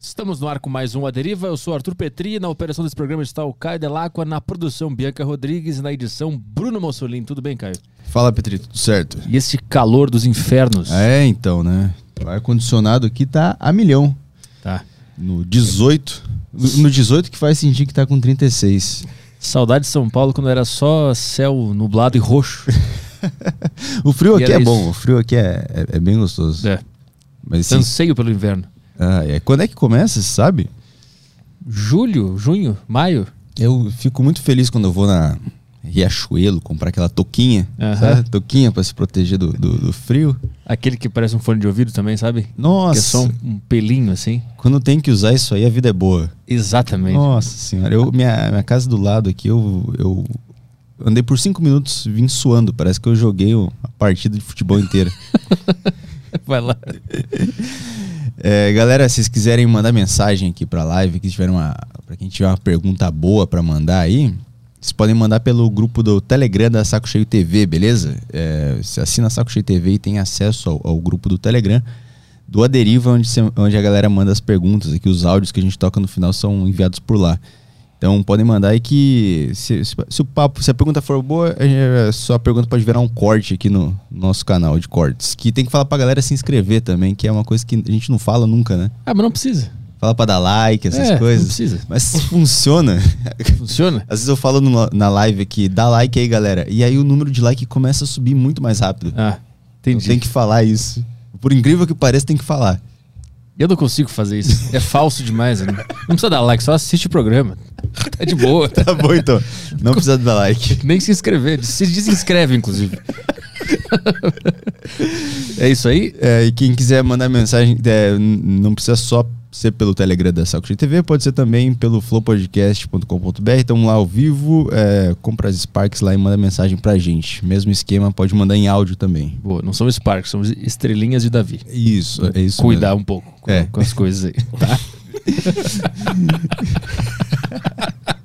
Estamos no ar com mais um A Deriva. Eu sou Arthur Petri. Na operação desse programa está o Caio Delacqua. Na produção, Bianca Rodrigues. Na edição, Bruno Mussolini. Tudo bem, Caio? Fala, Petri, tudo certo? E esse calor dos infernos? É, então, né? O ar-condicionado aqui tá a milhão. Tá. No 18. No 18 que faz sentir que tá com 36. Saudade de São Paulo quando era só céu nublado e roxo. o frio E aqui é isso. bom, o frio aqui é, é, é bem gostoso. É. Mas sim. Anseio pelo inverno. Ah, é. Quando é que começa, você sabe? Julho, junho, maio? Eu fico muito feliz quando eu vou na Riachuelo comprar aquela touquinha, Aham. sabe? Touquinha pra se proteger do, do, do frio. Aquele que parece um fone de ouvido também, sabe? Nossa, Que é só um, um pelinho assim. quando tem que usar isso aí, a vida é boa. Exatamente. Nossa senhora, eu, minha, minha casa do lado aqui, eu, eu andei por cinco minutos, vim suando. Parece que eu joguei o- a partida de futebol inteira. Vai lá. É, galera, se vocês quiserem mandar mensagem aqui pra live, que tiver uma, pra quem tiver uma pergunta boa pra mandar aí, vocês podem mandar pelo grupo do Telegram da Saco Cheio TV, beleza? É, você assina Saco Cheio TV e tem acesso ao, ao grupo do Telegram do Aderiva, onde, onde a galera manda as perguntas aqui, os áudios que a gente toca no final são enviados por lá. Então podem mandar aí que se, se- se o papo, se a pergunta for boa, a gente- sua pergunta pode virar um corte aqui no nosso canal de cortes. Que tem que falar pra galera se inscrever também, que é uma coisa que a gente não fala nunca, né? Ah, mas não precisa. Fala pra dar like, essas É, não coisas. precisa. Mas funciona. Funciona? Às vezes eu falo no- na live aqui, dá like aí, galera. E aí o número de like começa a subir muito mais rápido. Ah, Então entendi. tem que falar isso. Por incrível que pareça, tem que falar. Eu não consigo fazer isso. É falso demais. Né? Não precisa dar like, só assiste o programa. Tá de boa. Tá bom, então. Não precisa dar like. Nem se inscrever. Se desinscreve, inclusive. é isso aí? É, e quem quiser mandar mensagem, é, não precisa só ser pelo Telegram da Saco TV, pode ser também pelo flowpodcast.com.br. Estamos lá ao vivo, é, compra as Sparks lá e manda mensagem pra gente. Mesmo esquema, pode mandar em áudio também. Boa, não são Sparks, são estrelinhas de Davi. Isso, é isso. Cuidar mesmo. um pouco com, É. com as coisas aí, tá?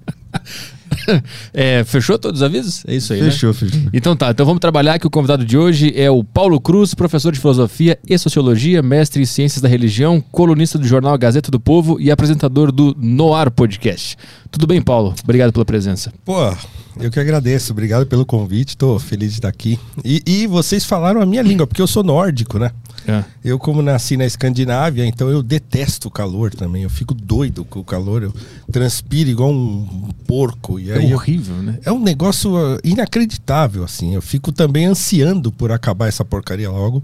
É, fechou todos os avisos? É isso aí, né? Fechou, fechou. Então tá, então vamos trabalhar que o convidado de hoje é o Paulo Cruz, professor de filosofia e sociologia, mestre em ciências da religião, colunista do jornal Gazeta do Povo e apresentador do Noar Podcast. Tudo bem, Paulo? Obrigado pela presença. Pô, eu que agradeço. Obrigado pelo convite. Tô feliz de estar aqui. E, e vocês falaram a minha língua, porque eu sou nórdico, né? É. Eu, como nasci na Escandinávia, então eu detesto o calor também. Eu fico doido com o calor. Eu transpiro igual um porco. E É aí eu- horrível, né? é um negócio inacreditável, assim. Eu fico também ansiando por acabar essa porcaria logo,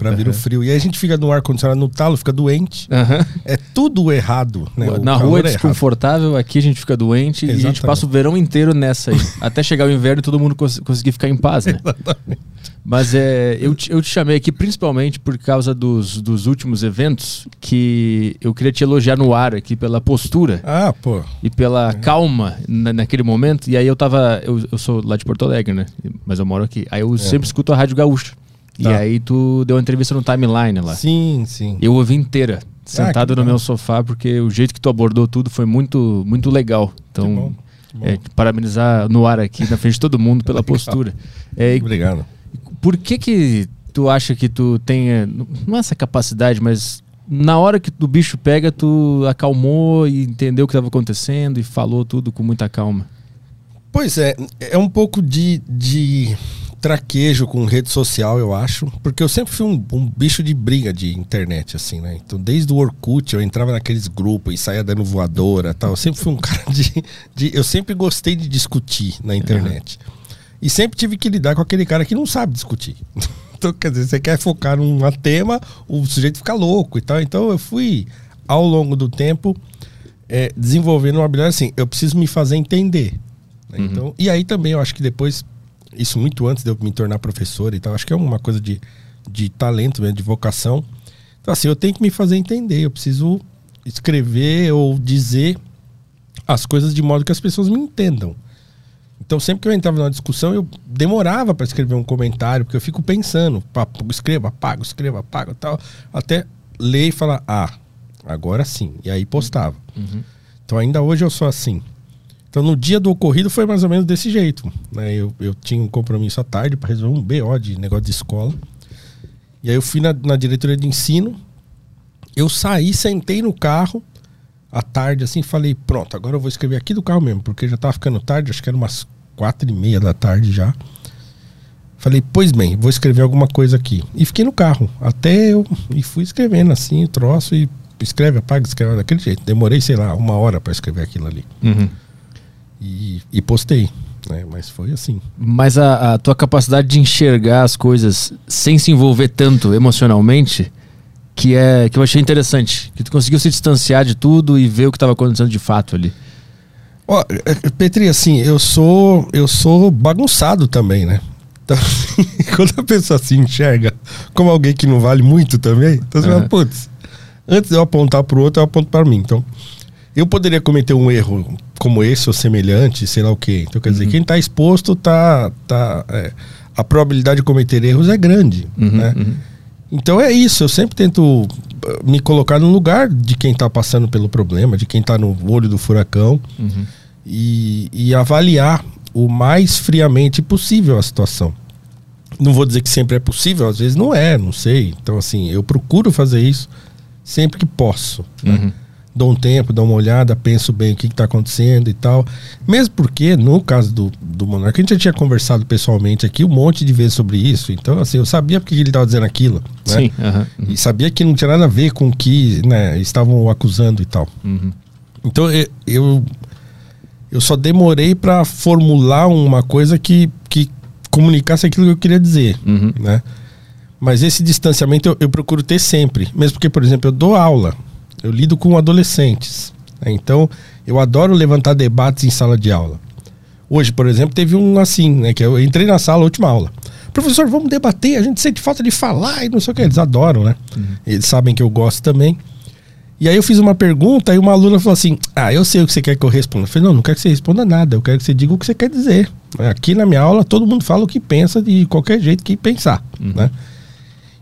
pra vir o frio. E aí a gente fica no ar-condicionado no talo, fica doente. Aham. É tudo errado, né? Na rua é é errado. desconfortável, aqui a gente fica doente e a gente Exatamente. passa o verão inteiro nessa aí. Até chegar o inverno e todo mundo cons conseguir ficar em paz, né? Mas é, eu, te, eu te chamei aqui principalmente por causa dos, dos últimos eventos que eu queria te elogiar no ar aqui pela postura Ah, pô. e pela calma na- naquele momento. E aí eu tava. Eu, eu sou lá de Porto Alegre, né? Mas eu moro aqui. Aí eu sempre escuto a Rádio Gaúcha. E Tá. aí tu deu uma entrevista no timeline lá. Sim, sim. Eu ouvi inteira, sentado que no meu sofá, porque o jeito que tu abordou tudo foi muito, muito legal. Que Então, bom, que bom. é, parabenizar no ar aqui, na frente de todo mundo, pela postura. É, e Obrigado. por que que tu acha que tu tem, é, não é essa capacidade, mas na hora que o bicho pega, tu acalmou e entendeu o que estava acontecendo e falou tudo com muita calma? Pois é, é um pouco de, de traquejo com rede social, eu acho. Porque eu sempre fui um, um bicho de briga de internet, assim, né? Então, desde o Orkut, eu entrava naqueles grupos e saía dando voadora e tal. Eu sempre fui um cara de, de. Eu sempre gostei de discutir na internet. E sempre tive que lidar com aquele cara que não sabe discutir. Então, quer dizer, você quer focar num tema, o sujeito fica louco e tal. Então, eu fui, ao longo do tempo, é, desenvolvendo uma habilidade assim, eu preciso me fazer entender. né? Então, e aí também eu acho que depois, isso muito antes de eu me tornar professor e tal, acho que é uma coisa de, de talento mesmo, de vocação. Então, assim, eu tenho que me fazer entender, eu preciso escrever ou dizer as coisas de modo que as pessoas me entendam. Então, sempre que eu entrava numa discussão, eu demorava para escrever um comentário, porque eu fico pensando, escreva, apago, escreva, apago tal, até ler e falar, ah, agora sim. E aí postava. Então, ainda hoje eu sou assim. Então, no dia do ocorrido foi mais ou menos desse jeito. Né? Eu, eu tinha um compromisso à tarde para resolver um BO de negócio de escola. E aí eu fui na, na diretoria de ensino Eu saí, sentei no carro à tarde, assim, falei, pronto, agora eu vou escrever aqui do carro mesmo, porque já tava ficando tarde, acho que era umas quatro e meia da tarde já. Falei, pois bem, vou escrever alguma coisa aqui. E fiquei no carro, até eu. E fui escrevendo assim, troço, e escreve, apaga, escreve daquele jeito. Demorei, sei lá, uma hora para escrever aquilo ali. Uhum. E, e postei, né? Mas foi assim. Mas a, a tua capacidade de enxergar as coisas sem se envolver tanto emocionalmente, que é que eu achei interessante. Que tu conseguiu se distanciar de tudo e ver o que estava acontecendo de fato ali. É, Petri, assim, eu sou eu sou bagunçado também, né? Então, quando a pessoa se enxerga como alguém que não vale muito também, então você Uhum. fala, putz, antes de eu apontar pro outro, eu aponto para mim. Então, eu poderia cometer um erro como esse ou semelhante, sei lá o quê. Então, quer dizer, quem tá exposto tá. tá é, a probabilidade de cometer erros é grande. Uhum, né? Então é isso, eu sempre tento uh, me colocar no lugar de quem tá passando pelo problema, de quem tá no olho do furacão Uhum. e, e avaliar o mais friamente possível a situação. Não vou dizer que sempre é possível, às vezes não é, não sei. Então, assim, eu procuro fazer isso sempre que posso. né? Uhum. Dou um tempo, dou uma olhada, penso bem o que está acontecendo e tal. Mesmo porque, no caso do, do Monarca, a gente já tinha conversado pessoalmente aqui um monte de vezes sobre isso. Então, assim, eu sabia porque ele estava dizendo aquilo. Né? Sim. aham. E sabia que não tinha nada a ver com o que né, estavam acusando e tal. Uhum. Então eu, eu, eu só demorei para formular uma coisa que, que comunicasse aquilo que eu queria dizer, Uhum. né? Mas esse distanciamento eu, eu procuro ter sempre, mesmo porque, por exemplo, eu dou aula, eu lido com adolescentes, né? então eu adoro levantar debates em sala de aula. Hoje, por exemplo, teve um assim, né? Que eu entrei na sala, última aula. Professor, vamos debater, a gente sente falta de falar e não sei o que. Eles adoram, né? Eles sabem que eu gosto também. E aí eu fiz uma pergunta e uma aluna falou assim: Ah, eu sei o que você quer que eu responda. Eu falei, não, não quero que você responda nada, eu quero que você diga o que você quer dizer. Aqui na minha aula todo mundo fala o que pensa de qualquer jeito que pensar. Né?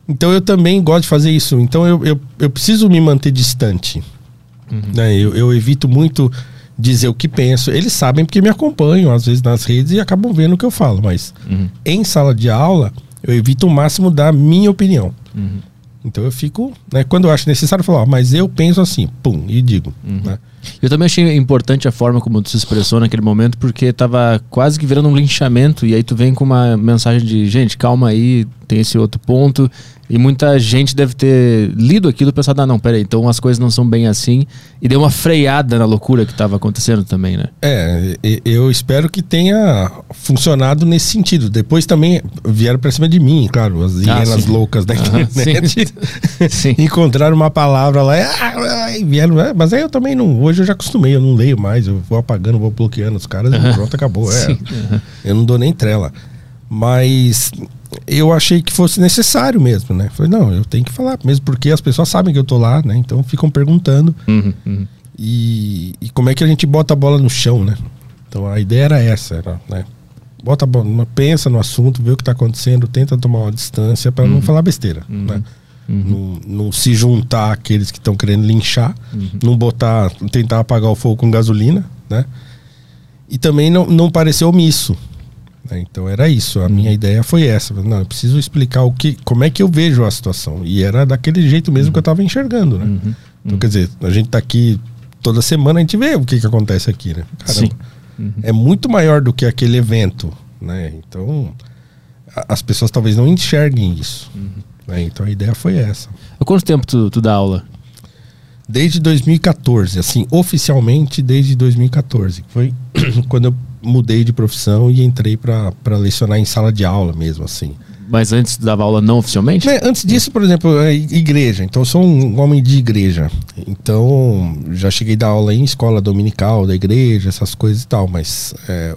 Então eu também gosto de fazer isso. Então eu, eu, eu preciso me manter distante. Né? Eu, eu evito muito dizer o que penso. Eles sabem porque me acompanham, às vezes, nas redes e acabam vendo o que eu falo. Mas Uhum. em sala de aula, eu evito o máximo da minha opinião. Uhum. Então eu fico, né, quando eu acho necessário, eu falo, ó, mas eu penso assim, pum, e digo. né? Eu também achei importante a forma como tu se expressou naquele momento, porque tava quase que virando um linchamento, e aí tu vem com uma mensagem de, gente, calma aí, tem esse outro ponto, e muita gente deve ter lido aquilo e pensado, ah, não, peraí, então as coisas não são bem assim, e deu uma freada na loucura que tava acontecendo também, né? É, eu espero que tenha funcionado nesse sentido. Depois também vieram pra cima de mim, claro, as hienas Ah, sim. loucas da internet. Sim. Encontraram uma palavra lá, ah, e vieram, ah, mas aí eu também não, hoje eu já acostumei, eu não leio mais, eu vou apagando, vou bloqueando os caras e pronto, acabou. É. Aham. Eu não dou nem trela. Mas eu achei que fosse necessário mesmo, né? Falei, não, eu tenho que falar, mesmo porque as pessoas sabem que eu tô lá, né? Então ficam perguntando. Uhum, uhum. E, e como é que a gente bota a bola no chão, né? Então a ideia era essa, era, né? Bota a bola, pensa no assunto, vê o que tá acontecendo, tenta tomar uma distância para não falar besteira, né? Não, não se juntar àqueles que estão querendo linchar, não botar, tentar apagar o fogo com gasolina, né? E também não, não parecer omisso. né? Então era isso. A minha ideia foi essa. Não, eu preciso explicar o que, como é que eu vejo a situação. E era daquele jeito mesmo que eu estava enxergando, né? Então, quer dizer, a gente tá aqui toda semana, a gente vê o que, que acontece aqui, né? Sim. É muito maior do que aquele evento, né? Então, a- as pessoas talvez não enxerguem isso. Né? Então a ideia foi essa. Há quanto tempo tu, tu dá aula? Desde 2014, assim, oficialmente desde 2014. que Foi quando eu mudei de profissão e entrei para lecionar em sala de aula mesmo, assim. Mas antes dava aula não oficialmente? Né, Antes disso, por exemplo, é igreja. Então, eu sou um homem de igreja. Então, já cheguei a dar aula em escola dominical da igreja, essas coisas e tal. Mas, é,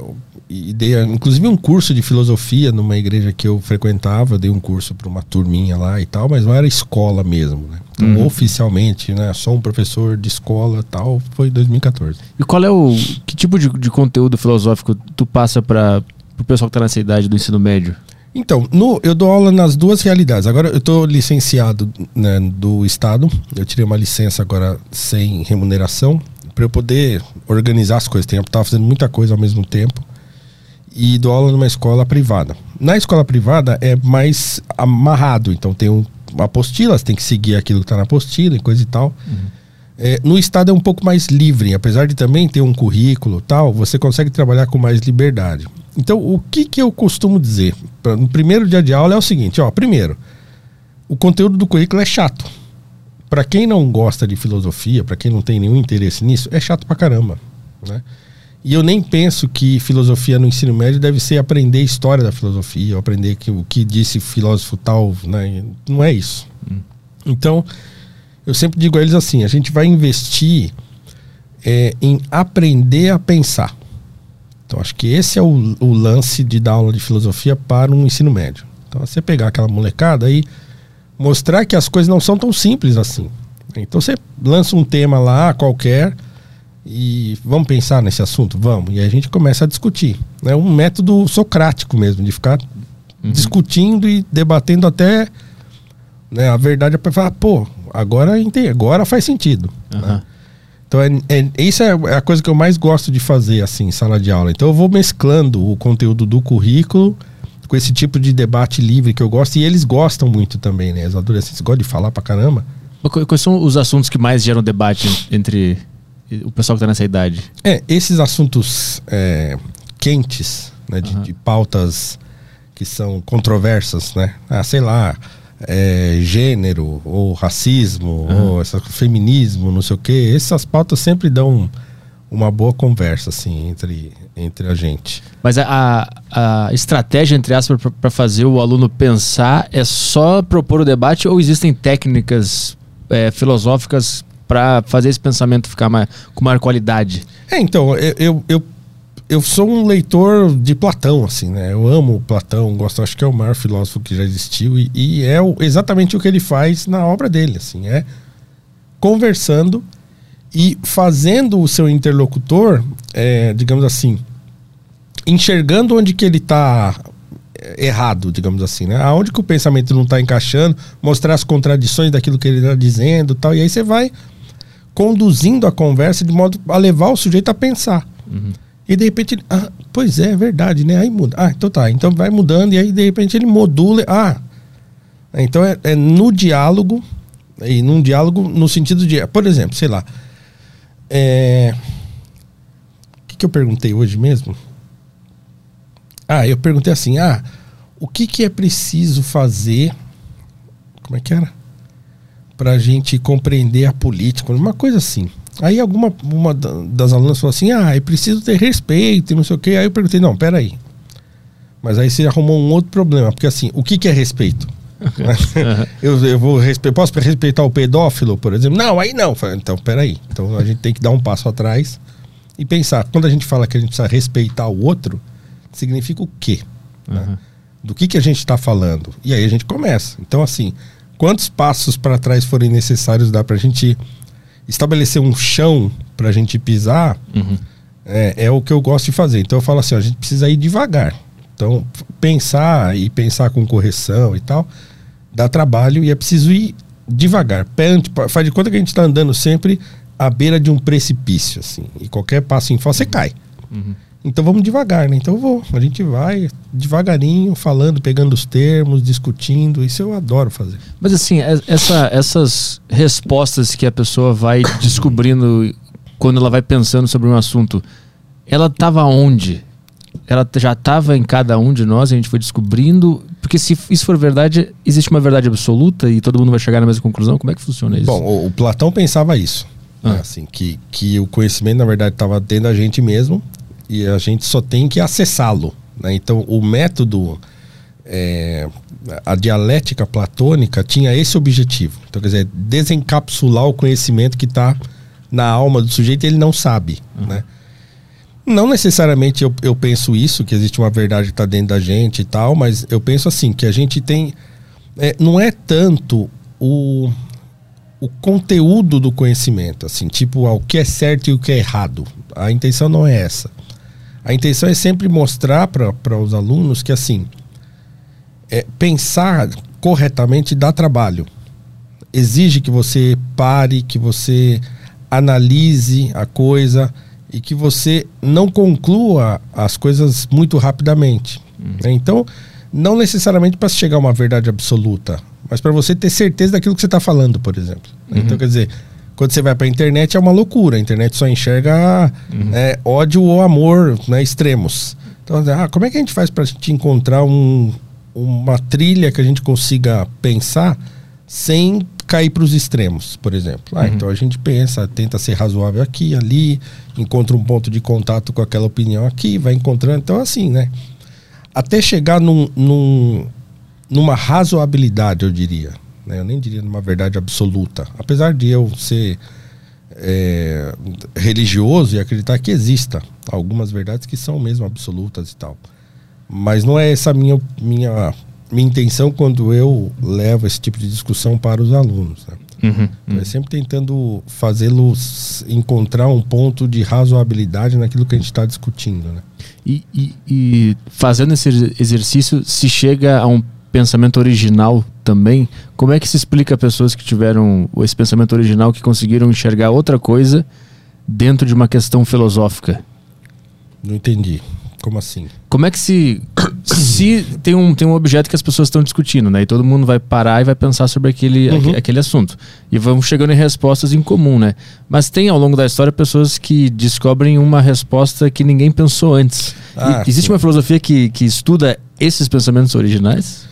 e dei, inclusive, um curso de filosofia numa igreja que eu frequentava. Eu dei um curso para uma turminha lá e tal, mas não era escola mesmo, né? Então, oficialmente, né? Sou um professor de escola e tal, foi em 2014. E qual é o. Que tipo de, de conteúdo filosófico tu passa para o pessoal que tá nessa idade do ensino médio? Então, no- eu dou aula nas duas realidades. Agora eu estou licenciado né, do Estado. Eu tirei uma licença agora sem remuneração para eu poder organizar as coisas. Eu estava fazendo muita coisa ao mesmo tempo. E dou aula numa escola privada. Na escola privada é mais amarrado. Então tem um, apostila, você tem que seguir aquilo que está na apostila e coisa e tal. É, no Estado é um pouco mais livre, apesar de também ter um currículo tal, você consegue trabalhar com mais liberdade. Então, o que, que eu costumo dizer pra- no primeiro dia de aula é o seguinte: ó, primeiro, o conteúdo do currículo é chato. Para quem não gosta de filosofia, para quem não tem nenhum interesse nisso, é chato pra caramba. Né? E eu nem penso que filosofia no ensino médio deve ser aprender a história da filosofia, ou aprender que, o que disse filósofo tal. Né? Não é isso. Então, eu sempre digo a eles assim: a gente vai investir é, em aprender a pensar. Então, acho que esse é o, o lance de dar aula de filosofia para um ensino médio. Então, você pegar aquela molecada e mostrar que as coisas não são tão simples assim. Então, você lança um tema lá qualquer e vamos pensar nesse assunto? Vamos. E aí a gente começa a discutir. É um método socrático mesmo, de ficar discutindo e debatendo até né, a verdade para falar, pô, agora agora faz sentido. né? Aham. Então, é, é- isso é a coisa que eu mais gosto de fazer, assim, em sala de aula. Então, eu vou mesclando o conteúdo do currículo com esse tipo de debate livre que eu gosto. E eles gostam muito também, né? Os adolescentes gostam de falar pra caramba. Quais são os assuntos que mais geram debate entre o pessoal que está nessa idade? É, esses assuntos é, quentes, né? De, de pautas que são controversas, né? Ah, sei lá, é, gênero, ou racismo, ou essa, feminismo, não sei o quê. Essas pautas sempre dão uma boa conversa, assim, entre, entre a gente. Mas a, a, a estratégia, entre aspas, para fazer o aluno pensar é só propor o debate ou existem técnicas é, filosóficas para fazer esse pensamento ficar mais, com maior qualidade? É, então, eu, eu, eu, eu sou um leitor de Platão, assim, né? Eu amo Platão, gosto, acho que é o maior filósofo que já existiu e, e é o- exatamente o que ele faz na obra dele, assim, é conversando e fazendo o seu interlocutor, é, digamos assim, enxergando onde que ele está errado, digamos assim, né? Aonde que o pensamento não está encaixando, mostrar as contradições daquilo que ele está dizendo, tal. E aí você vai conduzindo a conversa de modo a levar o sujeito a pensar. E de repente, ele, ah, pois é, é verdade, né? Aí muda. Ah, então tá. Então vai mudando e aí de repente ele modula. Ah, então é, é no diálogo e num diálogo no sentido de, por exemplo, sei lá, é, o que, que eu perguntei hoje mesmo? Ah, eu perguntei assim, ah, o que que é preciso fazer? Como é que era? Pra gente compreender a política, uma coisa assim. Aí alguma uma da- das alunas falou assim, ah, é preciso ter respeito e não sei o quê. Aí eu perguntei, não, peraí. Mas aí você arrumou um outro problema, porque assim, o que que é respeito? eu, eu vou respe- posso respeitar o pedófilo, por exemplo? Não, aí não. Então, peraí. Então a gente tem que dar um passo atrás e pensar. Quando a gente fala que a gente precisa respeitar o outro, significa o quê? né? Do que, que a gente está falando? E aí a gente começa. Então, assim, quantos passos para trás forem necessários dá para a gente estabelecer um chão para a gente pisar? É, é o que eu gosto de fazer. Então eu falo assim, ó, a gente precisa ir devagar. Então, pensar e pensar com correção e tal, dá trabalho e é preciso ir devagar. Pé. Faz de conta que a gente está andando sempre à beira de um precipício, assim. E qualquer passo em falso, você cai. Então vamos devagar, né? Então eu vou. A gente vai devagarinho, falando, pegando os termos, discutindo. Isso eu adoro fazer. Mas assim, es- essa- essas respostas que a pessoa vai descobrindo quando ela vai pensando sobre um assunto, ela estava onde? Ela já estava em cada um de nós, a gente foi descobrindo. Porque se isso for verdade, existe uma verdade absoluta e todo mundo vai chegar na mesma conclusão? Como é que funciona isso? Bom, o, Platão pensava isso. né? Ah. Assim, que, que o conhecimento, na verdade, estava dentro da gente mesmo e a gente só tem que acessá-lo. né? Então, o método, é, a dialética platônica tinha esse objetivo. Então, quer dizer, desencapsular o conhecimento que está na alma do sujeito e ele não sabe. Né? Não necessariamente eu, eu penso isso, que existe uma verdade que está dentro da gente e tal, mas eu penso assim, que a gente tem. é, não é tanto o, o conteúdo do conhecimento, assim, tipo, ah, o que é certo e o que é errado. A intenção não é essa. A intenção é sempre mostrar para os alunos que, assim, é, pensar corretamente dá trabalho. Exige que você pare, que você analise a coisa e que você não conclua as coisas muito rapidamente. né? Então, não necessariamente para chegar a uma verdade absoluta, mas para você ter certeza daquilo que você está falando, por exemplo. Então, quer dizer, quando você vai para a internet é uma loucura. A internet só enxerga é, ódio ou amor né, extremos. Então, ah, como é que a gente faz para a gente encontrar um, uma trilha que a gente consiga pensar sem cair para os extremos, por exemplo? Ah, Então a gente pensa, tenta ser razoável aqui, ali, encontra um ponto de contato com aquela opinião aqui, vai encontrando. Então, assim, né? Até chegar num, num- numa razoabilidade, eu diria. Né? Eu nem diria numa verdade absoluta. Apesar de eu ser é, religioso e acreditar que exista algumas verdades que são mesmo absolutas e tal. Mas não é essa a minha, minha, minha intenção quando eu levo esse tipo de discussão para os alunos. né? Uhum. Então, É sempre tentando fazê-los encontrar um ponto de razoabilidade naquilo que a gente está discutindo. Né? E, e- e fazendo esse exer- exercício, se chega a um pensamento original também, como é que se explica a pessoas que tiveram esse pensamento original, que conseguiram enxergar outra coisa dentro de uma questão filosófica? Não entendi. Como assim? Como é que se. se tem um, tem um objeto que as pessoas estão discutindo, né? E todo mundo vai parar e vai pensar sobre aquele, Uhum. aque- aquele assunto. E vamos chegando em respostas em comum, né? Mas tem ao longo da história pessoas que descobrem uma resposta que ninguém pensou antes. Ah, existe sim. uma filosofia que, que estuda esses pensamentos originais?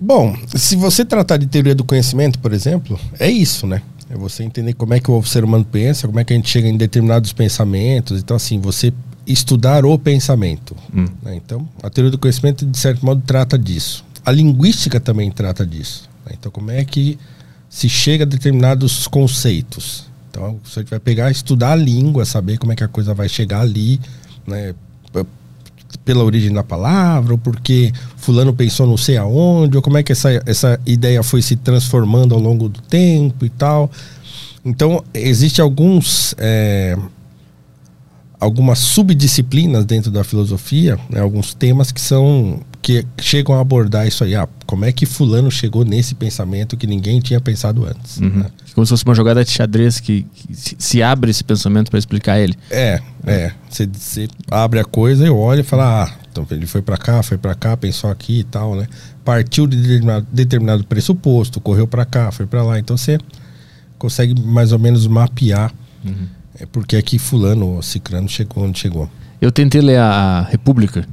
Bom, se você tratar de teoria do conhecimento, por exemplo, é isso, né? É você entender como é que o ser humano pensa, como é que a gente chega em determinados pensamentos. Então, assim, você estudar o pensamento. Hum. né? Então, a teoria do conhecimento, de certo modo, trata disso. A linguística também trata disso. né? Então, como é que se chega a determinados conceitos? Então, você vai pegar, estudar a língua, saber como é que a coisa vai chegar ali, né? Pela origem da palavra, ou porque fulano pensou não sei aonde, ou como é que essa, essa ideia foi se transformando ao longo do tempo e tal. Então, existe alguns... é, algumas subdisciplinas dentro da filosofia, né, alguns temas que são que chegam a abordar isso aí. Ah, como é que fulano chegou nesse pensamento que ninguém tinha pensado antes? Uhum. né? Como se fosse uma jogada de xadrez que, que se, abre esse pensamento para explicar ele. É, é. Você, abre a coisa e olha e fala, ah, então ele foi pra cá, foi pra cá, pensou aqui e tal, né? Partiu de determinado, determinado pressuposto, correu pra cá, foi pra lá. Então você consegue mais ou menos mapear é, porque é que fulano ou cicrano chegou onde chegou. Eu tentei ler a República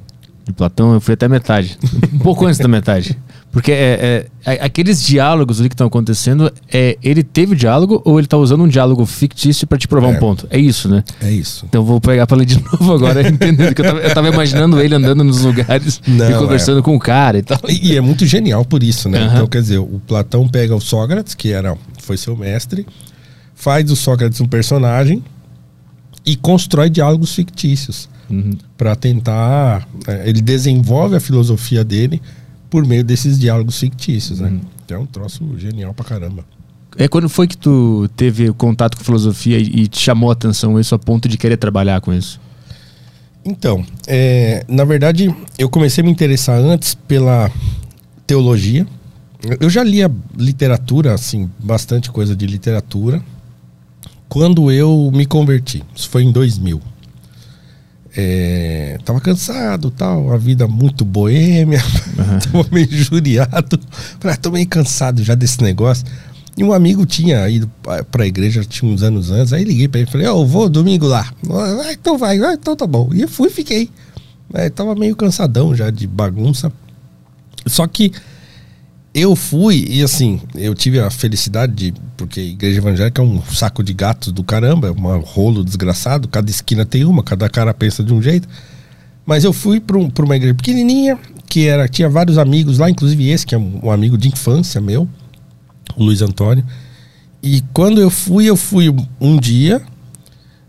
de Platão, eu fui até metade. Um pouco antes da metade. Porque é, é- aqueles diálogos ali que estão acontecendo, é, ele teve diálogo ou ele está usando um diálogo fictício para te provar É. um ponto? É isso, né? É isso. Então eu vou pegar para ler de novo agora, entendendo que eu tava, eu tava imaginando ele andando nos lugares Não, e conversando com o cara e tal. E, e é muito genial por isso, né? Aham. Então, quer dizer, o Platão pega o Sócrates, que era, foi seu mestre, faz do Sócrates um personagem e constrói diálogos fictícios Uhum. para tentar. é, ele desenvolve a filosofia dele por meio desses diálogos fictícios, né? Então é um troço genial pra caramba. É quando foi que tu teve contato com filosofia e, e te chamou a atenção isso a ponto de querer trabalhar com isso? Então, é, na verdade, eu comecei a me interessar antes pela teologia. Eu já lia literatura, assim, bastante coisa de literatura, quando eu me converti. Isso foi em 2000. É, tava cansado, tal, a vida muito boêmia, tava meio injuriado. Falei, ah, tô meio cansado já desse negócio. E um amigo tinha ido pra- igreja, tinha uns anos antes, aí liguei pra ele e falei, ó, eu vou domingo lá. Ah, então vai, ah, então tá bom. E eu fui e fiquei. É, tava meio cansadão já de bagunça. Só que eu fui e assim, eu tive a felicidade de. Porque igreja evangélica é um saco de gatos do caramba, é um rolo desgraçado, cada esquina tem uma, cada cara pensa de um jeito. Mas eu fui para um, uma igreja pequenininha, que era, tinha vários amigos lá, inclusive esse, que é um, amigo de infância meu, o Luiz Antônio. E quando eu fui, eu fui um dia,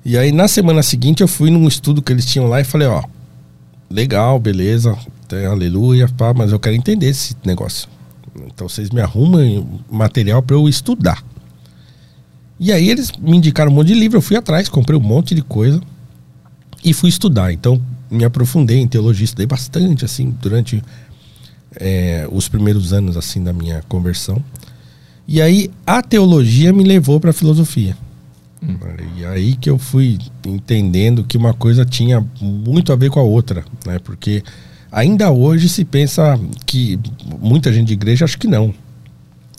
e aí na semana seguinte eu fui num estudo que eles tinham lá e falei, ó, legal, beleza, aleluia, pá, mas eu quero entender esse negócio. Então vocês me arrumam material para eu estudar. E aí eles me indicaram um monte de livro, eu fui atrás, comprei um monte de coisa e fui estudar. Então me aprofundei em teologia, estudei bastante assim durante é, os primeiros anos assim da minha conversão. E aí a teologia me levou para a filosofia. E aí que eu fui entendendo que uma coisa tinha muito a ver com a outra, né? Porque Ainda hoje se pensa que muita gente de igreja acha que não.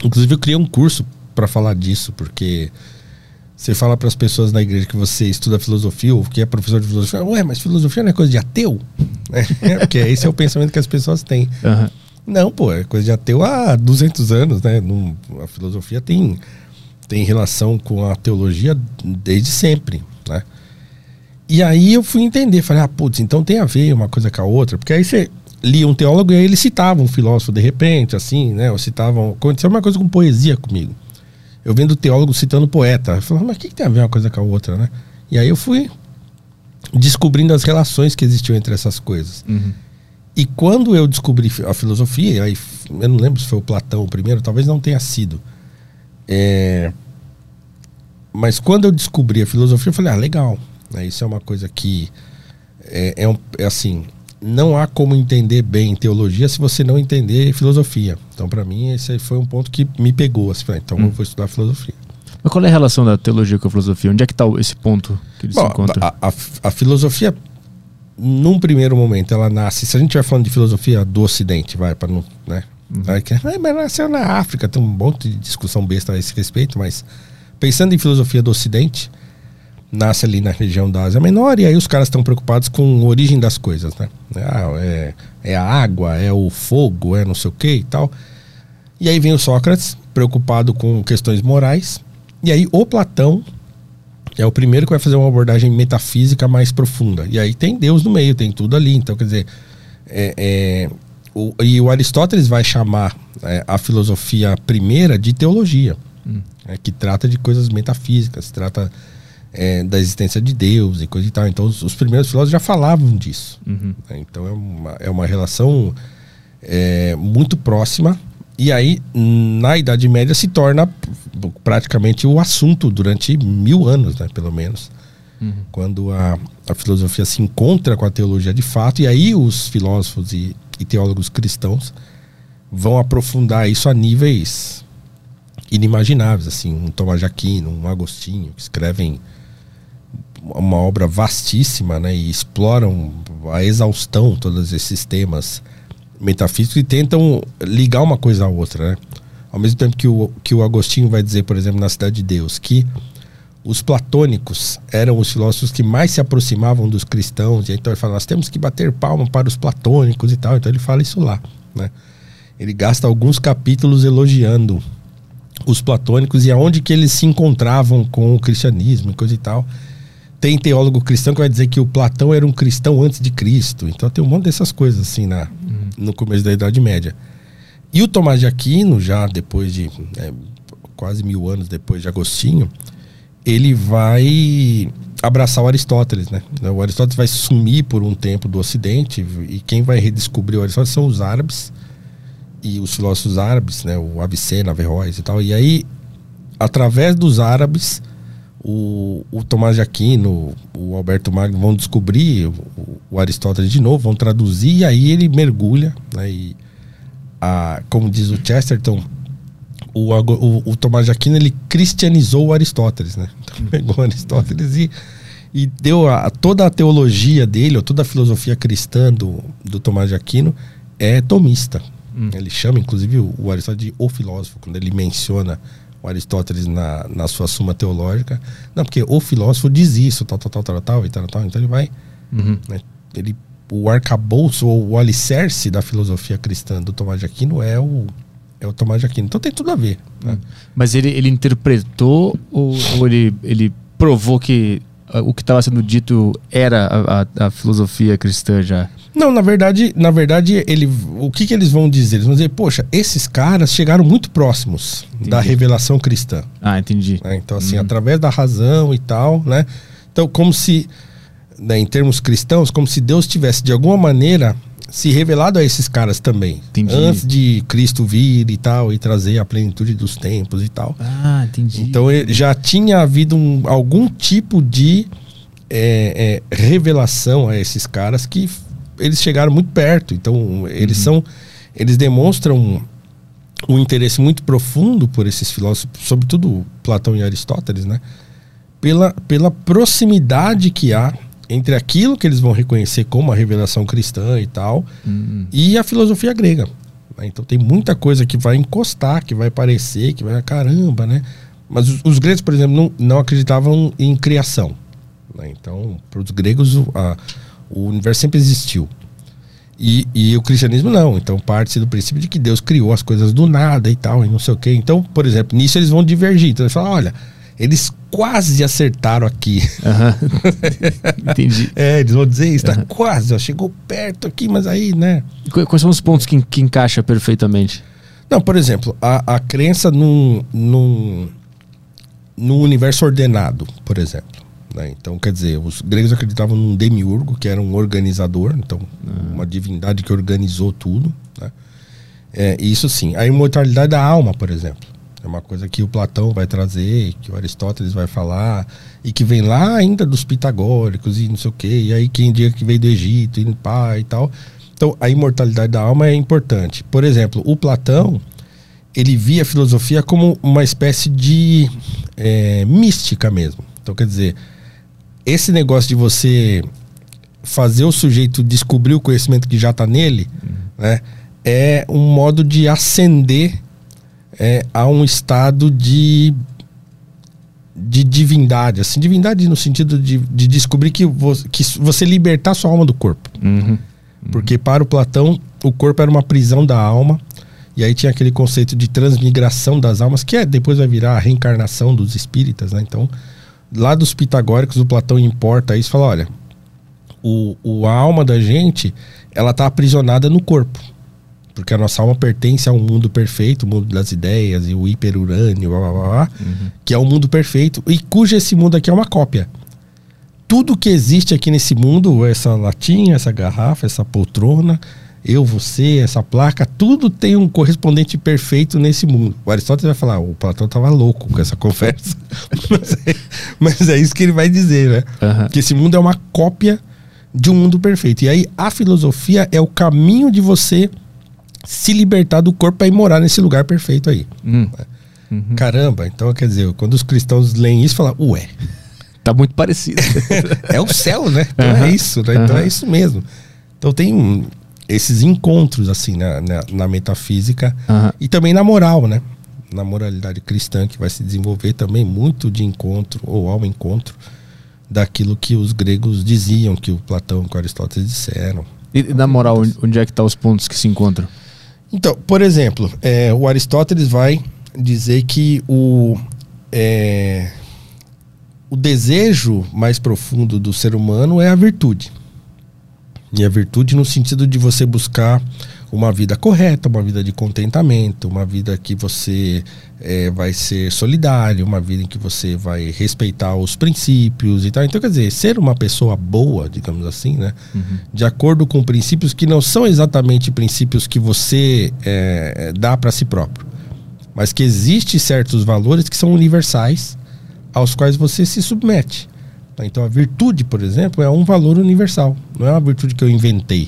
Inclusive eu criei um curso para falar disso, porque você fala para as pessoas na igreja que você estuda filosofia ou que é professor de filosofia, ué, mas filosofia não é coisa de ateu? É, porque esse é o pensamento que as pessoas têm. Aham. Não, pô, é coisa de ateu há 200 anos, né? Não- a filosofia tem, tem relação com a teologia desde sempre, né? E aí eu fui entender, falei, ah, putz, então tem a ver uma coisa com a outra, porque aí você lia um teólogo e aí ele citava um filósofo de repente, assim, né? Ou citavam. Aconteceu uma coisa com poesia comigo. Eu vendo teólogo citando poeta. Eu falei, mas o que, que tem a ver uma coisa com a outra, né? E aí eu fui descobrindo as relações que existiam entre essas coisas. Uhum. E quando eu descobri a filosofia, aí eu não lembro se foi o Platão o primeiro, talvez não tenha sido. É, Mas quando eu descobri a filosofia, eu falei, ah, legal. Né, Isso é uma coisa que é, é um- é assim, não há como entender bem teologia se você não entender filosofia. Então, para mim, esse aí foi um ponto que me pegou. Assim, então eu vou estudar filosofia. Mas qual é a relação da teologia com a filosofia? Onde é que está esse ponto que eles se encontram? a, a- a filosofia, num primeiro momento, ela nasce. Se a gente estiver falando de filosofia do Ocidente, vai, para não. Né? Vai que, "Ah, mas nasceu na África, tem um monte de discussão besta a esse respeito, mas pensando em filosofia do Ocidente, nasce ali na região da Ásia Menor, e aí os caras estão preocupados com a origem das coisas, né? Ah, é, é a água, é o fogo, é não sei o que e tal. E aí vem o Sócrates, preocupado com questões morais, e aí o Platão é o primeiro que vai fazer uma abordagem metafísica mais profunda. E aí tem Deus no meio, tem tudo ali. Então, quer dizer, é, é, o- e o Aristóteles vai chamar é, a filosofia primeira de teologia, é, que trata de coisas metafísicas, trata é, da existência de Deus e coisa e tal. Então, os, os primeiros filósofos já falavam disso. Uhum. né? Então, é uma, é uma relação é, muito próxima. E aí, na Idade Média, se torna praticamente o assunto durante mil anos, né, pelo menos. Quando a, a filosofia se encontra com a teologia de fato, e aí os filósofos e, e teólogos cristãos vão aprofundar isso a níveis inimagináveis, assim, um Tomás de Aquino, um Agostinho, que escrevem uma obra vastíssima, né, e exploram a exaustão todos esses temas metafísicos e tentam ligar uma coisa à outra, né? Ao mesmo tempo que o, que o Agostinho vai dizer, por exemplo, na Cidade de Deus, que os platônicos eram os filósofos que mais se aproximavam dos cristãos, e então ele fala, nós temos que bater palma para os platônicos e tal, então ele fala isso lá, né? Ele gasta alguns capítulos elogiando os platônicos e aonde que eles se encontravam com o cristianismo e coisa e tal. Tem teólogo cristão que vai dizer que o Platão era um cristão antes de Cristo. Então tem um monte dessas coisas assim na, no começo da Idade Média. E o Tomás de Aquino, já depois de né, quase mil anos depois de Agostinho, ele vai abraçar o Aristóteles, né? O Aristóteles vai sumir por um tempo do Ocidente e quem vai redescobrir o Aristóteles são os árabes e os filósofos árabes, né? O Avicena, Averroes e tal. E aí, através dos árabes, o, o Tomás de Aquino, o Alberto Magno vão descobrir o, o Aristóteles de novo, vão traduzir e aí ele mergulha, né? E a, como diz o Chesterton, o, o, o Tomás de Aquino ele cristianizou o Aristóteles, né? Então pegou o Aristóteles e, e deu a, toda a teologia dele, ou toda a filosofia cristã do, do Tomás de Aquino é tomista. Ele chama, inclusive, o, o Aristóteles de o filósofo, quando ele menciona o Aristóteles na, na sua suma teológica. Não, porque o filósofo diz isso, tal, tal, tal, tal, tal, e tal, tal. Então ele vai. Uhum. né, ele, o arcabouço ou o alicerce da filosofia cristã do Tomás de Aquino é o, é o Tomás de Aquino. Então tem tudo a ver. né? Mas ele, ele interpretou ou, ou ele, ele provou que ah, o que estava sendo dito era a, a- a filosofia cristã já? Não, na verdade, na verdade, ele, o que, que eles vão dizer? Eles vão dizer, poxa, esses caras chegaram muito próximos da revelação cristã. Ah, entendi. né? Então, assim, através da razão e tal, né? Então, como se, né, em termos cristãos, como se Deus tivesse, de alguma maneira, se revelado a esses caras também. Entendi. Antes de Cristo vir e tal, e trazer a plenitude dos tempos e tal. Ah, entendi. Então já tinha havido um- algum tipo de é, é, revelação a esses caras que eles chegaram muito perto. Então eles são, eles demonstram um interesse muito profundo por esses filósofos, sobretudo Platão e Aristóteles, né? Pela, pela proximidade que há entre aquilo que eles vão reconhecer como a revelação cristã e tal, e a filosofia grega. né? Então tem muita coisa que vai encostar, que vai parecer, que vai, caramba, né? Mas os, os gregos, por exemplo, não, não acreditavam em criação. né? Então, para os gregos, a- o universo sempre existiu. E, e o cristianismo não. Então parte do princípio de que Deus criou as coisas do nada e tal, e não sei o quê. Então, por exemplo, nisso eles vão divergir. Então eles falam, olha, eles quase acertaram aqui. Aham. Entendi. É, eles vão dizer isso, tá quase, ó, chegou perto aqui, mas aí, né? Qu- Quais são os pontos que, que encaixa perfeitamente? Não, por exemplo, a, a crença num, num, num universo ordenado, por exemplo. Né? Então, quer dizer, os gregos acreditavam num demiurgo, que era um organizador, então, uma divindade que organizou tudo. Né? É, isso sim. A imortalidade da alma, por exemplo. É uma coisa que o Platão vai trazer, que o Aristóteles vai falar, e que vem lá ainda dos pitagóricos e não sei o quê. E aí quem diga que veio do Egito e pá e tal. Então, a imortalidade da alma é importante. Por exemplo, o Platão, ele via a filosofia como uma espécie de é, mística mesmo. Então, quer dizer, esse negócio de você fazer o sujeito descobrir o conhecimento que já está nele, né, é um modo de ascender é, a um estado de de divindade, assim, divindade no sentido de, de descobrir que, vo, que você libertar sua alma do corpo. Uhum. Porque para o Platão, o corpo era uma prisão da alma. E aí tinha aquele conceito de transmigração das almas, que é, depois vai virar a reencarnação dos espíritas, né? Então, lá dos pitagóricos, o Platão importa isso fala: olha, o, o, a alma da gente, ela tá aprisionada no corpo. Porque a nossa alma pertence a um mundo perfeito, o mundo das ideias e o hiperurânio, blá, blá, blá, blá, que é o mundo perfeito, e cujo esse mundo aqui é uma cópia tudo que existe aqui nesse mundo, essa latinha, essa garrafa, essa poltrona, eu, você, essa placa, tudo tem um correspondente perfeito nesse mundo. O Aristóteles vai falar, o Platão tava louco com essa conversa. mas, é, mas é isso que ele vai dizer, né? Aham. Que esse mundo é uma cópia de um mundo perfeito. E aí a filosofia é o caminho de você se libertar do corpo para ir morar nesse lugar perfeito aí. Hum. Caramba, então quer dizer, quando os cristãos leem isso, falam, ué, Tá muito parecido. é o céu, né? Então Aham. é isso, né? Então é isso mesmo. Então tem um- esses encontros, assim, na, na, na metafísica Aham. e também na moral, né? Na moralidade cristã, que vai se desenvolver também muito de encontro, ou ao encontro, daquilo que os gregos diziam, que o Platão e o Aristóteles disseram. E na moral, onde- é que tá os pontos que se encontram? Então, por exemplo, é, o Aristóteles vai dizer que o, é, o desejo mais profundo do ser humano é a virtude. E a virtude no sentido de você buscar uma vida correta, uma vida de contentamento, uma vida que você é, vai ser solidário, uma vida em que você vai respeitar os princípios e tal. Então, quer dizer, ser uma pessoa boa, digamos assim, né? De acordo com princípios que não são exatamente princípios que você é, dá para si próprio, mas que existem certos valores que são universais aos quais você se submete. Tá? Então, a virtude, por exemplo, é um valor universal, não é uma virtude que eu inventei.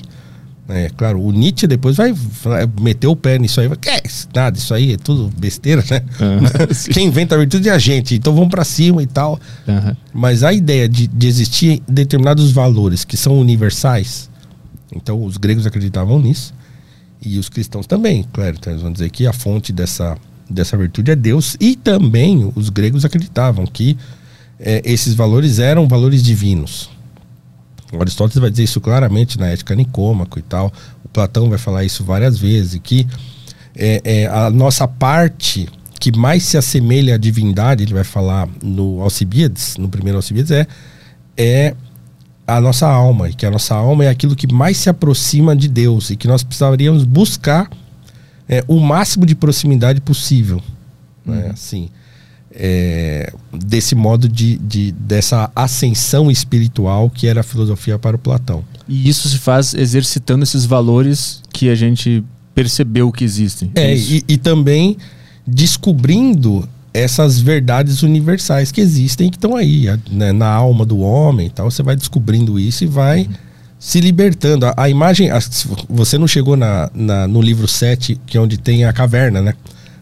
É, claro, o Nietzsche depois vai, vai meter o pé nisso aí. Vai, que é isso? Nada, isso aí é tudo besteira, né? Sim. Quem inventa a virtude é a gente, então vamos para cima e tal. Aham. Mas a ideia de, de existir determinados valores que são universais, então os gregos acreditavam nisso, e os cristãos também, claro. Então eles vão dizer que a fonte dessa, dessa virtude é Deus, e também os gregos acreditavam que eh, esses valores eram valores divinos. O Aristóteles vai dizer isso claramente na Ética Nicômaco e tal. O Platão vai falar isso várias vezes, que é, é, a nossa parte que mais se assemelha à divindade, ele vai falar no Alcibiades, no primeiro Alcibiades, é, é a nossa alma, e que a nossa alma é aquilo que mais se aproxima de Deus, e que nós precisaríamos buscar é, o máximo de proximidade possível. Né? Assim, é, desse modo de, de dessa ascensão espiritual que era a filosofia para o Platão. E isso se faz exercitando esses valores que a gente percebeu que existem. É, Isso. e, e também descobrindo essas verdades universais que existem que estão aí, né, na alma do homem tal. Você vai descobrindo isso e vai se libertando. A, a imagem. a- você não chegou na, na- no livro 7, que é onde tem a caverna, né?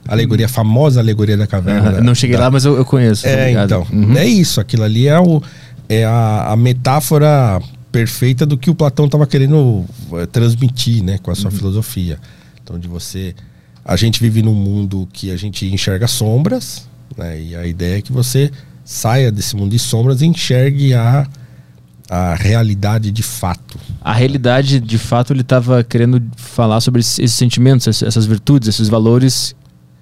Alegoria, a famosa alegoria da caverna. Não cheguei da- lá, mas eu, eu conheço. tá é, então. Uhum. É isso. Aquilo ali é o. é a, a metáfora perfeita do que o Platão estava querendo eh, transmitir, né, com a sua filosofia. Então, de você, a gente vive num mundo que a gente enxerga sombras, né, e a ideia é que você saia desse mundo de sombras e enxergue a a realidade de fato. A realidade, de fato, ele estava querendo falar sobre esses, sentimentos, essas virtudes, esses valores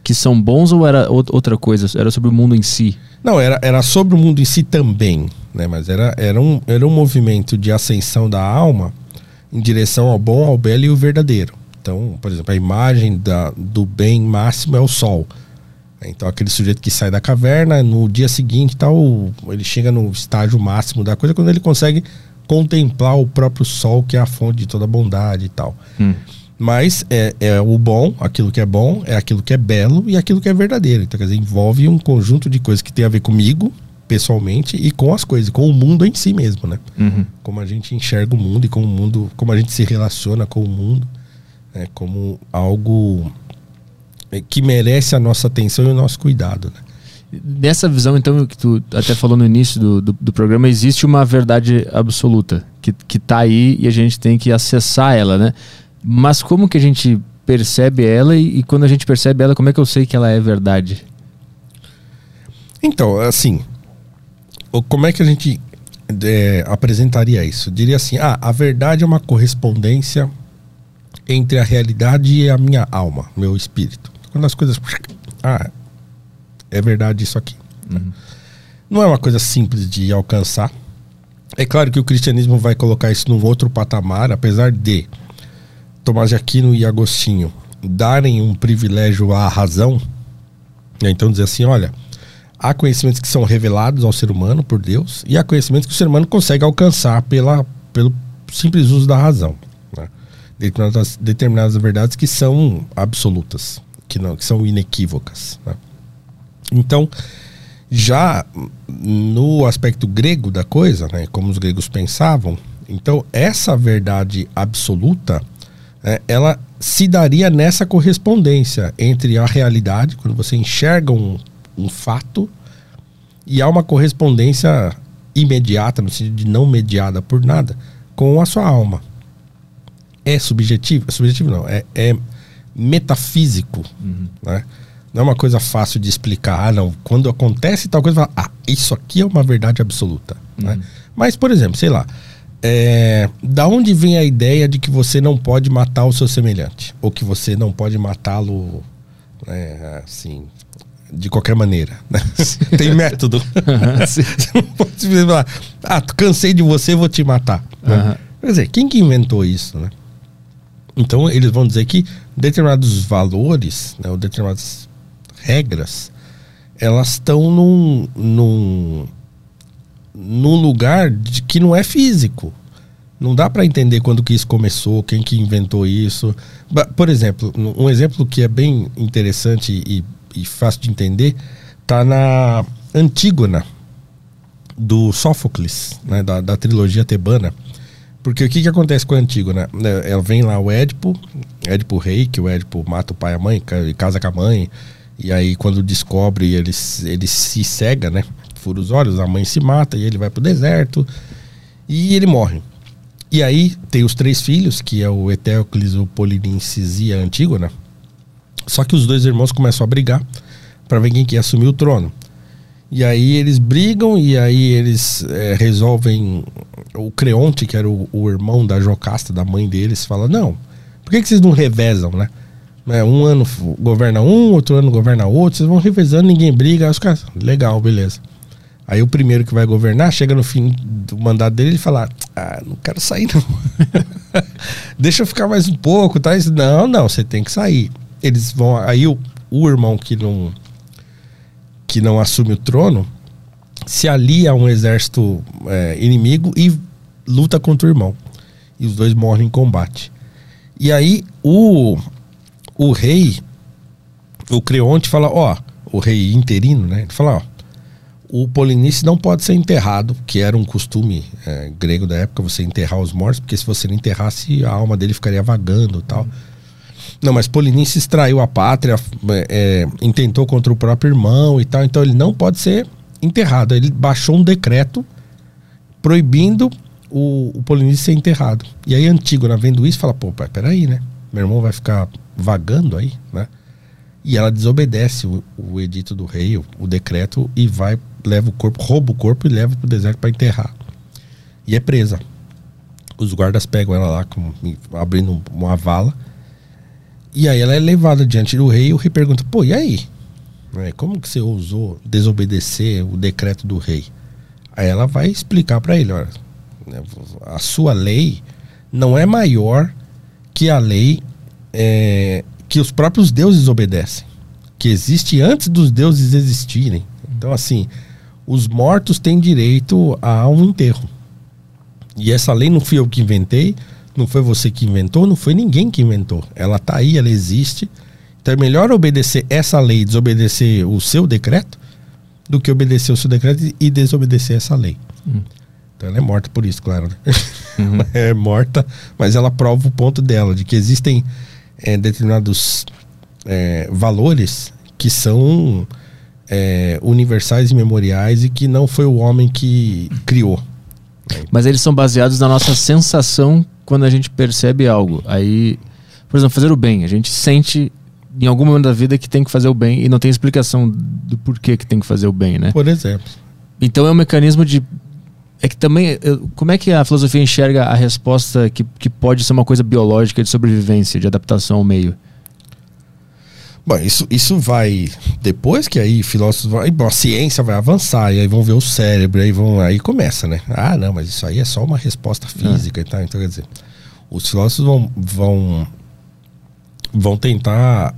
que são bons ou era ou- outra coisa? Era sobre o mundo em si? Não, era, era sobre o mundo em si também, né? Mas era, era, um, era um movimento de ascensão da alma em direção ao bom, ao belo e o verdadeiro. Então, por exemplo, a imagem da, do bem máximo é o sol. Então, aquele sujeito que sai da caverna, no dia seguinte, tal, ele chega no estágio máximo da coisa quando ele consegue contemplar o próprio sol, que é a fonte de toda a bondade e tal. Mas é, é o bom, aquilo que é bom, é aquilo que é belo e aquilo que é verdadeiro. Então, quer dizer, envolve um conjunto de coisas que tem a ver comigo, pessoalmente, e com as coisas, com o mundo em si mesmo, né? Uhum. Como a gente enxerga o mundo e como o mundo, como a gente se relaciona com o mundo, né? como algo é, que merece a nossa atenção e o nosso cuidado, né? Nessa visão, então, que tu até falou no início do, do, do programa, existe uma verdade absoluta que, que tá aí e a gente tem que acessar ela, né? Mas como que a gente percebe ela e, e quando a gente percebe ela, como é que eu sei que ela é verdade? Então, assim, como é que a gente é, apresentaria isso? Eu diria assim: ah, a verdade é uma correspondência entre a realidade e a minha alma, meu espírito. Quando as coisas. Ah, é verdade isso aqui. Não é uma coisa simples de alcançar. É claro que o cristianismo vai colocar isso num outro patamar, apesar de Tomás de Aquino e Agostinho darem um privilégio à razão. né? Então dizer assim, olha, há conhecimentos que são revelados ao ser humano por Deus e há conhecimentos que o ser humano consegue alcançar pela, pelo simples uso da razão. Né? Determinadas, determinadas verdades que são absolutas, que, não, que são inequívocas. né? Então, já no aspecto grego da coisa, né, como os gregos pensavam, então essa verdade absoluta, né, ela se daria nessa correspondência entre a realidade, quando você enxerga um, um fato, e há uma correspondência imediata, no sentido de não mediada por nada, com a sua alma. É subjetivo? É subjetivo não, é, é metafísico, né? Não é uma coisa fácil de explicar. Ah, não. Quando acontece tal coisa, fala, ah, isso aqui é uma verdade absoluta. Né? Mas, por exemplo, sei lá, é, da onde vem a ideia de que você não pode matar o seu semelhante? Ou que você não pode matá-lo, né, assim, de qualquer maneira? né? Tem método. você não pode falar, ah, cansei de você, vou te matar. né? Quer dizer, quem que inventou isso, né? Então eles vão dizer que determinados valores, né, ou determinadas regras, elas estão num, num, num lugar de, que não é físico. Não dá para entender quando que isso começou, quem que inventou isso. Por exemplo, um exemplo que é bem interessante e, e fácil de entender, tá na Antígona, do Sófocles, né, da, da trilogia tebana. Porque o que, que acontece com a Antígona? Né, Ela vem lá o Édipo, Édipo rei, que o Édipo mata o pai e a mãe, ca- casa com a mãe, e aí quando descobre, ele, ele se cega, né? Fura os olhos, a mãe se mata e ele vai pro deserto e ele morre. E aí tem os três filhos, que é o Eteocles, o Polinices e a Antígona. Só que os dois irmãos começam a brigar para ver quem que ia assumir o trono. E aí eles brigam e aí eles é, resolvem. O Creonte, que era o, o irmão da Jocasta, da mãe deles, fala: Não, por que, que vocês não revezam, né? É, um ano governa um, outro ano governa outro, vocês vão revezando, ninguém briga. Aí os caras, legal, beleza. Aí o primeiro que vai governar chega no fim do mandato dele e fala: Ah, não quero sair, não. Deixa eu ficar mais um pouco, tá? Isso- Não, não, você tem que sair. Eles vão. Aí o, o irmão que não que não assume o trono se alia a um exército é, inimigo e luta contra o irmão. E os dois morrem em combate. E aí o, o rei, o Creonte fala, ó, o rei interino, né? Ele fala, ó, o Polinice não pode ser enterrado, que era um costume é, grego da época, você enterrar os mortos, porque se você não enterrasse, a alma dele ficaria vagando tal. Não, mas Polinices traiu a pátria, é, é, intentou contra o próprio irmão e tal, então ele não pode ser enterrado. Ele baixou um decreto proibindo o, o Polonês ser enterrado. E aí Antígona vendo isso fala, pô, pai, peraí, né? Meu irmão vai ficar vagando aí, né? E ela desobedece o, o edito do rei, o, o, decreto, e vai, leva o corpo, rouba o corpo e leva pro deserto para enterrar. E é presa. Os guardas pegam ela lá, com, abrindo uma vala. E aí ela é levada diante do rei e o rei pergunta, pô, e aí? Né, como que você ousou desobedecer o decreto do rei? Aí ela vai explicar para ele, olha, né, a sua lei não é maior que a lei é, que os próprios deuses obedecem, que existe antes dos deuses existirem. Então, assim, os mortos têm direito a um enterro. E essa lei não fui eu que inventei, não foi você que inventou, não foi ninguém que inventou. Ela está aí, ela existe. Então é melhor obedecer essa lei, desobedecer o seu decreto, do que obedecer o seu decreto e desobedecer essa lei. Hum. Então ela é morta por isso, claro. Né? Uhum. é morta, mas ela prova o ponto dela, de que existem é, determinados é, valores que são é, universais e memoriais e que não foi o homem que criou. Mas eles são baseados na nossa sensação quando a gente percebe algo. Aí, por exemplo, fazer o bem. A gente sente em algum momento da vida que tem que fazer o bem e não tem explicação do porquê que tem que fazer o bem, né? Por exemplo. Então é um mecanismo de é que também, como é que a filosofia enxerga a resposta que, que pode ser uma coisa biológica de sobrevivência, de adaptação ao meio? Bom, isso, isso vai. Depois que aí filósofos vai. Bom, a ciência vai avançar, e aí vão ver o cérebro, aí vão. Aí começa, né? Ah, não, mas isso aí é só uma resposta física é. e tal. Então, quer dizer, os filósofos vão, vão, vão tentar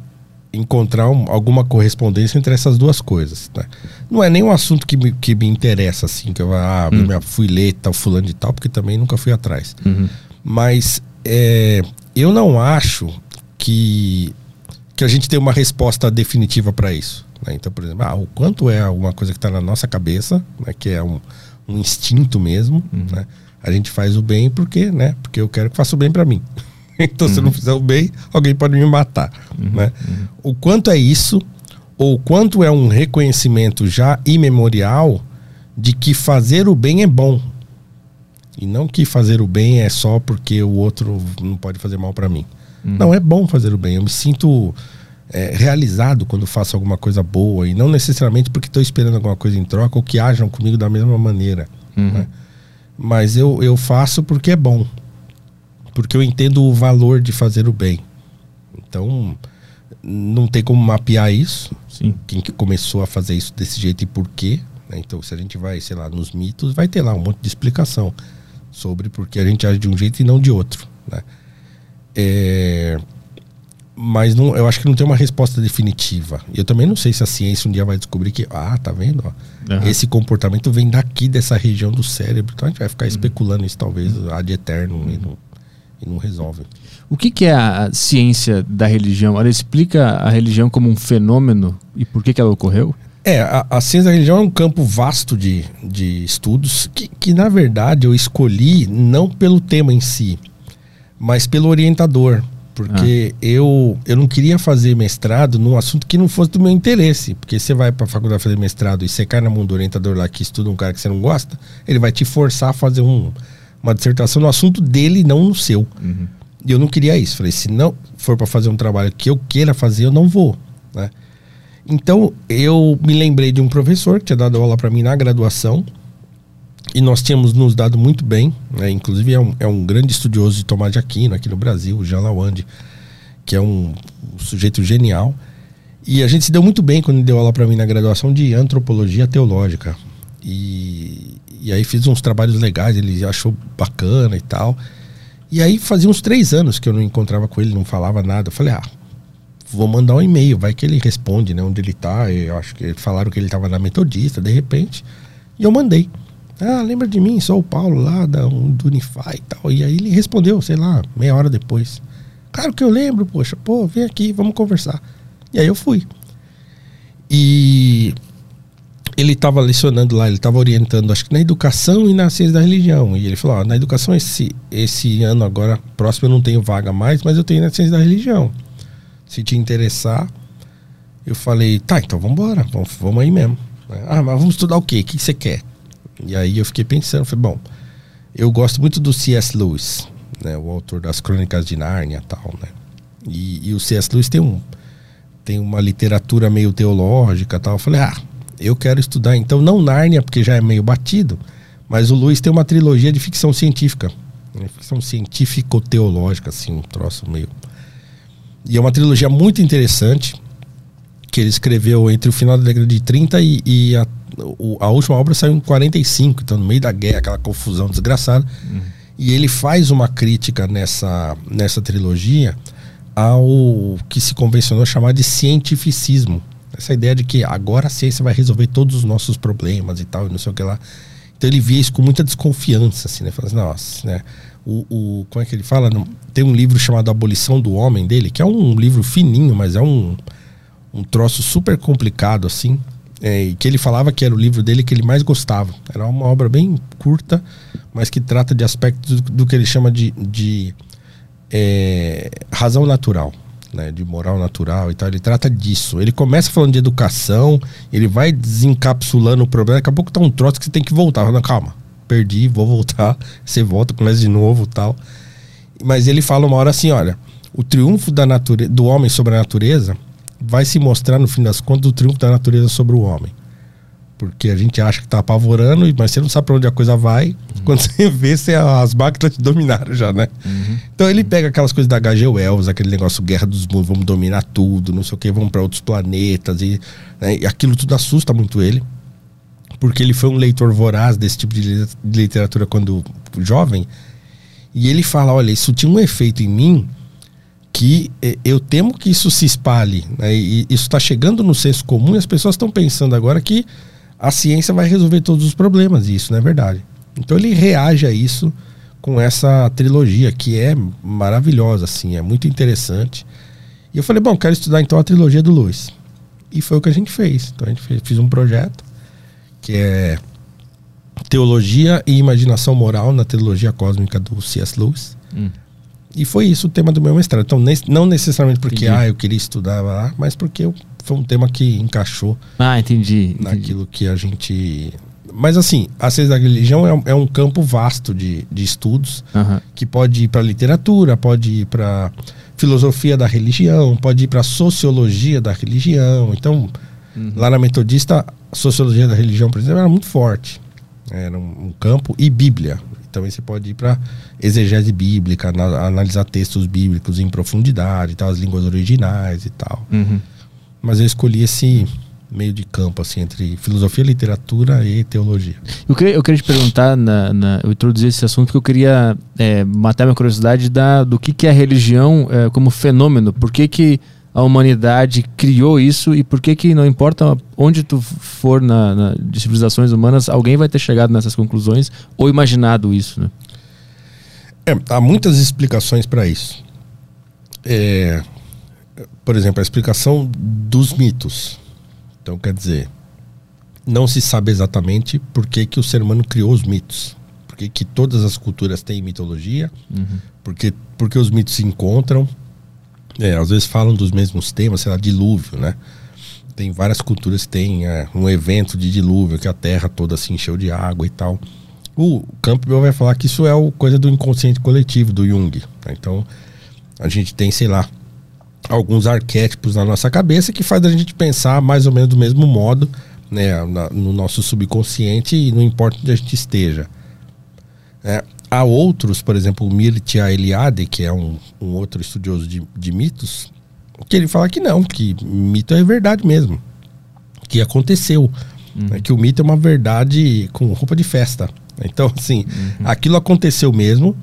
encontrar um, alguma correspondência entre essas duas coisas. Né? Não é nem um assunto que me, que me interessa, assim, que eu ah, hum. fui ler tal, fulano de tal, porque também nunca fui atrás. Uhum. Mas é, eu não acho que, que a gente tem uma resposta definitiva para isso. Né? Então, por exemplo, ah, o quanto é alguma coisa que está na nossa cabeça, né? que é um, um instinto mesmo, uhum. né? a gente faz o bem porque, né? porque eu quero que faça o bem para mim. então, uhum. se eu não fizer o bem, alguém pode me matar. Uhum. Né? Uhum. O quanto é isso, ou quanto é um reconhecimento já imemorial de que fazer o bem é bom. E não que fazer o bem é só porque o outro não pode fazer mal para mim. Uhum. Não, é bom fazer o bem. Eu me sinto é, realizado quando faço alguma coisa boa. E não necessariamente porque estou esperando alguma coisa em troca ou que ajam comigo da mesma maneira. Uhum. Né? Mas eu, eu faço porque é bom porque eu entendo o valor de fazer o bem. Então, não tem como mapear isso. Sim. Quem que começou a fazer isso desse jeito e por quê. Né? Então, se a gente vai, sei lá, nos mitos, vai ter lá um monte de explicação sobre por que a gente age de um jeito e não de outro. Né? É... Mas não, eu acho que não tem uma resposta definitiva. E eu também não sei se a ciência um dia vai descobrir que, ah, tá vendo? Ó, uhum. Esse comportamento vem daqui, dessa região do cérebro. Então a gente vai ficar uhum. especulando isso talvez uhum. ad eterno. E não, e não resolve. O que, que, é a ciência da religião? Ela explica a religião como um fenômeno e por que, que ela ocorreu? É, a, a, ciência da religião é um campo vasto de, de estudos que, que, na verdade, eu escolhi não pelo tema em si, mas pelo orientador. Porque ah. eu, eu não queria fazer mestrado num assunto que não fosse do meu interesse. Porque você vai para a faculdade fazer mestrado e você cai na mão do orientador lá que estuda um cara que você não gosta, ele vai te forçar a fazer um, uma dissertação no assunto dele, não no seu. Uhum. E eu não queria isso. Falei, se não for para fazer um trabalho que eu queira fazer, eu não vou. Né? Então, eu me lembrei de um professor que tinha dado aula para mim na graduação. E nós tínhamos nos dado muito bem. Né? Inclusive, é um, é um grande estudioso de Tomás de Aquino aqui no Brasil, o Jean Lawande, que é um, um sujeito genial. E a gente se deu muito bem quando deu aula para mim na graduação de antropologia teológica. E, e aí fiz uns trabalhos legais, ele achou bacana e tal. E aí fazia uns três anos que eu não encontrava com ele, não falava nada. Eu falei, ah, vou mandar um e-mail, vai que ele responde, né? Onde ele tá. Eu acho que falaram que ele tava na Metodista, de repente. E eu mandei. Ah, lembra de mim? Sou o Paulo lá da, do Unify e tal. E aí ele respondeu, sei lá, meia hora depois. Claro que eu lembro, poxa, pô, vem aqui, vamos conversar. E aí eu fui. E ele estava lecionando lá, ele estava orientando, acho que na educação e na ciência da religião. E ele falou: ó, na educação, esse, esse ano agora, próximo, eu não tenho vaga mais, mas eu tenho na ciência da religião. Se te interessar, eu falei: tá, então vamos embora, vamos, vamos aí mesmo. Ah, mas vamos estudar o quê? O que você quer? E aí eu fiquei pensando, falei, bom, eu gosto muito do C.S. Lewis, né, o autor das Crônicas de Nárnia e tal, né? E, e o C.S. Lewis tem um tem uma literatura meio teológica tal. Eu falei, ah, eu quero estudar então não Nárnia, porque já é meio batido, mas o Lewis tem uma trilogia de ficção científica, né, ficção científico-teológica, assim, um troço meio. E é uma trilogia muito interessante que ele escreveu entre o final da década de 30 e, e a, a última obra saiu em 45, então no meio da guerra, aquela confusão desgraçada. Uhum. E ele faz uma crítica nessa, nessa trilogia ao que se convencionou chamar de cientificismo. Essa ideia de que agora a ciência vai resolver todos os nossos problemas e tal, e não sei o que lá. Então ele via isso com muita desconfiança, assim, né? Falando assim, nossa, né? O, o, como é que ele fala? Tem um livro chamado Abolição do Homem dele, que é um livro fininho, mas é um, um troço super complicado, assim. É, que ele falava que era o livro dele que ele mais gostava. Era uma obra bem curta, mas que trata de aspectos do, do que ele chama de, de é, razão natural, né, de moral natural e tal. Ele trata disso. Ele começa falando de educação, ele vai desencapsulando o problema. Daqui a pouco tá um troço que você tem que voltar. Falando, calma, perdi, vou voltar. Você volta, começa de novo tal. Mas ele fala uma hora assim: olha, o triunfo da natureza, do homem sobre a natureza vai se mostrar, no fim das contas, o triunfo da natureza sobre o homem. Porque a gente acha que está apavorando, mas você não sabe para onde a coisa vai. Uhum. Quando você vê, você, as máquinas te dominaram já, né? Uhum. Então ele pega aquelas coisas da H.G. Wells, aquele negócio Guerra dos Mundos, vamos dominar tudo, não sei o que, vamos para outros planetas. E, né, e aquilo tudo assusta muito ele. Porque ele foi um leitor voraz desse tipo de literatura quando jovem. E ele fala: olha, isso tinha um efeito em mim que eh, eu temo que isso se espalhe. Né? E isso está chegando no senso comum e as pessoas estão pensando agora que a ciência vai resolver todos os problemas, e isso não é verdade. Então ele reage a isso com essa trilogia, que é maravilhosa, assim, é muito interessante. E eu falei, bom, quero estudar então a trilogia do Lewis. E foi o que a gente fez. Então a gente fez, fiz um projeto que é Teologia e Imaginação Moral na Trilogia Cósmica do C.S. Lewis. Hum. E foi isso o tema do meu mestrado. Então, não necessariamente porque ah, eu queria estudar lá, mas porque eu foi um tema que encaixou. Ah, entendi. entendi. Naquilo que a gente. Mas assim, a ciência da religião é, é um campo vasto de, de estudos uhum. que pode ir para literatura, pode ir para filosofia da religião, pode ir para sociologia da religião. Então, uhum. lá na Metodista, a sociologia da religião, por exemplo, era muito forte. Era um, um campo e Bíblia. Também você pode ir para exegese bíblica, analisar textos bíblicos em profundidade, tal, as línguas originais e tal. Uhum. Mas eu escolhi esse meio de campo, assim, entre filosofia, literatura e teologia. Eu queria, eu queria te perguntar, na, na, eu introduzi esse assunto porque eu queria é, matar minha curiosidade da, do que, que é a religião é, como fenômeno. Por que, que a humanidade criou isso e por que, que não importa onde tu for na, na de civilizações humanas, alguém vai ter chegado nessas conclusões ou imaginado isso, né? É, há muitas explicações para isso. É, por exemplo, a explicação dos mitos. Então, quer dizer, não se sabe exatamente por que, que o ser humano criou os mitos. Por que, que todas as culturas têm mitologia, uhum. porque, porque os mitos se encontram. É, às vezes falam dos mesmos temas, sei lá, dilúvio, né? Tem várias culturas que têm é, um evento de dilúvio, que a terra toda se encheu de água e tal. O Campbell vai falar que isso é o, coisa do inconsciente coletivo, do Jung. Né? Então, a gente tem, sei lá, alguns arquétipos na nossa cabeça que faz a gente pensar mais ou menos do mesmo modo, né, no nosso subconsciente e não importa onde a gente esteja. É, há outros, por exemplo, o Mircea Eliade, que é um, um outro estudioso de, de, mitos, que ele fala que não, que mito é verdade mesmo, que aconteceu, uhum. né, que o mito é uma verdade com roupa de festa. Então, assim, uhum. aquilo aconteceu mesmo,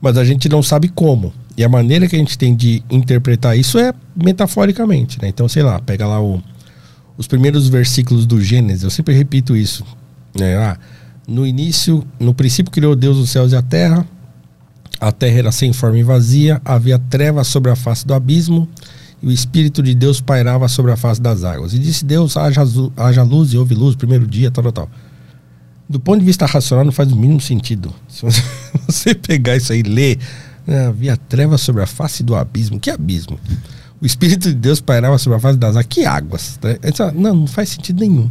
mas a gente não sabe como. E a maneira que a gente tem de interpretar isso é metaforicamente, né? Então, sei lá, pega lá o, os primeiros versículos do Gênesis, eu sempre repito isso. Né? Ah, no início, no princípio criou Deus os céus e a terra, a terra era sem forma e vazia, havia trevas sobre a face do abismo, e o Espírito de Deus pairava sobre a face das águas. E disse Deus, haja, haja luz e houve luz, primeiro dia, tal, tal, tal. Do ponto de vista racional, não faz o mínimo sentido. Se você pegar isso aí e ler é, havia trevas sobre a face do abismo. Que abismo? O Espírito de Deus pairava sobre a face das águas. Que águas? Né? Não, não faz sentido nenhum.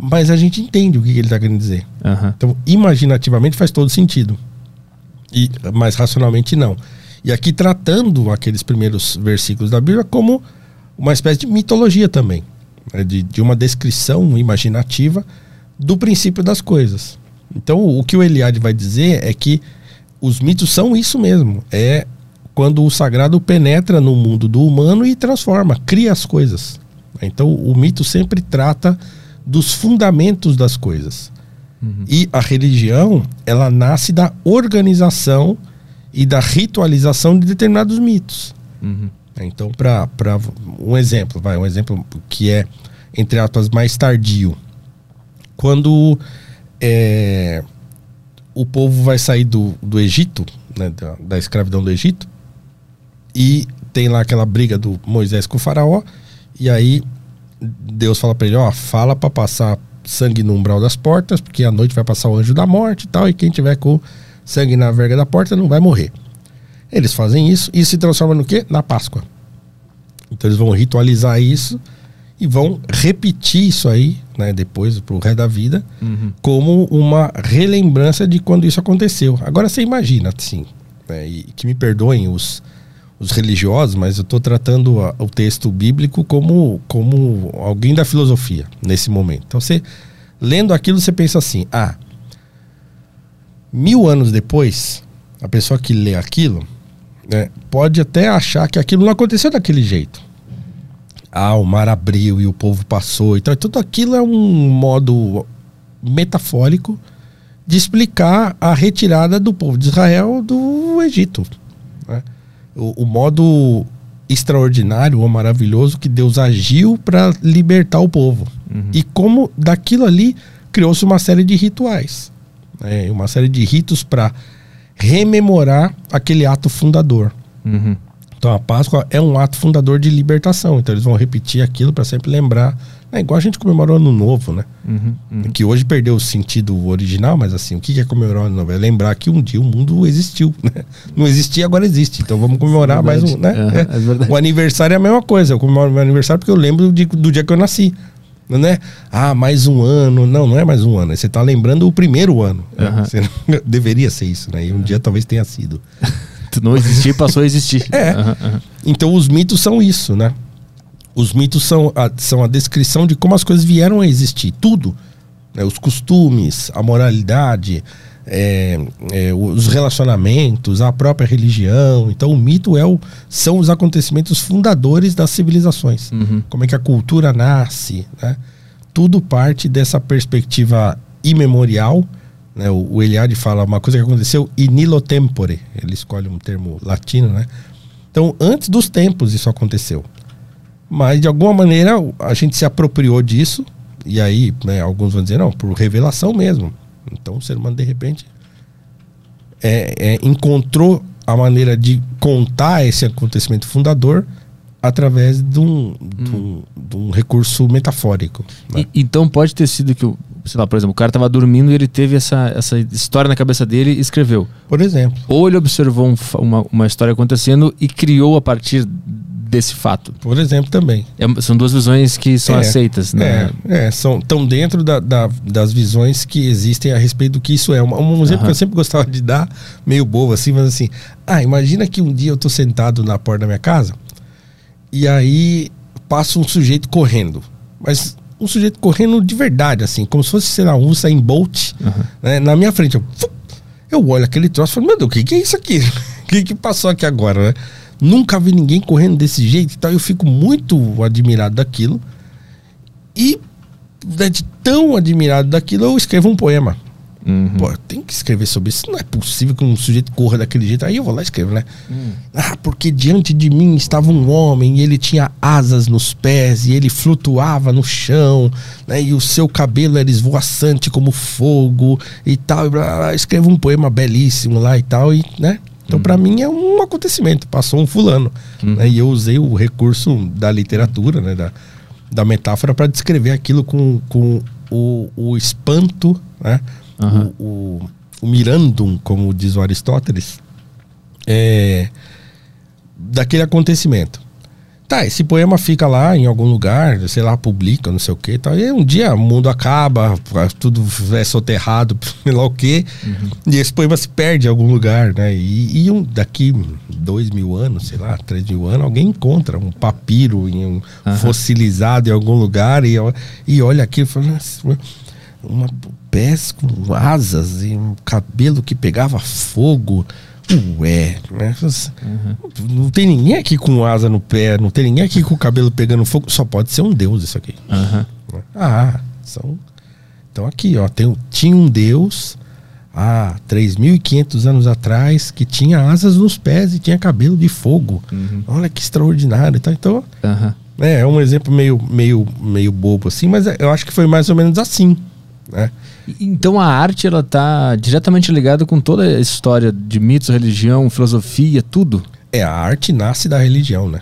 Mas a gente entende o que ele está querendo dizer. Aham. Então, imaginativamente faz todo sentido. E, mas racionalmente não. E aqui tratando aqueles primeiros versículos da Bíblia como uma espécie de mitologia também. né? De, de uma descrição imaginativa do princípio das coisas. Então, o que o Eliade vai dizer é que os mitos são isso mesmo. É quando o sagrado penetra no mundo do humano e transforma, cria as coisas. Então, o mito sempre trata dos fundamentos das coisas. E a religião, ela nasce da organização e da ritualização de determinados mitos. Uhum. Então, para um exemplo, vai, um exemplo que é, entre aspas, mais tardio. Quando é, o povo vai sair do, do Egito, né, da, da escravidão do Egito, e tem lá aquela briga do Moisés com o faraó, e aí Deus fala para ele, ó, fala para passar sangue no umbral das portas, porque à noite vai passar o anjo da morte e tal, e quem tiver com sangue na verga da porta não vai morrer. Eles fazem isso e se transforma no quê? Na Páscoa. Então eles vão ritualizar isso e vão repetir isso aí, né, depois pro resto da vida, Uhum. como uma relembrança de quando isso aconteceu. Agora você imagina, assim, né, e que me perdoem os, os religiosos, mas eu estou tratando a- o texto bíblico como, como alguém da filosofia nesse momento. Então você, lendo aquilo, você pensa assim: ah, mil anos depois, a pessoa que lê aquilo né, pode até achar que aquilo não aconteceu daquele jeito. Ah, o mar abriu e o povo passou. Então, tudo aquilo é um modo metafórico de explicar a retirada do povo de Israel do Egito. O, o modo extraordinário ou maravilhoso que Deus agiu para libertar o povo. E como daquilo ali criou-se uma série de rituais, né? uma série de ritos para rememorar aquele ato fundador. Uhum. Então a Páscoa é um ato fundador de libertação. Então eles vão repetir aquilo para sempre lembrar. É igual a gente comemorou Ano Novo, né? Uhum. Uhum. Que hoje perdeu o sentido original, mas assim, o que é comemorar Ano Novo? É lembrar que um dia o mundo existiu, né? Não existia, agora existe. Então vamos comemorar mais um, né? Aham, é verdade. O aniversário é a mesma coisa. Eu comemoro meu aniversário porque eu lembro de- do dia que eu nasci. Não é? Ah, mais um ano. Não, não é mais um ano. Você está lembrando o primeiro ano. né? Não- deveria ser isso, né? E um dia talvez tenha sido. Não existia passou a existir. É. Então os mitos são isso, né? Os mitos são a, são a descrição de como as coisas vieram a existir. Tudo. né? Os costumes, a moralidade, é, é, os relacionamentos, a própria religião. Então o mito é o, são os acontecimentos fundadores das civilizações. Uhum. Como é que a cultura nasce, né? Tudo parte dessa perspectiva imemorial. Né? O, o Eliade fala uma coisa que aconteceu in illo tempore. Ele escolhe um termo latino, né? Então, antes dos tempos isso aconteceu. Mas, de alguma maneira, a gente se apropriou disso. E aí, né, alguns vão dizer, não, por revelação mesmo. Então, o ser humano, de repente, é, é, encontrou a maneira de contar esse acontecimento fundador através de um, de um, de um recurso metafórico. né? E- então pode ter sido que, o- sei lá, por exemplo, o cara tava dormindo e ele teve essa, essa história na cabeça dele e escreveu. Por exemplo. Ou ele observou um uma, uma história acontecendo e criou a partir desse fato. Por exemplo, também. É- são duas visões que são É, aceitas, né? É, é, são tão dentro da- da- das visões que existem a respeito do que isso é. Um, um exemplo Aham. que eu sempre gostava de dar, meio bobo assim, mas assim, ah, imagina que um dia eu tô sentado na porta da minha casa e aí passa um sujeito correndo, mas um sujeito correndo de verdade, assim, como se fosse, sei lá, um Usain Bolt, né, na minha frente. Eu, eu olho aquele troço e falo, meu Deus, o que, que é isso aqui? O que, que passou aqui agora, né? Nunca vi ninguém correndo desse jeito e tal. Eu fico muito admirado daquilo. E né, de tão admirado daquilo, eu escrevo um poema. Uhum. Pô, tenho que escrever sobre isso. Não é possível que um sujeito corra daquele jeito. Aí eu vou lá e escrevo, né? Ah, porque diante de mim estava um homem e ele tinha asas nos pés e ele flutuava no chão, né? E o seu cabelo era esvoaçante como fogo e tal. E blá, blá, blá. Escrevo um poema belíssimo lá e tal, e, né? Então, pra mim, é um acontecimento. Passou um fulano. né? E eu usei o recurso da literatura, né? Da, da metáfora para descrever aquilo com, com o, o espanto, né? Aham. O, o, o mirandum, como diz o Aristóteles, é, daquele acontecimento. Tá, esse poema fica lá em algum lugar, sei lá, publica, não sei o que tal. E um dia o mundo acaba, tudo é soterrado, sei lá o que. Uhum. E esse poema se perde em algum lugar, né? E, e um, daqui dois mil anos, sei lá, três mil anos, alguém encontra um papiro em um uhum. fossilizado em algum lugar e, e olha aquilo e fala, uma pés com asas e um cabelo que pegava fogo. Ué, né? Uhum. Não tem ninguém aqui com asa no pé, não tem ninguém aqui com o cabelo pegando fogo. Só pode ser um deus isso aqui. Uhum. Ah, são. Então aqui, ó, tem, tinha um deus há 3.500 anos atrás que tinha asas nos pés e tinha cabelo de fogo. Uhum. Olha que extraordinário. Então, então é, é um exemplo meio, meio, meio bobo assim, mas é, eu acho que foi mais ou menos assim. Né? Então a arte ela tá diretamente ligada com toda a história de mitos, religião, filosofia, tudo. É, a arte nasce da religião, né?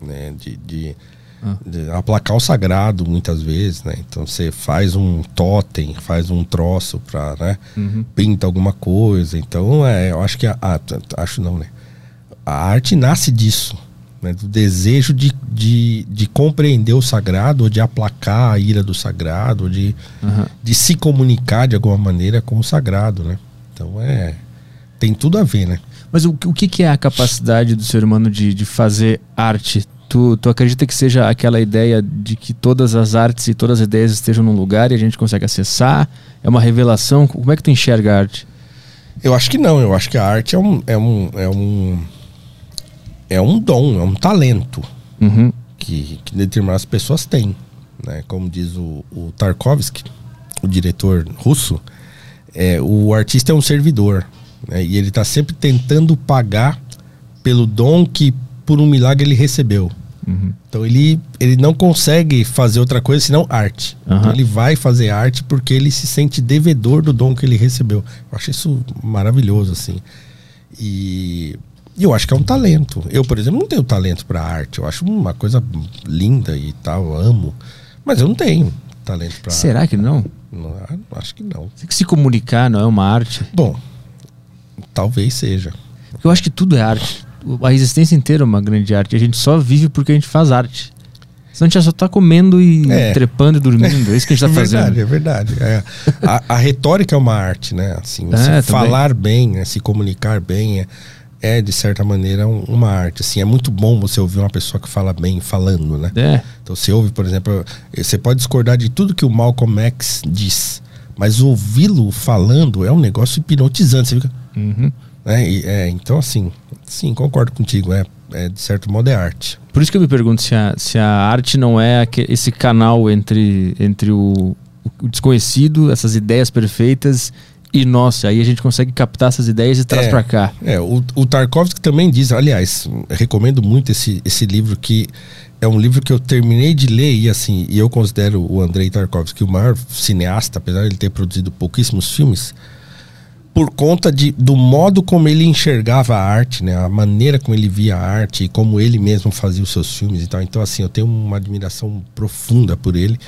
né? De, de, ah. de, aplacar o sagrado muitas vezes, né? Então você faz um totem, faz um troço para, né? Uhum. Pinta alguma coisa. Então é, eu acho que a, a, acho não, né? A arte nasce disso né, do desejo de, de, de, compreender o sagrado, ou de aplacar a ira do sagrado, ou de, uhum. de se comunicar de alguma maneira com o sagrado, né? Então é tem tudo a ver, né? Mas o, o que, que é a capacidade do ser humano de, de fazer arte? Tu, tu acredita que seja aquela ideia de que todas as artes e todas as ideias estejam num lugar e a gente consegue acessar? É uma revelação? Como é que tu enxerga a arte? Eu acho que não. Eu acho que a arte é um, é um, é um é um dom, é um talento uhum. que, que, determinadas pessoas têm. Né? Como diz o, o Tarkovsky, o diretor russo, é, o artista é um servidor. Né? E ele está sempre tentando pagar pelo dom que, por um milagre, ele recebeu. Uhum. Então ele, ele não consegue fazer outra coisa senão arte. Uhum. Então ele vai fazer arte porque ele se sente devedor do dom que ele recebeu. Eu acho isso maravilhoso, assim. E e eu acho que é um talento. Eu, por exemplo, não tenho talento para arte. Eu acho uma coisa linda e tal, amo. Mas eu não tenho talento para Será que não? não? Acho que não. Tem que se comunicar não é uma arte? Bom, talvez seja. Eu acho que tudo é arte. A existência inteira é uma grande arte. A gente só vive porque a gente faz arte. Senão a gente só tá comendo e é. trepando e dormindo. É isso que a gente tá é fazendo. Verdade, é verdade. É. A, a, retórica é uma arte, né? Assim, é, falar bem, né? se comunicar bem. É é, de certa maneira, uma arte. Assim, é muito bom você ouvir uma pessoa que fala bem falando, né? É. Então você ouve, por exemplo, você pode discordar de tudo que o Malcolm X diz, mas ouvi-lo falando é um negócio hipnotizante. Você fica. Uhum. É, é, então, assim, sim, concordo contigo. É, é, de certo modo, é arte. Por isso que eu me pergunto se a, se a arte não é esse canal entre, entre o, o desconhecido, essas ideias perfeitas e nossa, aí a gente consegue captar essas ideias e traz é, para cá. É, o, o, Tarkovsky também diz, aliás, recomendo muito esse, esse livro que é um livro que eu terminei de ler e assim, e eu considero o Andrei Tarkovsky o maior cineasta, apesar de ele ter produzido pouquíssimos filmes, por conta de, do modo como ele enxergava a arte, né? A maneira como ele via a arte e como ele mesmo fazia os seus filmes e tal. Então assim, eu tenho uma admiração profunda por ele.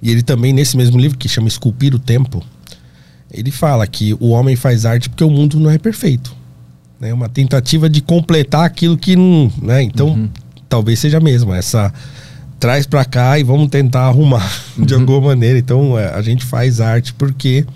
E ele também nesse mesmo livro que chama Esculpir o Tempo, ele fala que o homem faz arte porque o mundo não é perfeito. É né? uma tentativa de completar aquilo que não. Né? Então, uhum. talvez seja mesmo. Essa traz para cá e vamos tentar arrumar uhum. de alguma maneira. Então, é, a gente faz arte porque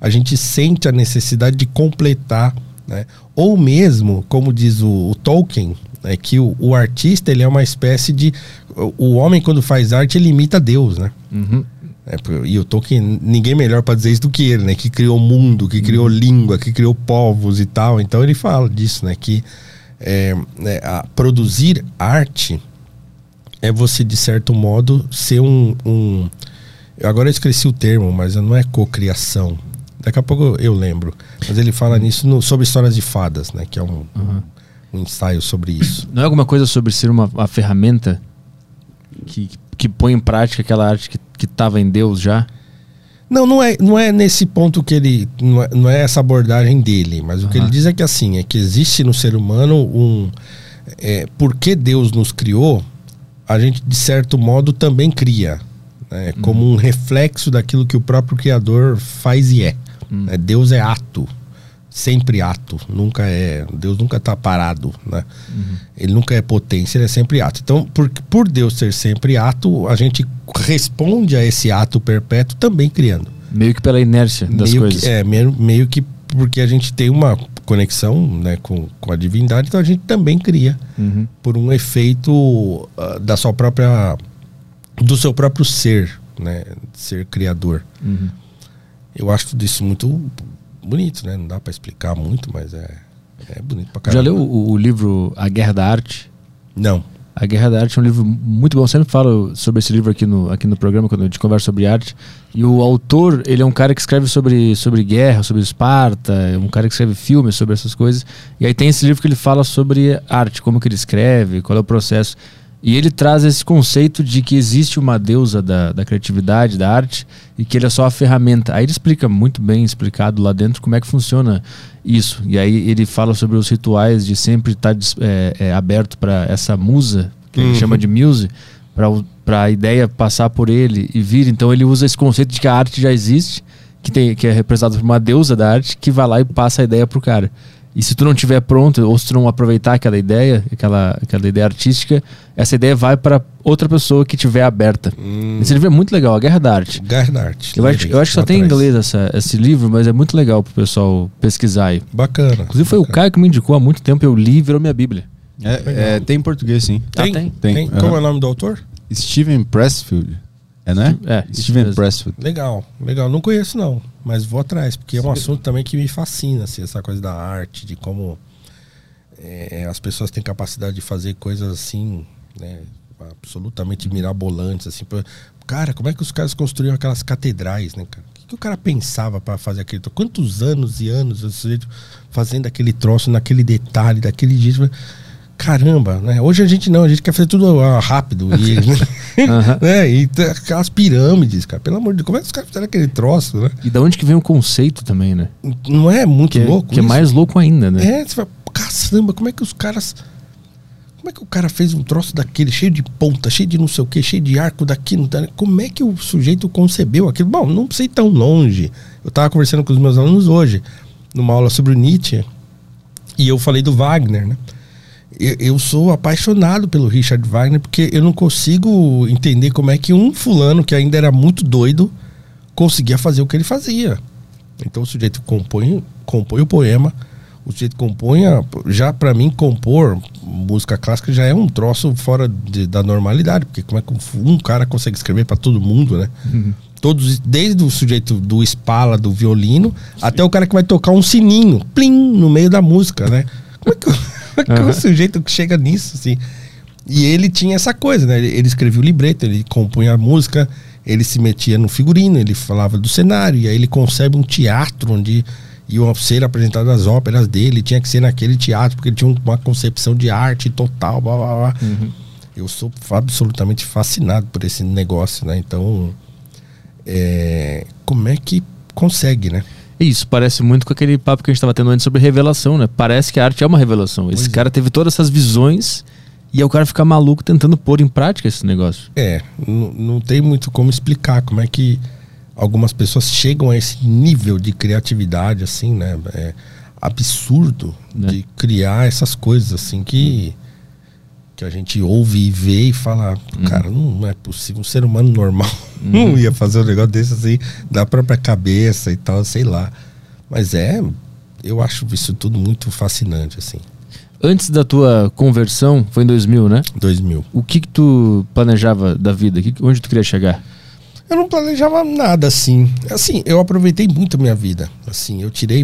a gente sente a necessidade de completar. Né? Ou mesmo, como diz o, o Tolkien, é que o, o, artista ele é uma espécie de. O, o, homem, quando faz arte, ele imita Deus, né? Uhum. É, e o Tolkien, ninguém melhor para dizer isso do que ele, né? Que criou o mundo, que criou uhum. língua, que criou povos e tal. Então ele fala disso, né? Que é, é, produzir arte é você, de certo modo, ser um. um agora eu esqueci o termo, mas não é cocriação. Daqui a pouco eu lembro. Mas ele fala nisso no, sobre histórias de fadas, né? Que é um, uhum. um ensaio sobre isso. Não é alguma coisa sobre ser uma, uma ferramenta que, que põe em prática aquela arte que estava em Deus já? Não, não é, não é nesse ponto que ele. Não é, não é essa abordagem dele, mas o que ele diz é que assim, é que existe no ser humano um. É, porque Deus nos criou, a gente, de certo modo, também cria. Né, uhum. Como um reflexo daquilo que o próprio Criador faz e é. Uhum. Deus é ato. Sempre ato, nunca é. Deus nunca está parado, né? Ele nunca é potência, ele é sempre ato. Então, por, por Deus ser sempre ato, a gente responde a esse ato perpétuo também criando. Meio que pela inércia das meio coisas. Que, é, meio, meio que porque a gente tem uma conexão né, com, com a divindade, então a gente também cria Uhum. por um efeito ah, da sua própria. do seu próprio ser, né? Ser criador. Uhum. Eu acho tudo isso muito bonito, né? Não dá pra explicar muito, mas é, é bonito pra Já caramba. leu o, o livro A Guerra da Arte? Não. A Guerra da Arte é um livro muito bom. Eu sempre falo sobre esse livro aqui no, aqui no programa, quando a gente conversa sobre arte. E o autor, ele é um cara que escreve sobre, sobre guerra, sobre Esparta, é um cara que escreve filmes sobre essas coisas. E aí tem esse livro que ele fala sobre arte, como que ele escreve, qual é o processo. E ele traz esse conceito de que existe uma deusa da, da criatividade, da arte, e que ele é só a ferramenta. Aí ele explica muito bem explicado lá dentro como é que funciona isso. E aí ele fala sobre os rituais de sempre estar dis- é, é, aberto para essa musa, que ele Uhum. chama de muse, para a ideia passar por ele e vir. Então ele usa esse conceito de que a arte já existe, que, tem, que é representada por uma deusa da arte, que vai lá e passa a ideia pro cara. E se tu não tiver pronto, ou se tu não aproveitar aquela ideia, aquela, aquela ideia artística, essa ideia vai para outra pessoa que tiver aberta. Hum, Esse livro é muito legal, A Guerra da Arte. Guerra da Arte. Eu acho, eu acho que só tem em inglês essa, esse livro, mas é muito legal pro pessoal pesquisar aí. Bacana. Inclusive foi o bacana. Caio que me indicou há muito tempo, eu li e virou minha bíblia. É, é, tem em português, sim. Ah, Tem? tem? tem? Tem. Como Aham. é o nome do autor? Steven Pressfield. É, né? É, isso Steven mesmo. Pressfield. Legal, legal. Não conheço, não. Mas vou atrás, porque é um assunto também que me fascina, assim, essa coisa da arte, de como é, as pessoas têm capacidade de fazer coisas assim, né? Absolutamente mirabolantes, assim. Cara, como é que os caras construíam aquelas catedrais, né, cara? O que, o cara pensava para fazer aquele? Quantos anos e anos fazendo aquele troço naquele detalhe, daquele jeito? Caramba, né? Hoje a gente não, a gente quer fazer tudo rápido. E, Aham. né? e tem aquelas pirâmides, cara. Pelo amor de Deus, como é que os caras fizeram aquele troço, né? E da onde que vem o conceito também, né? Não é muito Que, é- louco? que é isso? mais louco ainda, né? É, você fala, caramba, como é que os caras. Como é que o cara fez um troço daquele, cheio de ponta, cheio de não sei o que, cheio de arco daqui? não tá- Como é que o sujeito concebeu aquilo? Bom, não sei tão longe. Eu tava conversando com os meus alunos hoje, numa aula sobre o Nietzsche, e eu falei do Wagner, né? Eu, eu sou apaixonado pelo Richard Wagner, porque eu não consigo entender como é que um fulano que ainda era muito doido conseguia fazer o que ele fazia. Então o sujeito compõe, compõe o poema, o sujeito compõe, a- já para mim compor música clássica já é um troço fora de- da normalidade, porque como é que um, cara consegue escrever para todo mundo, né? Todos, desde o sujeito do espala, do violino, até o cara que vai tocar um sininho, plim, no meio da música, né? Como é que, o- que o sujeito chega nisso, assim? E ele tinha essa coisa, né? Ele, ele escrevia o libreto, ele compunha a música, ele se metia no figurino, ele falava do cenário, e aí ele concebe um teatro onde iam ser apresentadas as óperas dele, tinha que ser naquele teatro, porque ele tinha um- uma concepção de arte total, blá blá blá. Eu sou absolutamente fascinado por esse negócio, né? Então, é, como é que consegue, né? Isso parece muito com aquele papo que a gente estava tendo antes sobre revelação, né? Parece que a arte é uma revelação. Esse Pois é. cara teve todas essas visões e é o cara ficar maluco tentando pôr em prática esse negócio. É, não, não tem muito como explicar como é que algumas pessoas chegam a esse nível de criatividade, assim, né? É absurdo Né? de criar essas coisas, assim, que, que a gente ouve e vê e fala, cara, não é possível, um ser humano normal não ia fazer um negócio desse, assim, da própria cabeça e tal, sei lá. Mas é, eu acho isso tudo muito fascinante, assim. Antes da tua conversão, foi em 2000, né? 2000. O que que tu planejava da vida? Onde tu queria chegar? Eu não planejava nada assim. Assim, eu aproveitei muito a minha vida. Assim, eu tirei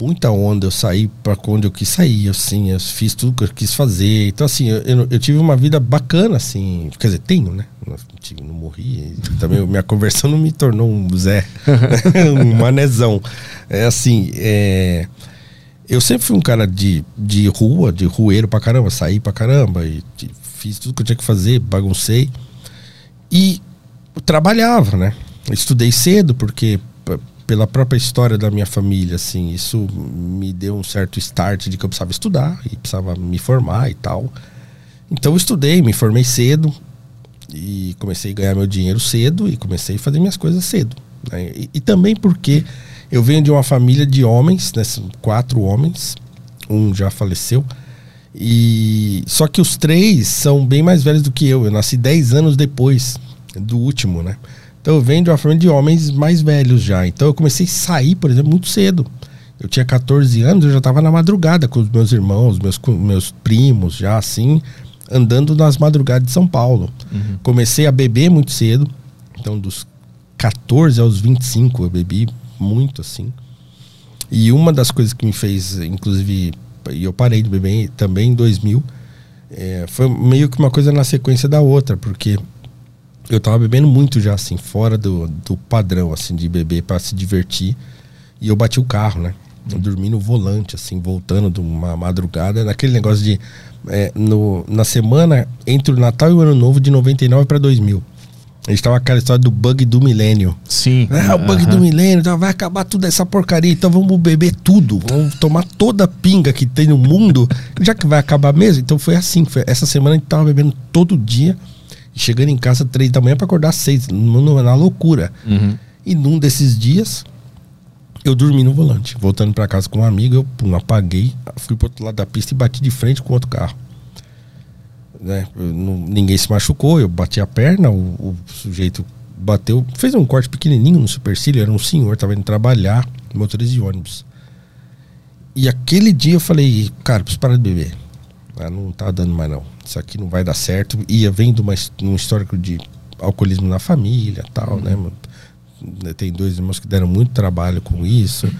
muita onda, eu saí para onde eu quis sair, assim, eu fiz tudo que eu quis fazer. Então, assim, eu, eu, tive uma vida bacana, assim. Quer dizer, tenho, né? Não, não morri. Também minha conversão não me tornou um Zé, um manezão. É assim, é. Eu sempre fui um cara de, de rua, de rueiro pra caramba, saí pra caramba e fiz tudo que eu tinha que fazer, baguncei. E trabalhava, né? Estudei cedo porque pela própria história da minha família, assim, isso me deu um certo start de que eu precisava estudar e precisava me formar e tal. Então eu estudei, me formei cedo e comecei a ganhar meu dinheiro cedo e comecei a fazer minhas coisas cedo. né? E, e também porque Eu venho de uma família de homens, né, quatro homens, um já faleceu. E só que os três são bem mais velhos do que eu. Eu nasci 10 anos depois do último, né? Então eu venho de uma família de homens mais velhos já. Então eu comecei a sair, por exemplo, muito cedo. Eu tinha 14 anos, eu já estava na madrugada com os meus irmãos, meus, meus primos, já assim, andando nas madrugadas de São Paulo. Uhum. Comecei a beber muito cedo. Então, dos 14 aos 25, eu bebi muito assim. E uma das coisas que me fez, inclusive, e eu parei de beber também em 2000, é, foi meio que uma coisa na sequência da outra, porque eu tava bebendo muito já, assim, fora do, do padrão, assim, de beber para se divertir. E eu bati o carro, né? Eu dormi no volante, assim, voltando de uma madrugada, naquele negócio de. É, no, na semana entre o Natal e o Ano Novo, de 99 para 2000. A gente tava aquela história do bug do milênio. Sim. É, o bug do milênio, então vai acabar tudo essa porcaria, então vamos beber tudo. Vamos tomar toda a pinga que tem no mundo, já que vai acabar mesmo. Então foi assim. Foi, essa semana a gente tava bebendo todo dia. Chegando em casa três da manhã para acordar seis, na loucura. Uhum. E num desses dias, eu dormi no volante. Voltando para casa com um amigo, eu pum, apaguei, fui pro outro lado da pista e bati de frente com outro carro. Né? Não, ninguém se machucou, eu bati a perna, o, o, sujeito bateu, fez um corte pequenininho no supercílio, era um senhor, tava indo trabalhar, motorista de ônibus. E aquele dia eu falei, cara, preciso parar de beber. Ah, não tá dando mais não. Isso aqui não vai dar certo. Ia vendo uma, um histórico de alcoolismo na família tal, uhum. né? Né, tem dois irmãos que deram muito trabalho com isso.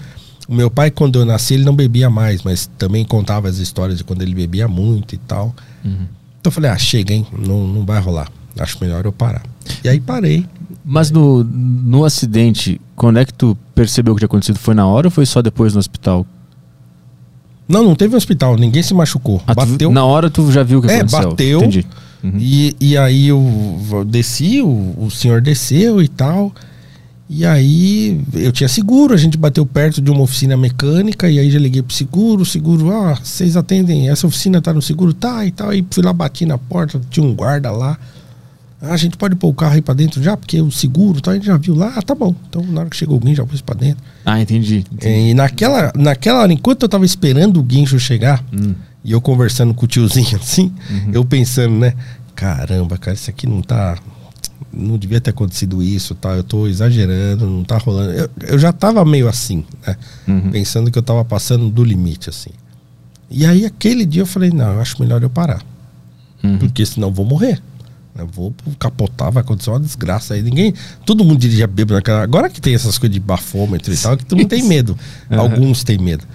O meu pai, quando eu nasci, ele não bebia mais, mas também contava as histórias de quando ele bebia muito e tal. Uhum. Então eu falei, ah, chega, hein? Não, não vai rolar. Acho melhor eu parar. E aí parei. Mas no, no acidente, quando é que tu percebeu o que tinha acontecido? Foi na hora ou foi só depois no hospital? Não, não teve hospital, ninguém se machucou. Ah, bateu. na hora tu já viu o que é, aconteceu? É, bateu. Entendi. Uhum. E, e aí eu desci, o, o senhor desceu e tal. E aí eu tinha seguro, a gente bateu perto de uma oficina mecânica e aí já liguei pro seguro, seguro, ah, vocês atendem, essa oficina tá no seguro? Tá e tal. Aí fui lá, bati na porta, tinha um guarda lá. Ah, a gente pode pôr o carro aí pra dentro já, porque o seguro, tá, a gente já viu lá, ah, tá bom. Então na hora que chegou alguém já pôs pra dentro. Ah, entendi. entendi. E naquela, naquela hora, enquanto eu tava esperando o guincho chegar, hum. e eu conversando com o tiozinho assim, uhum. eu pensando, né? Caramba, cara, isso aqui não tá não devia ter acontecido isso, tá? Eu tô exagerando, não tá rolando. Eu, eu já tava meio assim, né? Uhum. Pensando que eu tava passando do limite, assim. E aí, aquele dia eu falei, não, eu acho melhor eu parar. Uhum. Porque senão eu vou morrer. Eu vou capotar, vai acontecer uma desgraça aí. Ninguém. Todo mundo dirigia bêbado naquela. Agora que tem essas coisas de bafômetro e tal, que todo mundo tem medo. Uhum. Alguns têm medo.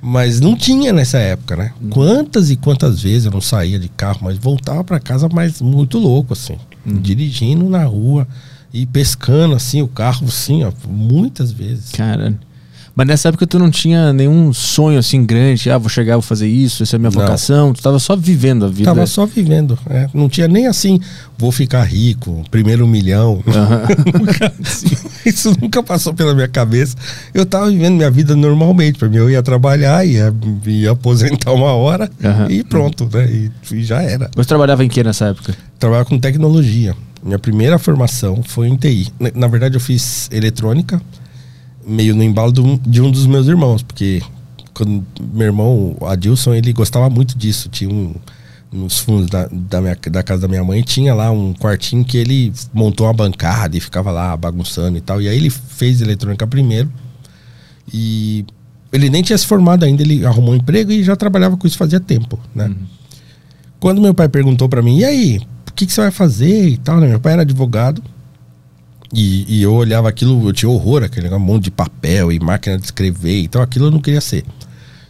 Mas não tinha nessa época, né? Quantas e quantas vezes eu não saía de carro, mas voltava para casa mais muito louco, assim uhum. dirigindo na rua e pescando assim o carro, assim, ó, muitas vezes. Cara. Mas nessa época tu não tinha nenhum sonho assim grande, ah, vou chegar, vou fazer isso, essa é a minha não. vocação. Tu tava só vivendo a vida. Tava só vivendo, é. Não tinha nem assim, vou ficar rico, primeiro milhão. Uhum. nunca, isso nunca passou pela minha cabeça. Eu tava vivendo minha vida normalmente. Para mim, eu ia trabalhar, ia, ia aposentar uma hora uhum. e pronto, né? E, e, já era. Você trabalhava em que nessa época? Trabalhava com tecnologia. Minha primeira formação foi em TI. Na verdade, eu fiz eletrônica meio no embalo do, de um dos meus irmãos, porque quando meu irmão, Adilson, ele gostava muito disso. Tinha um, nos fundos da, da, minha, da casa da minha mãe, tinha lá um quartinho que ele montou uma bancada e ficava lá bagunçando e tal. E aí ele fez eletrônica primeiro. E ele nem tinha se formado ainda, ele arrumou um emprego e já trabalhava com isso fazia tempo, né? Uhum. Quando meu pai perguntou para mim, e aí, o que, que você vai fazer e tal, né? Meu pai era advogado. E, e, eu olhava aquilo, eu tinha horror, aquele monte de papel e máquina de escrever, então aquilo eu não queria ser.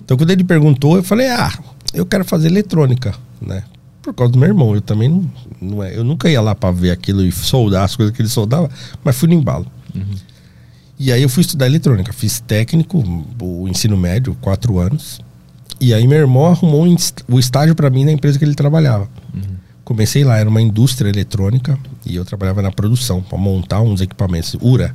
Então quando ele perguntou, eu falei, ah, eu quero fazer eletrônica, né? Por causa do meu irmão, eu também não, não é, eu nunca ia lá para ver aquilo e soldar as coisas que ele soldava, mas fui no embalo. Uhum. E aí eu fui estudar eletrônica, fiz técnico, o ensino médio, quatro anos. E aí meu irmão arrumou o estágio para mim na empresa que ele trabalhava. Uhum. Comecei lá, era uma indústria eletrônica e eu trabalhava na produção para montar uns equipamentos URA,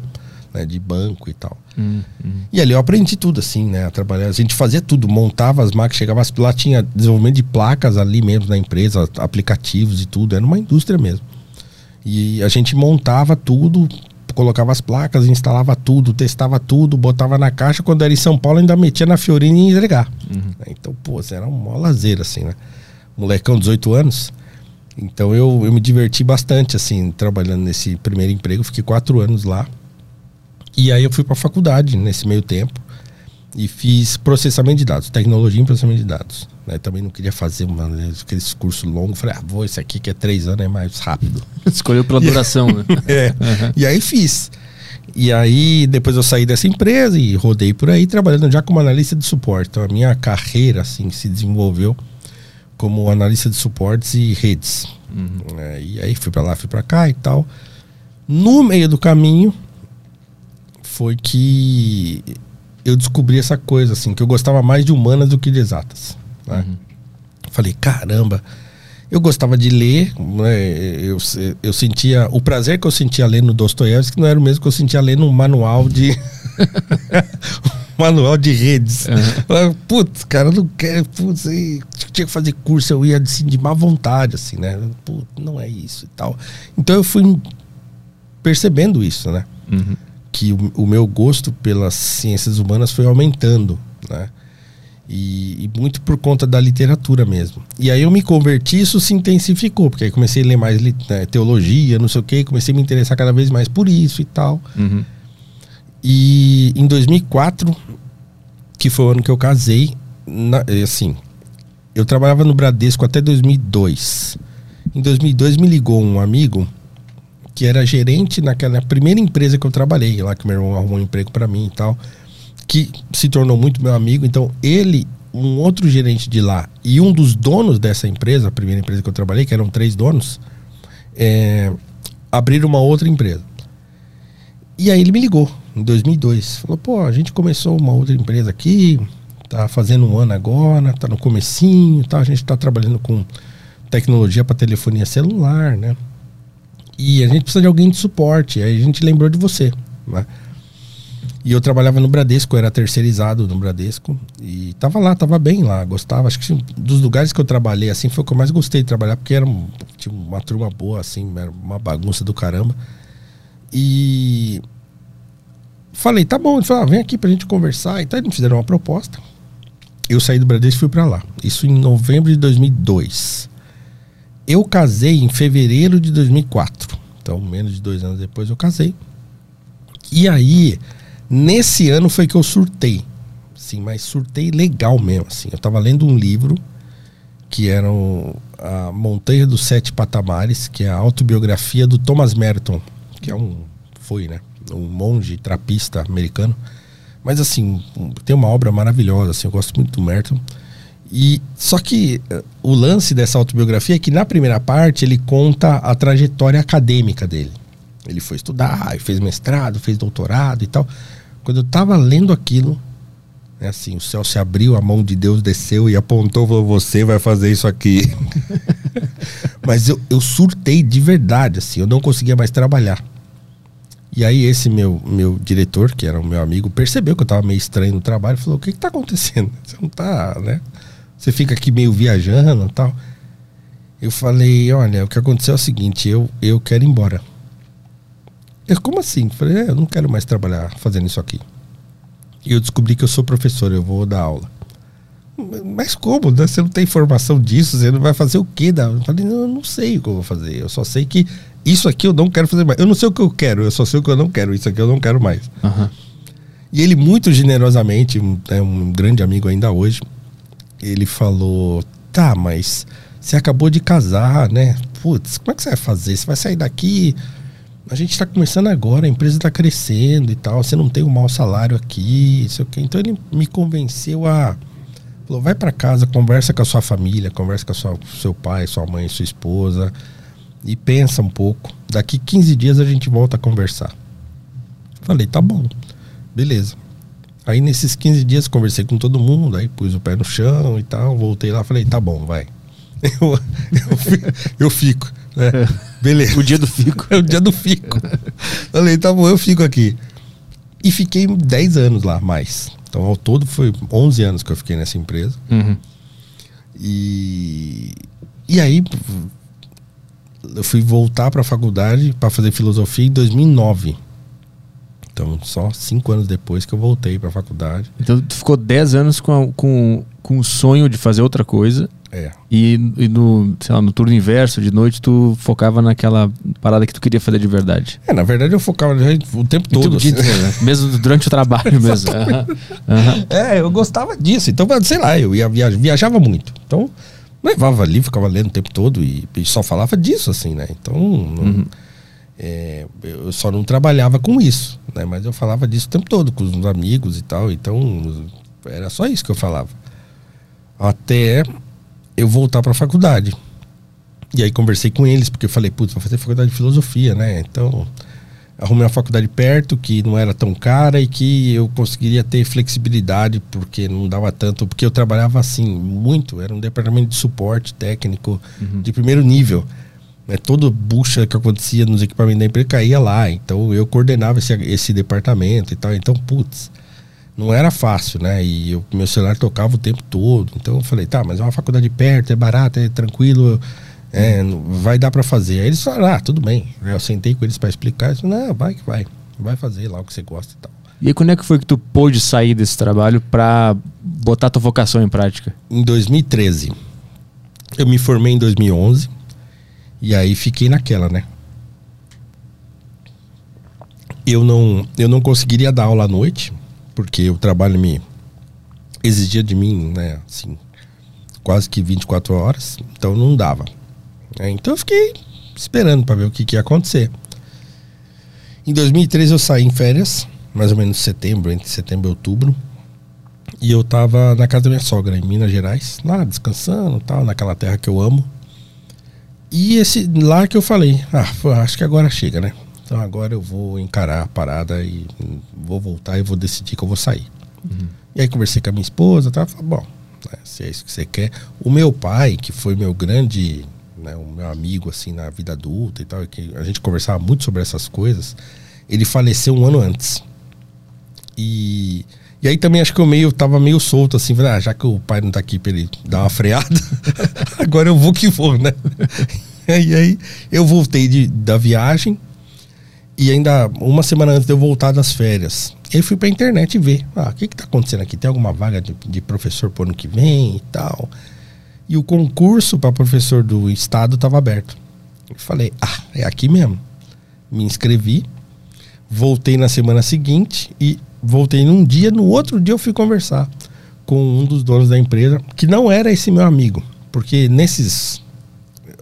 né, de banco e tal. Hum, hum. E ali eu aprendi tudo assim, né, a trabalhar. A gente fazia tudo, montava as máquinas, chegava lá tinha desenvolvimento de placas ali mesmo na empresa, aplicativos e tudo, era uma indústria mesmo. E a gente montava tudo colocava as placas, instalava tudo, testava tudo, botava na caixa. Quando era em São Paulo, ainda metia na Fiorina e ia entregar. Então, pô, era um maior lazer, assim, né? Molecão, 18 anos. Então eu, eu me diverti bastante, assim, trabalhando nesse primeiro emprego. Fiquei quatro anos lá. E aí eu fui pra faculdade nesse meio tempo. E fiz processamento de dados, tecnologia em processamento de dados. Né? Também não queria fazer uma, aqueles cursos longos. Falei, ah, vou, esse aqui que é três anos é mais rápido. Escolheu pela duração, né? É. E aí fiz. E aí depois eu saí dessa empresa e rodei por aí trabalhando já como analista de suporte. Então a minha carreira assim se desenvolveu como analista de suportes e redes. É, e aí fui pra lá, fui pra cá e tal. No meio do caminho foi que eu descobri essa coisa assim, que eu gostava mais de humanas do que de exatas. né? Falei, caramba, eu gostava de ler, né, eu, eu sentia. O prazer que eu sentia lendo Dostoiévski não era o mesmo que eu sentia lendo um manual de. manual de redes. Falei, Putz, cara, eu não quero. Putz, aí, tinha que fazer curso, eu ia assim, de má vontade, assim, né? Putz, não é isso e tal. Então eu fui percebendo isso, né? Uhum. que o, o meu gosto pelas ciências humanas foi aumentando, né? E, e muito por conta da literatura mesmo. E aí eu me converti, isso se intensificou, porque aí comecei a ler mais né, teologia, não sei o quê, comecei a me interessar cada vez mais por isso e tal. Uhum. E em 2004, que foi o ano que eu casei, na- eh, assim, eu trabalhava no Bradesco até 2002. Em 2002 me ligou um amigo que era gerente naquela primeira empresa que eu trabalhei, lá que meu irmão arrumou um emprego para mim e tal, que se tornou muito meu amigo. Então, ele, um outro gerente de lá e um dos donos dessa empresa, a primeira empresa que eu trabalhei, que eram três donos, é, abriram uma outra empresa. E aí ele me ligou em 2002. Falou, pô, a gente começou uma outra empresa aqui, tá fazendo um ano agora, tá no comecinho, tá? A gente tá trabalhando com tecnologia para telefonia celular, né? E a gente precisa de alguém de suporte. Aí a gente lembrou de você, né? E eu trabalhava no Bradesco, eu era terceirizado no Bradesco. E tava lá, tava bem lá, gostava. Acho que dos lugares que eu trabalhei, assim, foi o que eu mais gostei de trabalhar, porque era um- uma turma boa, assim, era uma bagunça do caramba. E falei, tá bom, ele falou, ah, vem aqui pra gente conversar. Então eles me fizeram uma proposta. Eu saí do Bradesco e fui pra lá. Isso em novembro de 2002. Eu casei em fevereiro de 2004. Então, menos de dois anos depois eu casei. E aí, nesse ano foi que eu surtei. Sim, mas surtei legal mesmo, assim. Eu tava lendo um livro que era a Montanha dos Sete Patamares, que é a autobiografia do Thomas Merton, que é um foi, né, um monge trapista americano. Mas assim, tem uma obra maravilhosa, assim, eu gosto muito do Merton. E só que eh, o lance dessa autobiografia é que na primeira parte ele conta a trajetória acadêmica dele. Ele foi estudar, fez mestrado, fez doutorado e tal. Quando eu tava lendo aquilo, é assim, o céu se abriu, a mão de Deus desceu e apontou, falou, você vai fazer isso aqui. Mas eu, eu surtei de verdade, assim, eu não conseguia mais trabalhar. E aí esse meu, meu diretor, que era o meu amigo, percebeu que eu tava meio estranho no trabalho e falou, o que que tá acontecendo? Você não tá, né? Você fica aqui meio viajando e tal. Eu falei, olha, o que aconteceu é o seguinte, eu, eu quero ir embora. Eu, como assim? Eu falei, é, eu não quero mais trabalhar fazendo isso aqui. E eu descobri que eu sou professor, eu vou dar aula. Mas como? né? Você não tem informação disso? Você não vai fazer o quê? da- Eu falei, não, eu não sei o que eu vou fazer. Eu só sei que isso aqui eu não quero fazer mais. Eu não sei o que eu quero, eu só sei o que eu não quero. Isso aqui eu não quero mais. Aham. E ele, muito generosamente, um- é um grande amigo ainda hoje, ele falou: tá, mas você acabou de casar, né? Putz, como é que você vai fazer? Você vai sair daqui. A gente tá começando agora, a empresa tá crescendo e tal. Você não tem um mau salário aqui, isso aqui. Então ele me convenceu a. Falou, vai para casa, conversa com a sua família, conversa com a sua, seu pai, sua mãe, sua esposa e pensa um pouco. Daqui 15 dias a gente volta a conversar. Falei, tá bom, beleza. Aí nesses 15 dias conversei com todo mundo, aí pus o pé no chão e tal, voltei lá, falei, tá bom, vai. Eu, eu, fi- eu fico, né? Beleza. O dia do fico. É o dia do fico. Falei, tá bom, eu fico aqui. E fiquei 10 anos lá, mais. Então, ao todo, foi 11 anos que eu fiquei nessa empresa. Uhum. E, e aí, eu fui voltar para a faculdade para fazer filosofia em 2009. Então, só cinco anos depois que eu voltei para a faculdade. Então, tu ficou 10 anos com, a, com, com o sonho de fazer outra coisa. É. E, e no, sei lá, no turno inverso, de noite, tu focava naquela parada que tu queria fazer de verdade. É, na verdade eu focava o tempo E todo. assim. né? Mesmo durante o trabalho mesmo. Aham, aham. É, eu gostava disso. Então, sei lá, eu ia viaja, viajava muito. Então, levava livro, ficava lendo o tempo todo e, e só falava disso, assim, né? Então, não- é, eu só não trabalhava com isso, né? Mas eu falava disso o tempo todo com os amigos e tal. Então, era só isso que eu falava. Até eu voltar para a faculdade. E aí conversei com eles, porque eu falei, putz, vou fazer faculdade de filosofia, né? Então, arrumei uma faculdade perto, que não era tão cara e que eu conseguiria ter flexibilidade, porque não dava tanto, porque eu trabalhava assim, muito, era um departamento de suporte técnico de primeiro nível. Né? Toda bucha que acontecia nos equipamentos da empresa caía lá, então eu coordenava esse, esse departamento e tal, então, putz, não era fácil, né? E o meu celular tocava o tempo todo. Então eu falei, tá, mas é uma faculdade perto, é barato, é tranquilo, é, vai dar pra fazer. Aí eles falaram, ah, tudo bem. Eu sentei com eles pra explicar. Eles falaram, não, vai que vai. Vai fazer lá o que você gosta e tal. E aí, quando é que foi que tu pôde sair desse trabalho pra botar tua vocação em prática? Em 2013, eu me formei em 2011. E aí fiquei naquela, né? Eu não, eu não conseguiria dar aula à noite, porque o trabalho me exigia de mim, né, assim, quase que 24 horas, então não dava. É, então eu fiquei esperando para ver o que, que ia acontecer. Em 2013 eu saí em férias, mais ou menos setembro, entre setembro e outubro. E eu tava na casa da minha sogra, em Minas Gerais, lá descansando e tal, naquela terra que eu amo. E esse lá que eu falei, ah, acho que agora chega, né? Então agora eu vou encarar a parada e vou voltar e vou decidir que eu vou sair. E aí conversei com a minha esposa, tá? Falei, bom, né, se é isso que você quer. O meu pai, que foi meu grande, né, o meu amigo assim na vida adulta e tal, que a gente conversava muito sobre essas coisas, ele faleceu um ano antes. E, e aí também acho que eu meio tava meio solto assim, ah, já que o pai não tá aqui pra ele dar uma freada, agora eu vou que vou, né? e aí eu voltei de, da viagem e ainda uma semana antes de eu voltar das férias, eu fui pra internet ver, ah, o que que tá acontecendo aqui? Tem alguma vaga de, de professor pro ano que vem e tal? E o concurso para professor do estado estava aberto. Eu falei, ah, é aqui mesmo. Me inscrevi, voltei na semana seguinte e voltei num dia, no outro dia eu fui conversar com um dos donos da empresa, que não era esse meu amigo, porque nesses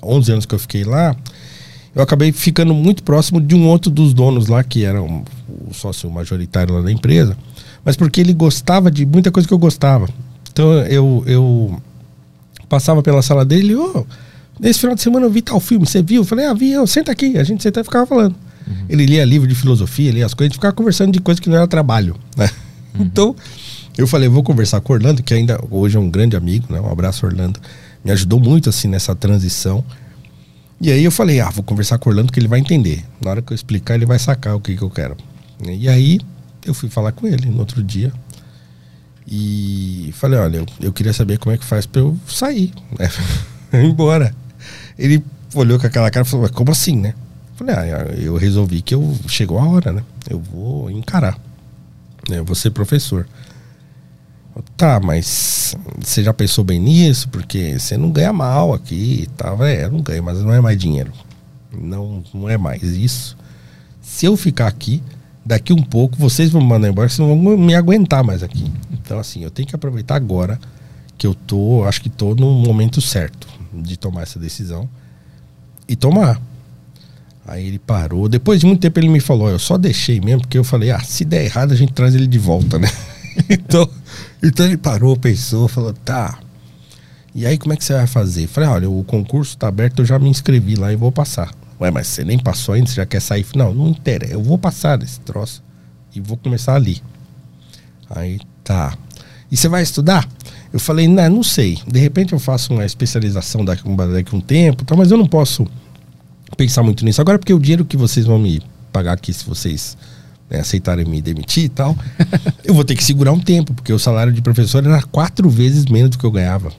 11 anos que eu fiquei lá, eu acabei ficando muito próximo de um outro dos donos lá, que era um- o sócio majoritário lá da empresa, mas porque ele gostava de muita coisa que eu gostava. Então eu, eu passava pela sala dele, ô, nesse final de semana eu vi tal filme, você viu? Eu falei, ah, vi, eu, senta aqui, a gente senta e ficava falando. Ele lia livro de filosofia, lia as coisas, a gente ficava conversando de coisas que não era trabalho, né? Então, eu falei, eu vou conversar com o Orlando, que ainda hoje é um grande amigo, né? Um abraço, Orlando. Me ajudou muito, assim, nessa transição. E aí eu falei, ah, vou conversar com o Orlando que ele vai entender. Na hora que eu explicar, ele vai sacar o que, que eu quero. E aí eu fui falar com ele no outro dia. E falei, olha, eu, eu queria saber como é que faz pra eu sair, né? Embora. Ele olhou com aquela cara e falou, mas como assim, né? Falei, ah, eu resolvi que eu chegou a hora, né? Eu vou encarar. né? Eu vou ser professor. Tá, mas você já pensou bem nisso? Porque você não ganha mal aqui e tal. É, eu não ganho, mas não é mais dinheiro. Não, não é mais isso. Se eu ficar aqui, daqui um pouco vocês vão me mandar embora, vocês não vão me aguentar mais aqui. Então, assim, eu tenho que aproveitar agora que eu tô, acho que tô no momento certo de tomar essa decisão e tomar. Aí ele parou. Depois de muito tempo ele me falou, eu só deixei mesmo, porque eu falei, ah, se der errado a gente traz ele de volta, né? então, então ele parou, pensou, falou, tá. E aí como é que você vai fazer? Falei, olha, o concurso tá aberto, eu já me inscrevi lá e vou passar. Ué, mas você nem passou ainda, você já quer sair? Não, não interessa, eu vou passar desse troço e vou começar ali. Aí tá. E você vai estudar? Eu falei, não, não sei. De repente eu faço uma especialização daqui, daqui um tempo, tá, mas eu não posso pensar muito nisso. Agora, porque o dinheiro que vocês vão me pagar aqui, se vocês né, aceitarem me demitir e tal, eu vou ter que segurar um tempo, porque o salário de professor era quatro vezes menos do que eu ganhava.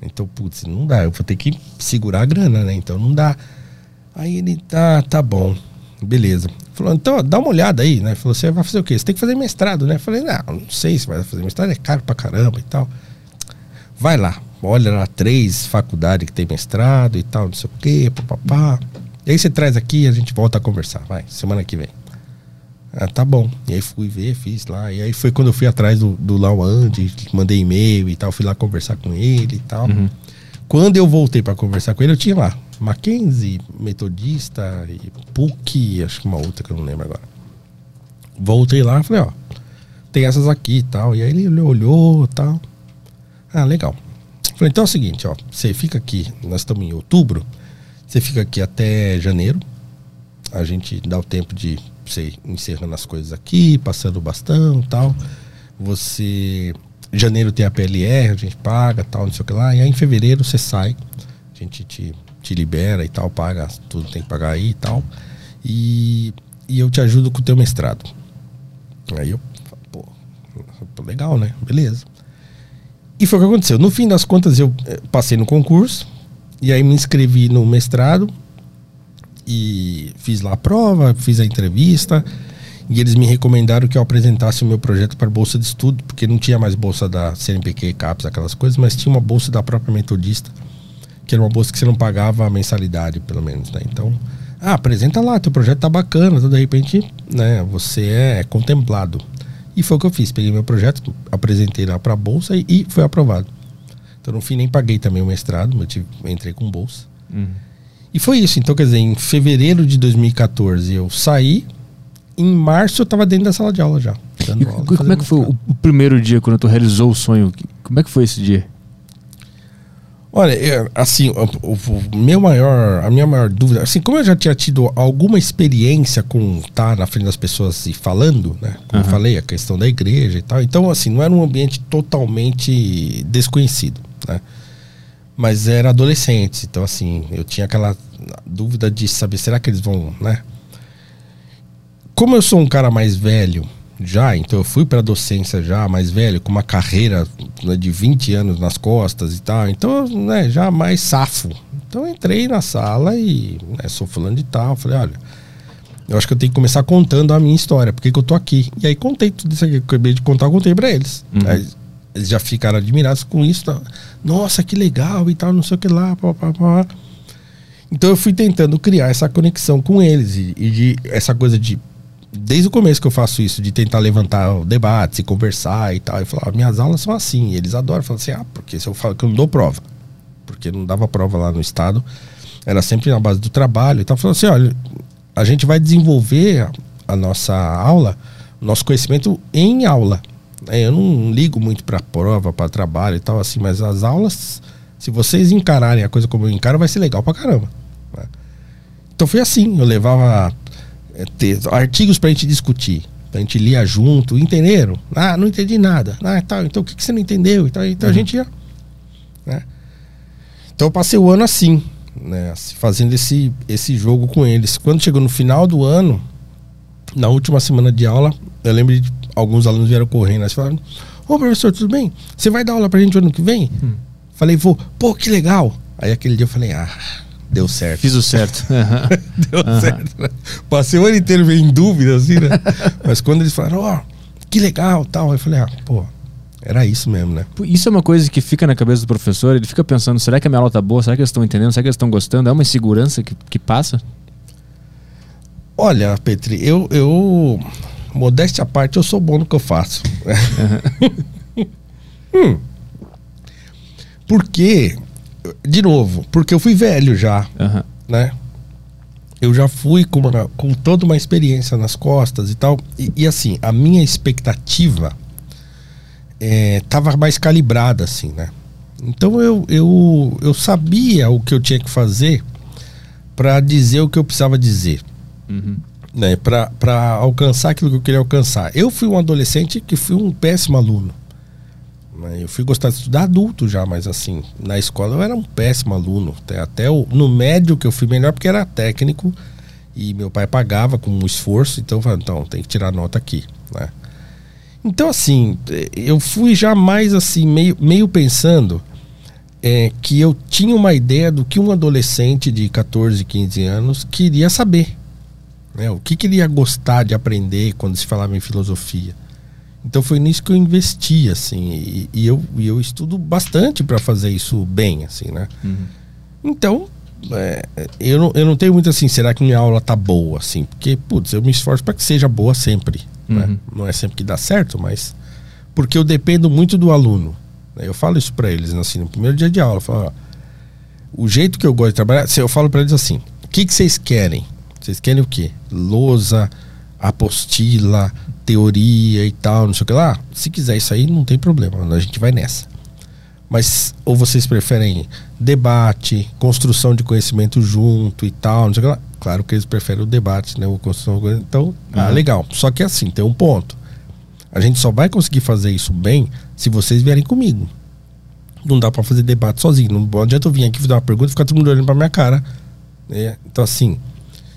Então, putz, não dá. Eu vou ter que segurar a grana, né? Então não dá. Aí ele, tá, tá bom. beleza. Falou, então dá uma olhada aí, né? Falou, você vai fazer o quê? Você tem que fazer mestrado, né? Falei, não, não sei se vai fazer mestrado, é caro pra caramba e tal. Vai lá, olha lá três faculdades que tem mestrado e tal, não sei o quê, papapá. E aí você traz aqui e a gente volta a conversar, vai, semana que vem. Ah, tá bom. E aí fui ver, fiz lá. E aí foi quando eu fui atrás do, do Lawande, mandei e-mail e tal, fui lá conversar com ele e tal. Uhum. Quando eu voltei para conversar com ele, eu tinha lá Mackenzie, Metodista, e PUC, acho que uma outra que eu não lembro agora. Voltei lá, falei, ó, tem essas aqui e tal. E aí ele olhou e tal. Ah, legal. Falei, então é o seguinte, ó, você fica aqui, nós estamos em outubro, você fica aqui até janeiro. A gente dá o tempo de você encerrando as coisas aqui, passando o bastão tal. Você. Janeiro tem a PLR, a gente paga tal, não sei o que lá. E aí em fevereiro você sai, a gente te, te libera e tal, paga, tudo tem que pagar aí e tal. E, e eu te ajudo com o teu mestrado. Aí eu, pô, legal, né? Beleza. E foi o que aconteceu. No fim das contas, eu eh, passei no concurso, e aí me inscrevi no mestrado, e fiz lá a prova, fiz a entrevista, e eles me recomendaram que eu apresentasse o meu projeto para bolsa de estudo, porque não tinha mais bolsa da CNPq, CAPES, aquelas coisas, mas tinha uma bolsa da própria metodista, que era uma bolsa que você não pagava a mensalidade, pelo menos, né? Então, ah, apresenta lá, teu projeto tá bacana, então, de repente, né, você é contemplado. E foi o que eu fiz. Peguei meu projeto, apresentei lá para a bolsa e, e, foi aprovado. Então, no fim, nem paguei também o mestrado, eu tive, entrei com bolsa. Uhum. E foi isso. Então, quer dizer, em fevereiro de 2014 eu saí. Em março eu estava dentro da sala de aula já. Aula, como é que foi o, o primeiro dia quando tu realizou o sonho? Como é que foi esse dia? Olha, é, assim, o, o, meu maior, a minha maior dúvida, assim, como eu já tinha tido alguma experiência com estar na frente das pessoas e falando, né? Como uhum. eu falei, a questão da igreja e tal. Então, assim, não era um ambiente totalmente desconhecido, né? Mas era adolescente, então assim, eu tinha aquela dúvida de saber, será que eles vão, né? Como eu sou um cara mais velho, já, então eu fui para docência já, mais velho, com uma carreira né, de 20 anos nas costas e tal, então, né, já mais safo. Então eu entrei na sala e né, sou falando de tal, falei, olha, eu acho que eu tenho que começar contando a minha história, porque que eu tô aqui. E aí contei tudo isso aqui que eu acabei de contar, eu contei para eles. Uhum. Aí, eles já ficaram admirados com isso. Tá? Nossa, que legal e tal, não sei o que lá. Pá, pá, pá. Então eu fui tentando criar essa conexão com eles e, e de essa coisa de desde o começo que eu faço isso, de tentar levantar debates e conversar e tal. E falar, ah, minhas aulas são assim. Eles adoram. Falam assim, ah, porque se eu falo que eu não dou prova. Porque não dava prova lá no estado. Era sempre na base do trabalho e tal. Falando assim, olha, a gente vai desenvolver a, a nossa aula, nosso conhecimento em aula. É, eu não ligo muito para prova, para trabalho e tal, assim, mas as aulas, se vocês encararem a coisa como eu encaro, vai ser legal pra caramba. Né? Então foi assim, eu levava é, ter, artigos para a gente discutir, para a gente lia junto, entenderam? Ah, não entendi nada. Ah, tal, então o que, que você não entendeu? Então, então uhum. a gente ia. Né? Então eu passei o ano assim, né, fazendo esse, esse jogo com eles. Quando chegou no final do ano, na última semana de aula, eu lembro de alguns alunos vieram correndo, e falaram: Ô professor, tudo bem? Você vai dar aula pra gente ano que vem? Hum. Falei, vou, pô, que legal. Aí aquele dia eu falei, ah, Deu certo. Fiz o certo. Deu uhum. certo. Né? Passei o ano inteiro meio em dúvida, assim, né? Mas quando eles falaram, ó, oh, que legal tal, eu falei, ah, pô, era isso mesmo, né? Isso é uma coisa que fica na cabeça do professor, ele fica pensando, será que a minha aula tá boa? Será que eles estão entendendo? Será que eles estão gostando? É uma insegurança que, que passa? Olha, Petri, eu, eu. Modéstia à parte, eu sou bom no que eu faço. Uhum. hum. Porque de novo, porque eu fui velho já, uhum. né? Eu já fui com, uma, com toda uma experiência nas costas e tal. E, e assim, a minha expectativa é, tava mais calibrada, assim, né? Então eu, eu, eu sabia o que eu tinha que fazer para dizer o que eu precisava dizer. Uhum. Né? Para alcançar aquilo que eu queria alcançar. Eu fui um adolescente que fui um péssimo aluno. Né? Eu fui gostar de estudar adulto já, mas assim, na escola eu era um péssimo aluno. Até o, no médio que eu fui melhor porque era técnico e meu pai pagava com um esforço, então eu falei, então, tem que tirar nota aqui, né? Então assim, eu fui já mais assim, meio, meio pensando é, que eu tinha uma ideia do que um adolescente de 14, 15 anos queria saber. Né? O que, que ele ia gostar de aprender quando se falava em filosofia? Então foi nisso que eu investi, assim, e, e eu, e eu estudo bastante para fazer isso bem, assim, né? Uhum. Então, é, eu, não, eu não tenho muito assim, será que minha aula tá boa, assim? Porque, putz, eu me esforço para que seja boa sempre. Né? Uhum. Não é sempre que dá certo, mas. Porque eu dependo muito do aluno. né? Eu falo isso para eles, assim, no primeiro dia de aula. Eu falo, ó, o jeito que eu gosto de trabalhar, se eu falo para eles assim: o que, que vocês querem? Vocês querem o quê? Lousa, apostila, teoria e tal, não sei o que lá. Se quiser isso aí, não tem problema, a gente vai nessa. Mas ou vocês preferem debate, construção de conhecimento junto e tal, não sei o que lá. Claro que eles preferem o debate, né? O construção, então, ah, Uhum. legal. Só que assim, tem um ponto. A gente só vai conseguir fazer isso bem se vocês vierem comigo. Não dá pra fazer debate sozinho. Não adianta eu vir aqui fazer uma pergunta e ficar todo mundo olhando pra minha cara. né? Então, assim,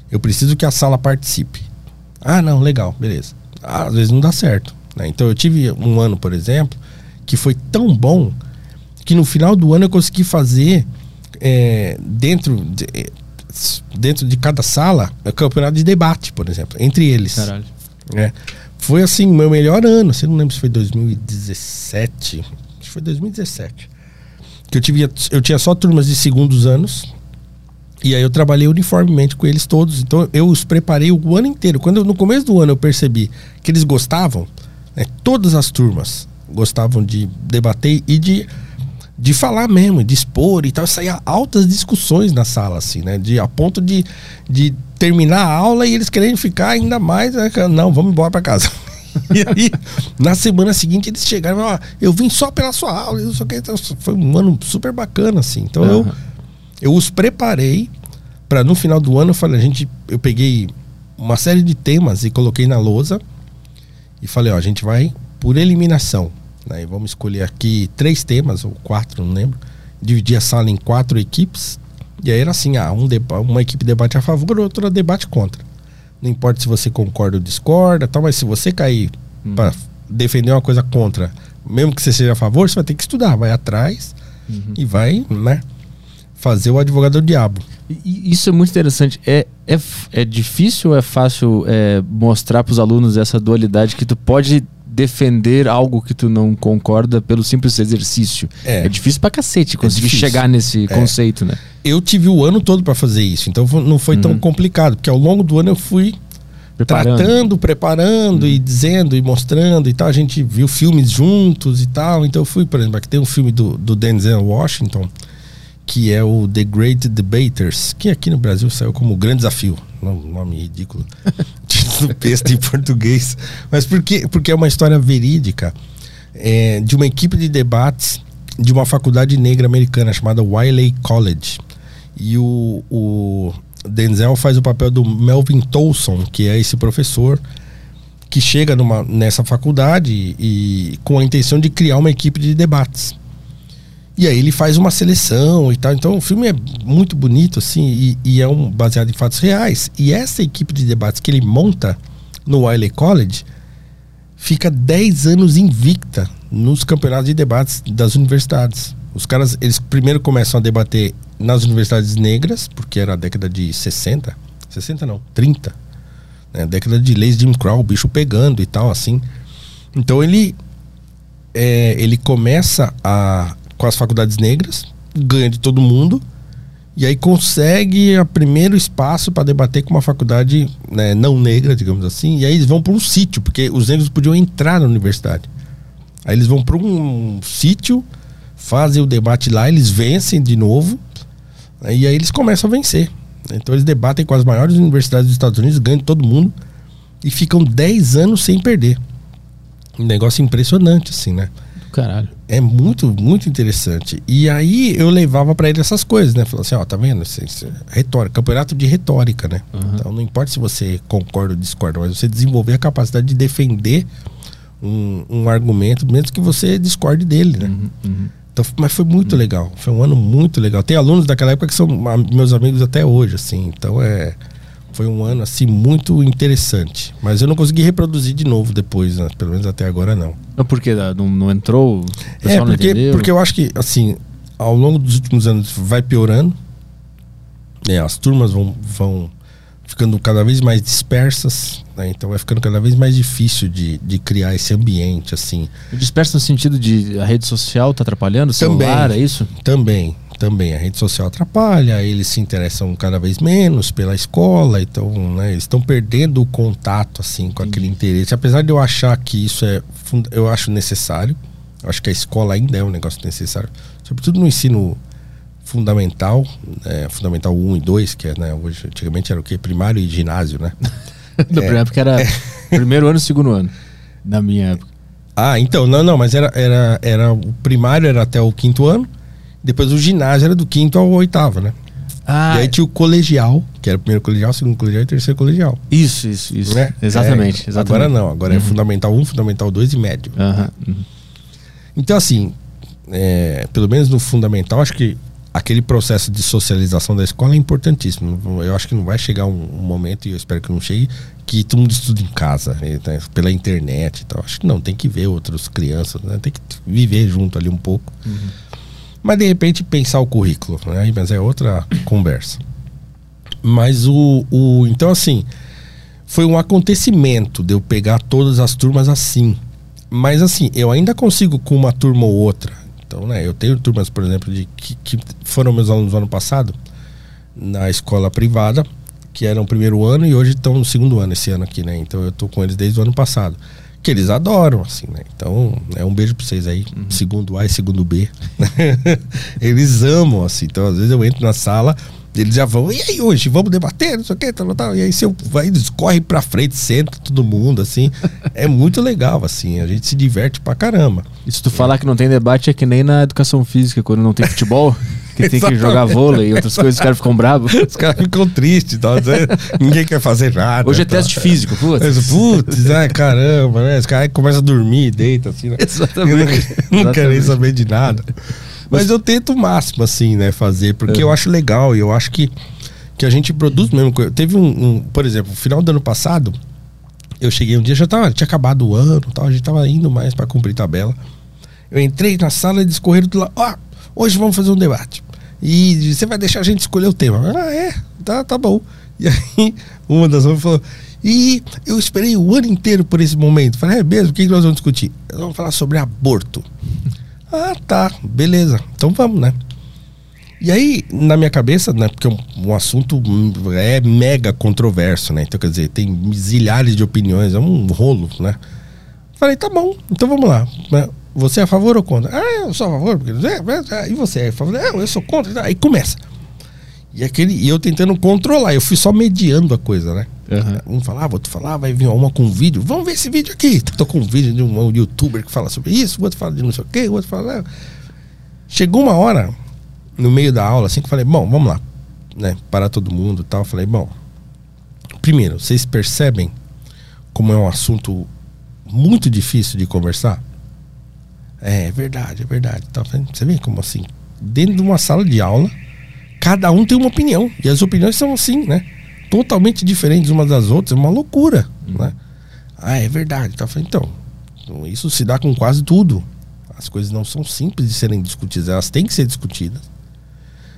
eu preciso que a sala participe. Ah, não, legal, beleza. Às vezes não dá certo. né? Então, eu tive um ano, por exemplo, que foi tão bom que no final do ano eu consegui fazer é, dentro, de, é, dentro de cada sala é campeonato de debate, por exemplo, entre eles. Caralho. É. Foi assim, meu melhor ano. Você não lembra se foi 2017? Acho que foi 2017. Que eu, tive, eu tinha só turmas de segundos anos. E aí eu trabalhei uniformemente com eles todos. Então eu os preparei o ano inteiro. Quando eu- no começo do ano eu percebi que eles gostavam, né, todas as turmas gostavam de debater e de, de falar mesmo, de expor e tal. Saía altas discussões na sala, assim, né? De, a ponto de, de terminar a aula e eles querendo ficar ainda mais. Né? Não, vamos embora para casa. E aí, na semana seguinte, eles chegaram e falaram, "Ó, eu vim só pela sua aula, não sei que. Então, foi um ano super bacana, assim. Então eu, Aham. Eu os preparei para no final do ano eu falei, a gente, eu peguei uma série de temas e coloquei na lousa e falei, ó, a gente vai por eliminação, né? E vamos escolher aqui três temas ou quatro, não lembro. Dividir a sala em quatro equipes e aí era assim, ah, um uma equipe debate a favor, outra debate contra. Não importa se você concorda ou discorda, tal, mas se você cair Hum. para defender uma coisa contra, mesmo que você seja a favor, você vai ter que estudar, vai atrás Uhum. e vai, né, fazer o advogado do diabo. Isso é muito interessante. É, é, é difícil ou é fácil é, mostrar para os alunos essa dualidade que tu pode defender algo que tu não concorda pelo simples exercício? É. É, difícil pra cacete conseguir difícil. chegar nesse É. conceito, né? Eu tive o ano todo para fazer isso, então não foi tão Uhum. complicado, porque ao longo do ano eu fui Preparando. tratando, preparando e dizendo e mostrando e tal. A gente viu filmes juntos e tal. Então eu fui, por exemplo, aqui tem um filme do, do Denzel Washington, que é o The Great Debaters, que aqui no Brasil saiu como Grande Desafio. Nome, ridículo. Título besta em português. Mas porque, porque é uma história verídica é, de uma equipe de debates de uma faculdade negra americana chamada Wiley College. E o, o Denzel faz o papel do Melvin Tolson, que é esse professor que chega numa, nessa faculdade e, com a intenção de criar uma equipe de debates. E aí ele faz uma seleção e tal. Então o filme é muito bonito, assim, e, e é um, baseado em fatos reais. E essa equipe de debates que ele monta no Wiley College fica 10 anos invicta nos campeonatos de debates das universidades. Os caras, eles primeiro começam a debater nas universidades negras, porque era a década de 60, 60 não, 30. Né? Década de leis de Jim Crow, o bicho pegando e tal, assim. Então ele é, ele começa a, com as faculdades negras, ganha de todo mundo, e aí consegue o primeiro espaço para debater com uma faculdade né, não negra, digamos assim, e aí eles vão para um sítio, porque os negros podiam entrar na universidade. Aí eles vão para um sítio, fazem o debate lá, eles vencem de novo, né, e aí eles começam a vencer. Então eles debatem com as maiores universidades dos Estados Unidos, ganham de todo mundo, e ficam 10 anos sem perder. Um negócio impressionante, assim, né? Caralho. É muito, muito interessante. E aí eu levava pra ele essas coisas, né? Falando assim, ó, tá vendo? Isso, isso é retórica, campeonato de retórica, né? Uhum. Então não importa se você concorda ou discorda, mas você desenvolver a capacidade de defender um, um argumento, mesmo que você discorde dele, né? Uhum, uhum. Então, mas foi muito legal. Foi um ano muito legal. Tem alunos daquela época que são meus amigos até hoje, assim. Então é. Foi um ano assim muito interessante. Mas eu não consegui reproduzir de novo depois, né? Pelo menos até agora não. Não, por quê? Não, não entrou? É, porque, porque eu acho que, assim, ao longo dos últimos anos vai piorando. É, as turmas vão, vão ficando cada vez mais dispersas, né? então vai ficando cada vez mais difícil de, de criar esse ambiente assim. Disperso no sentido de a rede social tá atrapalhando, o celular, Também. é isso? Também, também a rede social atrapalha, eles se interessam cada vez menos pela escola, então né, eles estão perdendo o contato assim com aquele interesse. Apesar de eu achar que isso é, eu acho necessário, acho que a escola ainda é um negócio necessário, sobretudo no ensino fundamental, né, fundamental 1 e 2, que é, né, hoje antigamente era o que Primário e ginásio, né? Na primeira época era primeiro ano e segundo ano. Na minha época. Ah, então, não, não, mas era, era, era o primário era até o quinto ano, depois o ginásio era do quinto ao oitavo, né? Ah, E aí tinha o colegial, que era o primeiro colegial, segundo colegial e terceiro colegial. isso, isso, isso. Né? Exatamente, É, exatamente. Agora não, agora é fundamental 1, fundamental 2 e médio. Uhum. Então, assim, é, pelo menos no fundamental, acho que aquele processo de socialização da escola é importantíssimo. Eu acho que não vai chegar um, um momento, e eu espero que não chegue, que todo mundo estuda em casa, né, tá, pela internet e tal. Acho que não, tem que ver outras crianças, né, tem que viver junto ali um pouco. Mas de repente pensar o currículo, né? Mas é outra conversa. Mas o, o. Então, assim, foi um acontecimento de eu pegar todas as turmas assim. Mas assim, eu ainda consigo com uma turma ou outra. Então, né, eu tenho turmas, por exemplo, de que, que foram meus alunos no ano passado, na escola privada, que eram o primeiro ano e hoje estão no segundo ano esse ano aqui, né? Então eu tô com eles desde o ano passado. Que eles adoram, assim, né? Então, é um beijo pra vocês aí, segundo A e segundo B. eles amam, assim. Então, às vezes eu entro na sala, eles já vão, e aí hoje, vamos debater, não sei o que, tal, tal. E aí você vai, eles correm pra frente, senta todo mundo, assim. É muito legal, assim. A gente se diverte pra caramba. E se tu falar que não tem debate é que nem na educação física, quando não tem futebol, que tem que jogar vôlei e outras coisas, os caras ficam bravos. Os caras ficam tristes, né? ninguém quer fazer nada. Hoje é tal. teste físico, putz. Putz, ai caramba, né? Os caras começam a dormir, deita assim, né? Exatamente. não, não querem saber de nada. Mas eu tento o máximo, assim, né, fazer, porque É. eu acho legal e eu acho que, que a gente produz mesmo. Teve um, um, por exemplo, final do ano passado, eu cheguei um dia, já tava, tinha acabado o ano tal, a gente tava indo mais pra cumprir tabela. Eu entrei na sala e eles correram do lado, ó, hoje vamos fazer um debate. E você vai deixar a gente escolher o tema. Ah, é, tá, tá bom. E aí, uma das outras falou, e eu esperei o ano inteiro por esse momento. Falei, é mesmo? O que que nós vamos discutir? Nós vamos falar sobre aborto. Ah, tá, beleza. Então vamos, né? E aí, na minha cabeça, né? Porque um, um assunto é mega controverso, né? Então, quer dizer, tem zilhares de opiniões, é um rolo, né? Falei, tá bom, então vamos lá. né? Você é a favor ou contra? Ah, eu sou a favor, porque. é, é, E você é a favor? Ah, eu sou contra. Aí começa. E, aquele, e eu tentando controlar, eu fui só mediando a coisa, né? Aham. Um falava, outro falava, vai vir uma com vídeo. Vamos ver esse vídeo aqui. Tô com um vídeo de um, um youtuber que fala sobre isso, o outro fala de não sei o quê, o outro fala. "Ah." Chegou uma hora, no meio da aula, assim, que eu falei, bom, vamos lá. Né? Parar todo mundo tal. Eu falei, bom. Primeiro, vocês percebem como é um assunto muito difícil de conversar? É, é verdade, é verdade. Tá, você vê como assim? Dentro de uma sala de aula, cada um tem uma opinião. E as opiniões são assim, né? Totalmente diferentes umas das outras. É uma loucura, né? Ah, é verdade. Tá, então, então, isso se dá com quase tudo. As coisas não são simples de serem discutidas, elas têm que ser discutidas.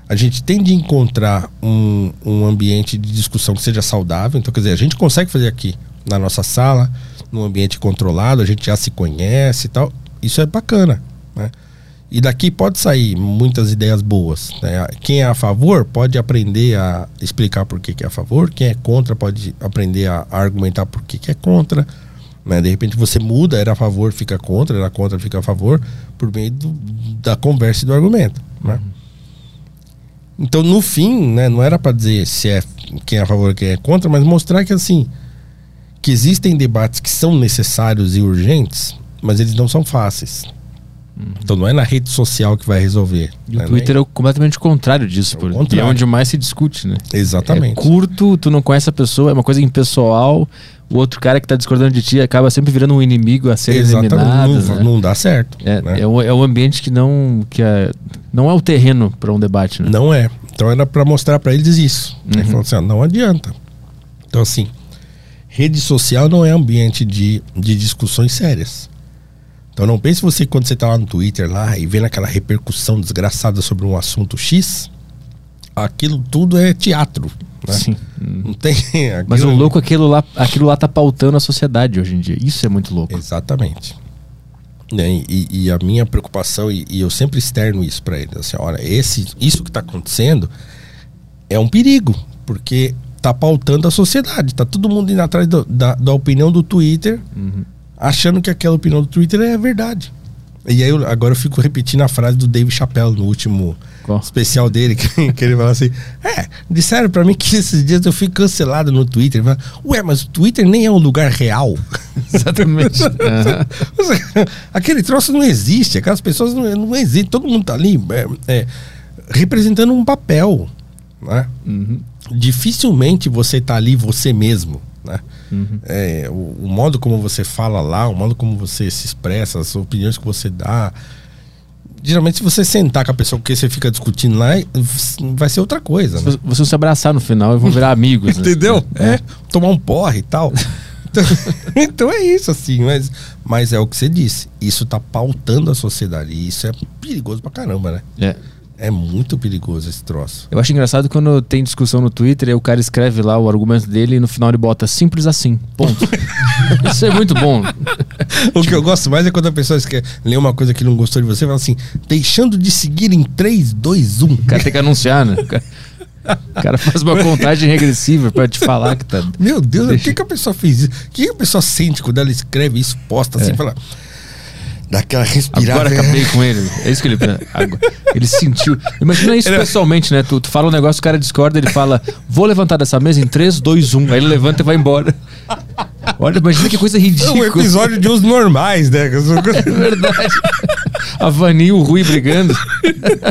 A gente tem de encontrar um, um ambiente de discussão que seja saudável. Então, quer dizer, a gente consegue fazer aqui na nossa sala, num ambiente controlado, a gente já se conhece e tal. Isso é bacana, né? E daqui pode sair muitas ideias boas. né? Quem é a favor pode aprender a explicar por que, que é a favor. Quem é contra pode aprender a argumentar por que, que é contra. Né? De repente você muda, era a favor, fica contra, era contra, fica a favor, por meio do- da conversa e do argumento. Né? Então, no fim, né, não era para dizer se é quem é a favor quem é contra, mas mostrar que assim que existem debates que são necessários e urgentes, mas eles não são fáceis. Então não é na rede social que vai resolver. E né? o Twitter é o completamente contrário disso, É o porque contrário. é onde mais se discute, né? Exatamente. É curto, tu não conhece a pessoa, é uma coisa impessoal. O outro cara que tá discordando de ti acaba sempre virando um inimigo a ser eliminado. Exatamente. Não, né? não dá certo. É, né? é, um, é ambiente que não que é, não é o terreno para um debate, né? Não é. Então era para mostrar para eles isso. Uhum. Falando assim, ó, não adianta. Então assim, rede social não é ambiente de, de discussões sérias. Então não pense você quando você tá lá no Twitter lá e vendo aquela repercussão desgraçada sobre um assunto X, aquilo tudo é teatro. Né? Sim. Não tem. Mas o louco, aquilo lá, aquilo lá tá pautando a sociedade hoje em dia. Isso é muito louco. Exatamente. Né, E, e a minha preocupação, e, e eu sempre externo isso para eles, assim, olha, esse, isso que está acontecendo é um perigo, porque tá pautando a sociedade, tá todo mundo indo atrás do- da, da opinião do Twitter, achando que aquela opinião do Twitter é verdade. E aí eu- agora eu fico repetindo a frase do Dave Chappelle no último Qual? especial dele, que, que ele fala assim: É, disseram pra mim que esses dias eu fui cancelado no Twitter. Fala, Ué, mas o Twitter nem é um lugar real. Exatamente. Seja, Aquele troço não existe, aquelas pessoas não, não existem, todo mundo tá ali é, é, representando um papel. Né? Uhum. Dificilmente você tá ali você mesmo. Né? Uhum. É, o, o modo como você fala lá, o modo como você se expressa, as opiniões que você dá. Geralmente, se você sentar com a pessoa que você fica discutindo lá, vai ser outra coisa. Né? Se Vocês se abraçar no final e vão virar amigos. né? Entendeu? É, tomar um porre e tal. Então, então é isso, assim, mas, mas é o que você disse. Isso tá pautando a sociedade. E isso é perigoso pra caramba, né? É. É muito perigoso esse troço. Eu acho engraçado quando tem discussão no Twitter e o cara escreve lá o argumento dele e no final ele bota simples assim. Ponto. Isso é muito bom. O que eu gosto mais é quando a pessoa escreve, lê uma coisa que não gostou de você e fala assim: deixando de seguir em 3, 2, 1. O cara tem que anunciar, né? O cara, o cara faz uma contagem regressiva pra te falar que tá. Meu Deus, Deixa- o que, que a pessoa fez isso? O que, que a pessoa sente quando ela escreve isso, posta assim, É. fala. Dá aquela respirada. Agora acabei com ele. É isso que ele. Ele sentiu. Imagina isso Ele- pessoalmente, né? Tu, tu fala um negócio, o cara discorda, ele fala: Vou levantar dessa mesa em 3, 2, 1. Aí ele levanta e vai embora. Olha, imagina que coisa É um ridícula. episódio de os normais, né? É verdade. A Vani e o Rui brigando.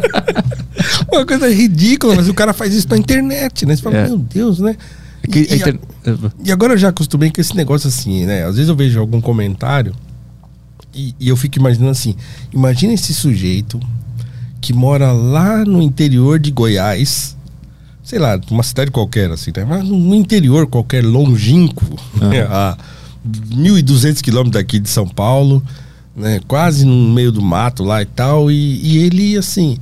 Uma coisa ridícula, mas o cara faz isso na internet, né? Você fala, É. meu Deus, né? Que- E, e a- e agora eu já acostumei com esse negócio assim, né? Às vezes eu vejo algum comentário e, e eu fico imaginando assim: imagina esse sujeito que mora lá no interior de Goiás, sei lá, uma cidade qualquer, assim, né? Mas no interior qualquer, longínquo, né? a 1.200 quilômetros daqui de São Paulo, né? Quase no meio do mato lá e tal, e, e ele, assim.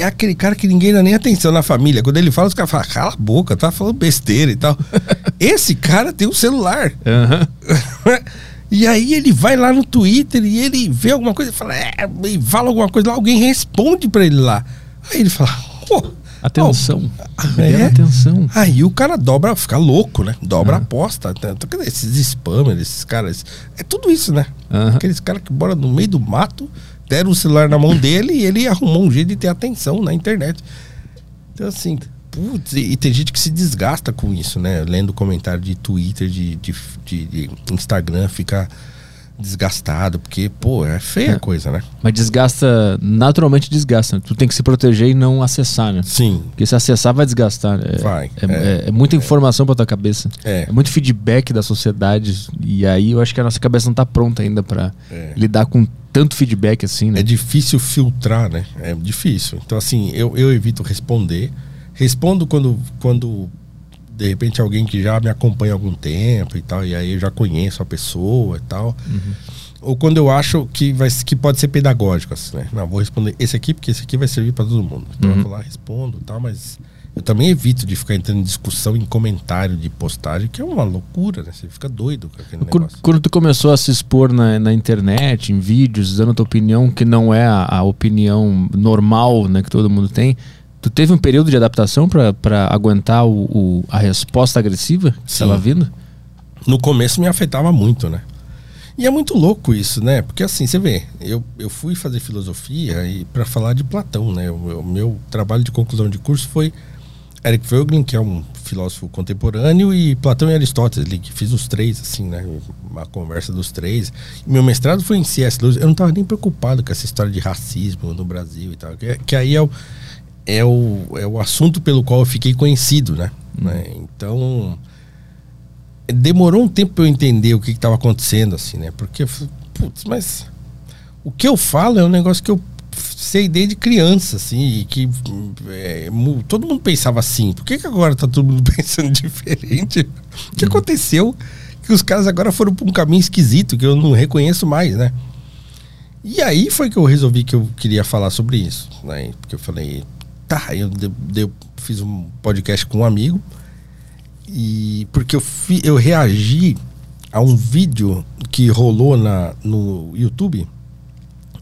É aquele cara que ninguém dá nem atenção na família. Quando ele fala, os caras falam, cala a boca, tá falando besteira e tal. Esse cara tem um celular. Aham. E aí ele vai lá no Twitter e ele vê alguma coisa e fala, é, e fala alguma coisa lá, alguém responde pra ele lá. Aí ele fala, "Pô, Atenção. É? É? Atenção. Aí o cara dobra, fica louco, né? Dobra a aposta. Que esses spammers, esses caras. É tudo isso, né? Aqueles caras que moram no meio do mato, deram o celular na mão dele e ele arrumou um jeito de ter atenção na internet. Então, assim, putz, e, tem gente que se desgasta com isso, né? Lendo comentário de Twitter, de, de, de- de Instagram, fica desgastado, porque, pô, é feia a coisa, né? Mas desgasta, naturalmente desgasta. Tu tem que se proteger e não acessar, né? Sim, Porque se acessar vai desgastar. É, Vai, É, é. é- é muita informação pra tua cabeça. É. muito feedback da sociedade. E aí eu acho que a nossa cabeça não tá pronta ainda pra É. lidar com tanto feedback assim, né? É difícil filtrar, né? É difícil. Então, assim, eu, eu evito responder. Respondo quando, quando, de repente, alguém que já me acompanha há algum tempo e tal, e aí eu já conheço a pessoa e tal. Ou quando eu acho que, vai, que pode ser pedagógico, assim, né? Não, vou responder esse aqui, porque esse aqui vai servir para todo mundo. Então eu vou lá, respondo e tal, mas eu também evito de ficar entrando em discussão em comentário de postagem, que é uma loucura, né? Você fica doido com aquele Quando, negócio. quando tu começou a se expor na, na internet, em vídeos, dando a tua opinião, que não é a, a opinião normal né, que todo mundo tem, tu teve um período de adaptação pra aguentar o, o- a resposta agressiva que estava vindo? no começo me afetava muito, né? E é muito louco isso, né? Porque assim, você vê, eu, eu fui fazer filosofia e para falar de Platão, né? O meu, o meu trabalho de conclusão de curso foi Eric Voegelin, que é um filósofo contemporâneo, e Platão e Aristóteles, que fiz os três, assim, né? Uma conversa dos três. E meu mestrado foi em C.S. Lewis. Eu não estava nem preocupado com essa história de racismo no Brasil e tal. Que, que aí é o, é, o, é o assunto pelo qual eu fiquei conhecido, né? né? Então demorou um tempo pra eu entender o que estava acontecendo, assim, né? Porque, eu falei, putz, mas o que eu falo é um negócio que eu sei desde criança, assim, e que é, todo mundo pensava assim. Por que, que agora tá todo mundo pensando diferente? O que aconteceu? Que os caras agora foram pra um caminho esquisito que eu não reconheço mais, né? E aí foi que eu resolvi que eu queria falar sobre isso, né? Porque eu falei, Tá, eu, eu fiz um podcast com um amigo. E porque eu, fi, eu reagi a um vídeo que rolou na, no YouTube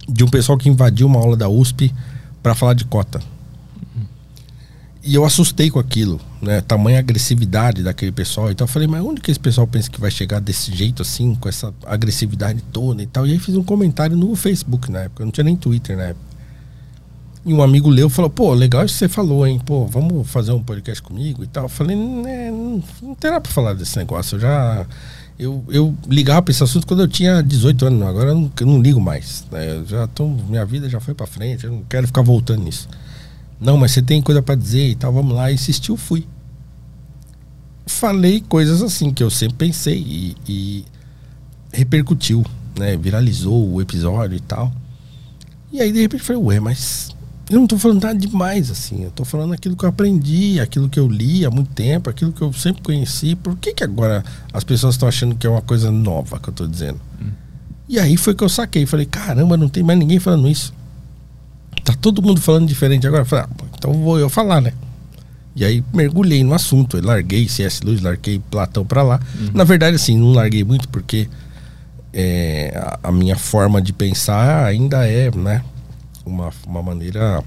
de um pessoal que invadiu uma aula da USP para falar de cota. E eu assustei com aquilo, né? Tamanha agressividade daquele pessoal. Então eu falei, mas onde que esse pessoal pensa que vai chegar desse jeito assim, com essa agressividade toda e tal? E aí fiz um comentário no Facebook na época, eu não tinha nem Twitter na época. E um amigo leu falou, pô, legal isso que você falou, hein? Pô, vamos fazer um podcast comigo e tal. Eu falei, né, não, não terá pra falar desse negócio. Eu já. Eu, eu ligava pra esse assunto quando eu tinha 18 anos, agora eu não, eu não ligo mais. Né? Já tô, minha vida já foi pra frente, eu não quero ficar voltando nisso. Não, mas você tem coisa para dizer e tal, vamos lá. Insistiu, fui. Falei coisas assim que eu sempre pensei e, e repercutiu, né? Viralizou o episódio e tal. E aí de repente falei, ué, mas eu não tô falando nada demais, assim. Eu tô falando aquilo que eu aprendi, aquilo que eu li há muito tempo, aquilo que eu sempre conheci. Por que, que agora as pessoas estão achando que é uma coisa nova que eu tô dizendo? Hum. E aí foi que eu saquei. Falei, caramba, não tem mais ninguém falando isso. Tá todo mundo falando diferente agora. Falei, ah, então vou eu falar, né? E aí mergulhei no assunto. larguei C.S. Lewis, larguei Platão pra lá. Uhum. Na verdade, assim, não larguei muito porque é, a, a, minha forma de pensar ainda é, né? Uma, uma maneira,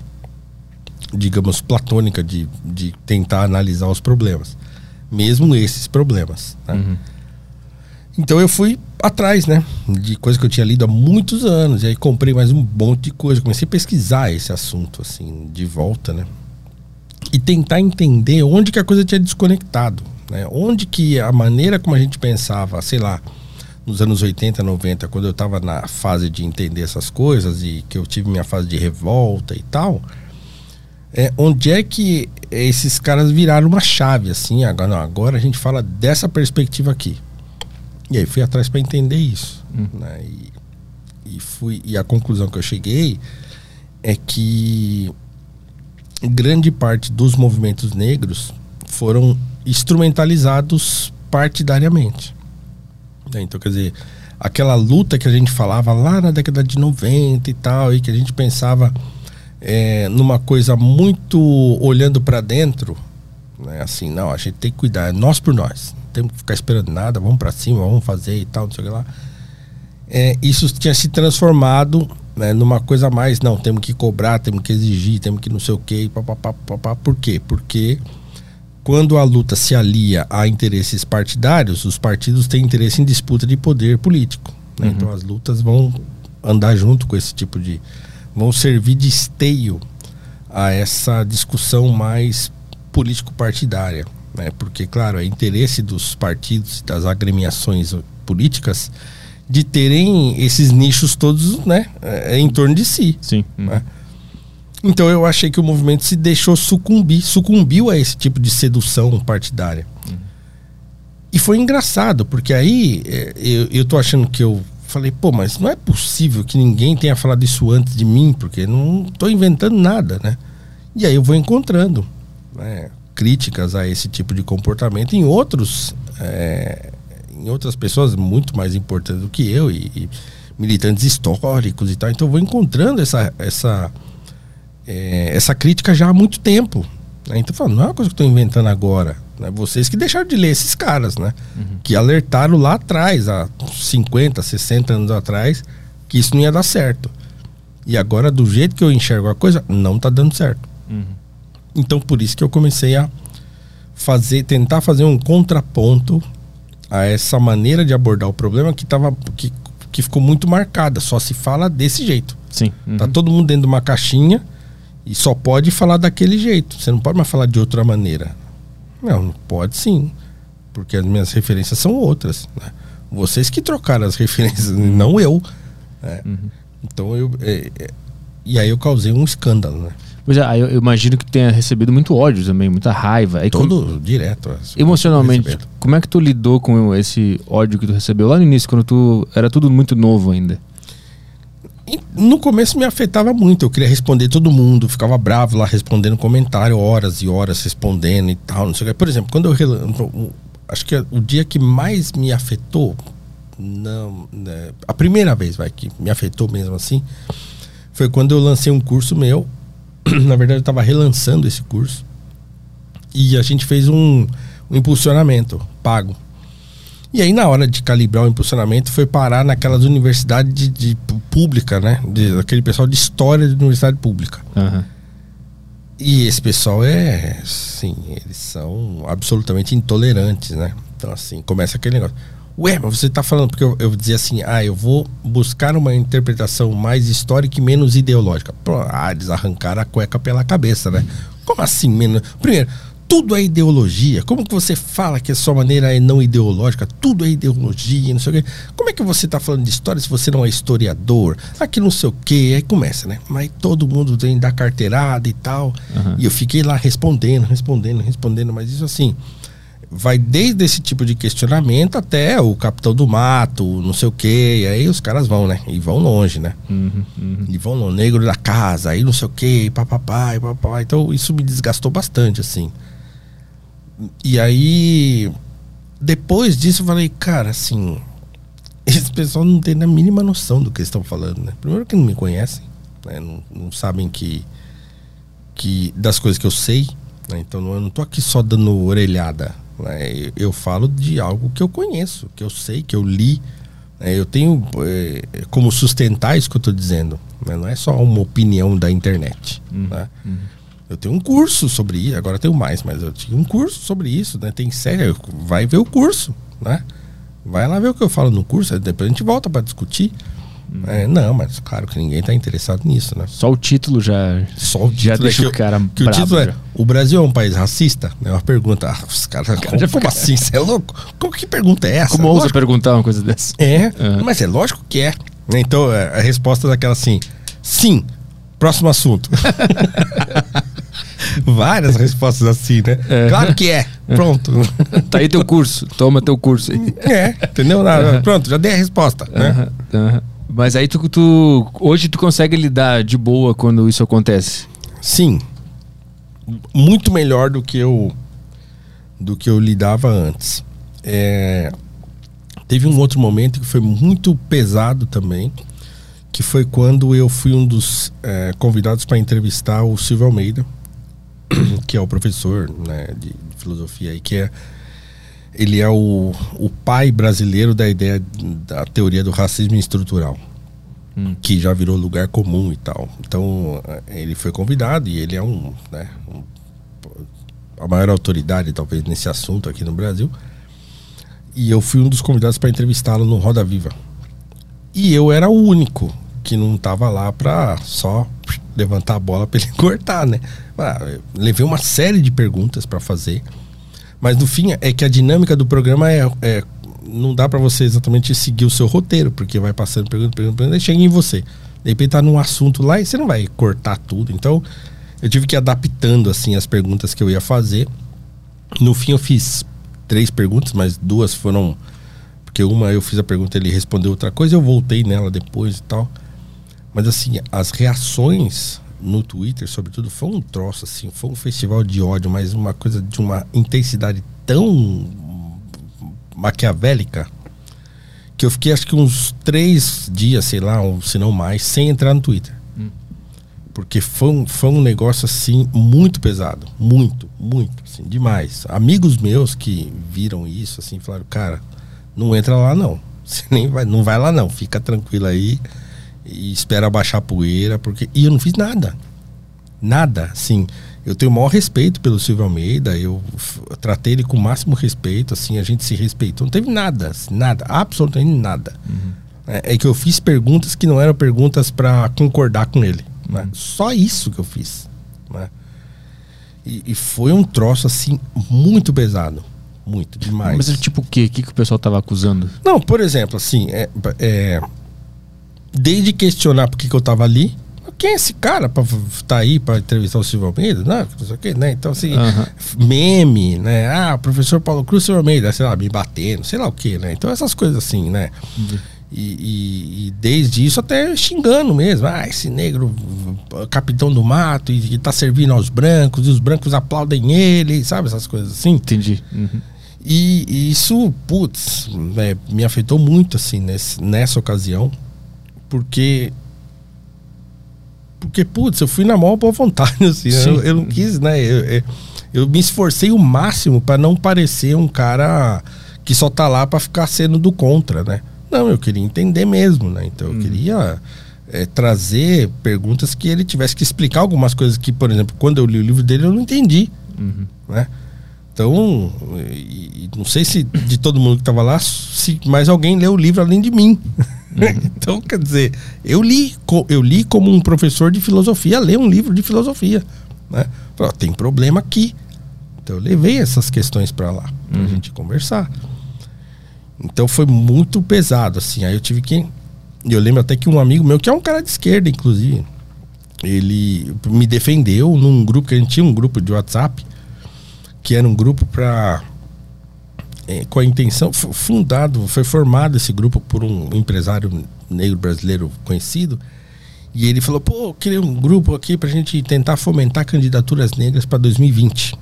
digamos, platônica de, de tentar analisar os problemas. Mesmo esses problemas. Né? Uhum. Então eu fui atrás, né? De coisa que eu tinha lido há muitos anos. E aí comprei mais um monte de coisa. Comecei a pesquisar esse assunto, assim, de volta, né? E tentar entender onde que a coisa tinha desconectado. Né? Onde que a maneira como a gente pensava, sei lá, nos anos 80, 90, quando eu estava na fase de entender essas coisas e que eu tive minha fase de revolta e tal, é, onde é que esses caras viraram uma chave, assim, agora, não, agora a gente fala dessa perspectiva aqui. E aí fui atrás para entender isso. Hum. Né? E, e, fui, e a conclusão que eu cheguei é que grande parte dos movimentos negros foram instrumentalizados partidariamente. Né? Então, quer dizer, aquela luta que a gente falava lá na década de 90 e tal, e que a gente pensava é, numa coisa muito olhando para dentro, né? assim, não, a gente tem que cuidar, é nós por nós temos que ficar esperando nada, vamos para cima, vamos fazer e tal, não sei o que lá. É, isso tinha se transformado né, numa coisa mais, não, temos que cobrar, temos que exigir, temos que não sei o que, papapá. Por quê? Porque quando a luta se alia a interesses partidários, os partidos têm interesse em disputa de poder político. Né? Uhum. Então as lutas vão andar junto com esse tipo de. vão servir de esteio a essa discussão mais político-partidária né? porque, claro, é interesse dos partidos, das agremiações políticas, de terem esses nichos todos né, é, em torno de si. Sim. Né? Então eu achei que o movimento se deixou sucumbir, sucumbiu a esse tipo de sedução partidária. Uhum. E foi engraçado, porque aí é, eu, eu tô achando que eu falei, pô, mas não é possível que ninguém tenha falado isso antes de mim, porque não estou inventando nada, né? E aí eu vou encontrando. Né? críticas a esse tipo de comportamento em outros é, em outras pessoas muito mais importantes do que eu e, e, militantes históricos e tal então eu vou encontrando essa essa é, essa crítica já há muito tempo né? então falo, não é uma coisa que estou inventando agora né? vocês que deixaram de ler esses caras né uhum. que alertaram lá atrás há 50 60 anos atrás que isso não ia dar certo e agora do jeito que eu enxergo a coisa não está dando certo uhum. Então por isso que eu comecei a fazer, tentar fazer um contraponto a essa maneira de abordar o problema que tava que, que ficou muito marcada, só se fala desse jeito. Sim. Uhum. Tá todo mundo dentro de uma caixinha e só pode falar daquele jeito. Você não pode mais falar de outra maneira. Não, pode sim. Porque as minhas referências são outras. Né? Vocês que trocaram as referências, não eu. Né? Uhum. Então eu. É, é, e aí eu causei um escândalo, né? Pois é, eu imagino que tenha recebido muito ódio também, muita raiva. Aí, Todo como, direto. Emocionalmente, como é que tu lidou com esse ódio que tu recebeu lá no início, quando tu era tudo muito novo ainda? No começo me afetava muito, eu queria responder todo mundo, ficava bravo lá respondendo comentário, horas e horas respondendo e tal, não sei o que. Por exemplo, quando eu acho que o dia que mais me afetou, não, né, a primeira vez vai que me afetou mesmo assim, foi quando eu lancei um curso meu Na verdade, eu estava relançando esse curso. E a gente fez um, um impulsionamento pago. E aí, na hora de calibrar o impulsionamento, foi parar naquelas universidades de, de pública, né? De, aquele pessoal de história de universidade pública. Aham. E esse pessoal é, sim, eles são absolutamente intolerantes, né? Então, assim, começa aquele negócio. Ué, mas você tá falando, porque eu, eu dizia assim, ah, eu vou buscar uma interpretação mais histórica e menos ideológica. Pô, ah, eles arrancaram a cueca pela cabeça, né? Como assim menos? Primeiro, tudo é ideologia. Como que você fala que a sua maneira é não ideológica? Tudo é ideologia, não sei o quê. Como é que você está falando de história se você não é historiador? Aqui não sei o quê. Aí começa, né? Mas todo mundo vem dar carteirada e tal. Aham. E eu fiquei lá respondendo, respondendo, respondendo. Mas isso assim, vai desde esse tipo de questionamento até o capitão do mato, não sei o quê. E aí os caras vão, né? E vão longe, né? Uhum, uhum. E vão no negro da casa, aí não sei o que, e papapá, e papapá. Então isso me desgastou bastante, assim. E aí, depois disso, eu falei, cara, assim, esse pessoal não tem a mínima noção do que eles estão falando, né? Primeiro que não me conhecem, né? não, não sabem que, que das coisas que eu sei, né? Então eu não tô aqui só dando orelhada, né? Eu, eu falo de algo que eu conheço, que eu sei, que eu li, né? Eu tenho eh, como sustentar isso que eu tô dizendo, né? Não é só uma opinião da internet, né? Eu tenho um curso sobre isso, agora tenho mais, mas eu tinha um curso sobre isso, né? Tem série, vai ver o curso, né? Vai lá ver o que eu falo no curso, depois a gente volta para discutir. É, não, mas claro que ninguém tá interessado nisso, né? Só o título já, Só o já título é deixa que o cara Que o bravo título é já. O Brasil é um país racista? É uma pergunta. Ah, os caras. Como, já como assim? Você é louco? Como que pergunta é essa? Como ousa Lógico- perguntar uma coisa dessa? É, Aham. mas é lógico que é. Então, é, a resposta é daquela assim: sim, próximo assunto. Várias respostas assim, né? É. Claro que é. Pronto. Tá aí teu curso, toma teu curso aí. é, entendeu? Nada. Pronto, já dei a resposta. Né? Mas aí tu, tu. Hoje tu consegue lidar de boa quando isso acontece. Sim. Muito melhor do que eu do que eu lidava antes. É, teve um outro momento que foi muito pesado também, que foi quando eu fui um dos é, convidados para entrevistar o Silvio Almeida, que é o professor né, de, de filosofia aí, que é ele é o, o pai brasileiro da ideia da teoria do racismo estrutural Hum. que já virou lugar comum e tal. Então, ele foi convidado e ele é um, né, um- a maior autoridade talvez nesse assunto aqui no Brasil. E eu fui um dos convidados para entrevistá-lo no Roda Viva. E eu era o único que não tava lá para só levantar a bola para ele cortar, né? Ah, levei uma série de perguntas para fazer. Mas no fim é que a dinâmica do programa é, é- não dá para você exatamente seguir o seu roteiro, porque vai passando pergunta, pergunta, pergunta, e chega em você. De repente tá num assunto lá e você não vai cortar tudo. Então, eu tive que ir adaptando assim as perguntas que eu ia fazer. No fim eu fiz três perguntas, mas duas foram porque uma eu fiz a pergunta, ele respondeu outra coisa, eu voltei nela depois e tal. Mas assim, as reações no Twitter, sobretudo, foi um troço assim, foi um festival de ódio, mas uma coisa de uma intensidade tão maquiavélica que eu fiquei acho que uns três dias, sei lá, ou se não mais, sem entrar no Twitter. Porque foi um, foi um negócio assim muito pesado. Muito, muito, assim, demais. Amigos meus que viram isso, assim, falaram, cara, não entra lá não. Você nem vai, não vai lá não. Fica tranquilo aí e espera baixar a poeira, porque. E eu não fiz nada. Nada, assim. Eu tenho o maior respeito pelo Silvio Almeida, eu, eu tratei ele com o máximo respeito, assim, a gente se respeitou. Não teve nada, nada, absolutamente nada. É, é que eu fiz perguntas que não eram perguntas para concordar com ele. né? Só isso que eu fiz. né? E, e foi um troço, assim, muito pesado. Muito, demais. Mas tipo o quê? O que, que o pessoal tava acusando? Não, por exemplo, assim, é, é, desde questionar por que, que eu tava ali, quem é esse cara pra estar tá aí pra entrevistar o Silvio Almeida? Não, não sei o quê, né? Então, assim, Aham. meme, né? Ah, professor Paulo Cruz, Silvio Almeida, sei lá, me batendo, sei lá o quê, né? Então, essas coisas assim, né? E, e- e desde isso até xingando mesmo. Ah, esse negro, capitão do mato, e, e tá servindo aos brancos, e os brancos aplaudem ele, sabe? Essas coisas assim. Entendi. Uhum. E, e isso, putz, né, me afetou muito, assim, nesse, nessa ocasião, porque porque, putz, eu fui na maior boa vontade, assim, né? eu, eu, não quis, né? Eu, eu, eu me esforcei o máximo para não parecer um cara que só tá lá para ficar sendo do contra, né? Não, eu queria entender mesmo, né? Então eu hum. queria é, trazer perguntas que ele tivesse que explicar algumas coisas que, por exemplo, quando eu li o livro dele eu não entendi, uhum. né? Então, e, não sei se de todo mundo que estava lá, se mais alguém leu o livro além de mim. Uhum. então, quer dizer, eu li, eu li como um professor de filosofia, ler um livro de filosofia, né? Falei, tem problema aqui. Então eu levei essas questões para lá, pra uhum. gente conversar. Então foi muito pesado, assim. Aí eu tive que. Eu lembro até que um amigo meu, que é um cara de esquerda, inclusive, ele me defendeu num grupo que a gente tinha um grupo de WhatsApp, que era um grupo para com a intenção fundado, foi formado esse grupo por um empresário negro brasileiro conhecido. E ele falou: "Pô, eu queria um grupo aqui para a gente tentar fomentar candidaturas negras para 2020".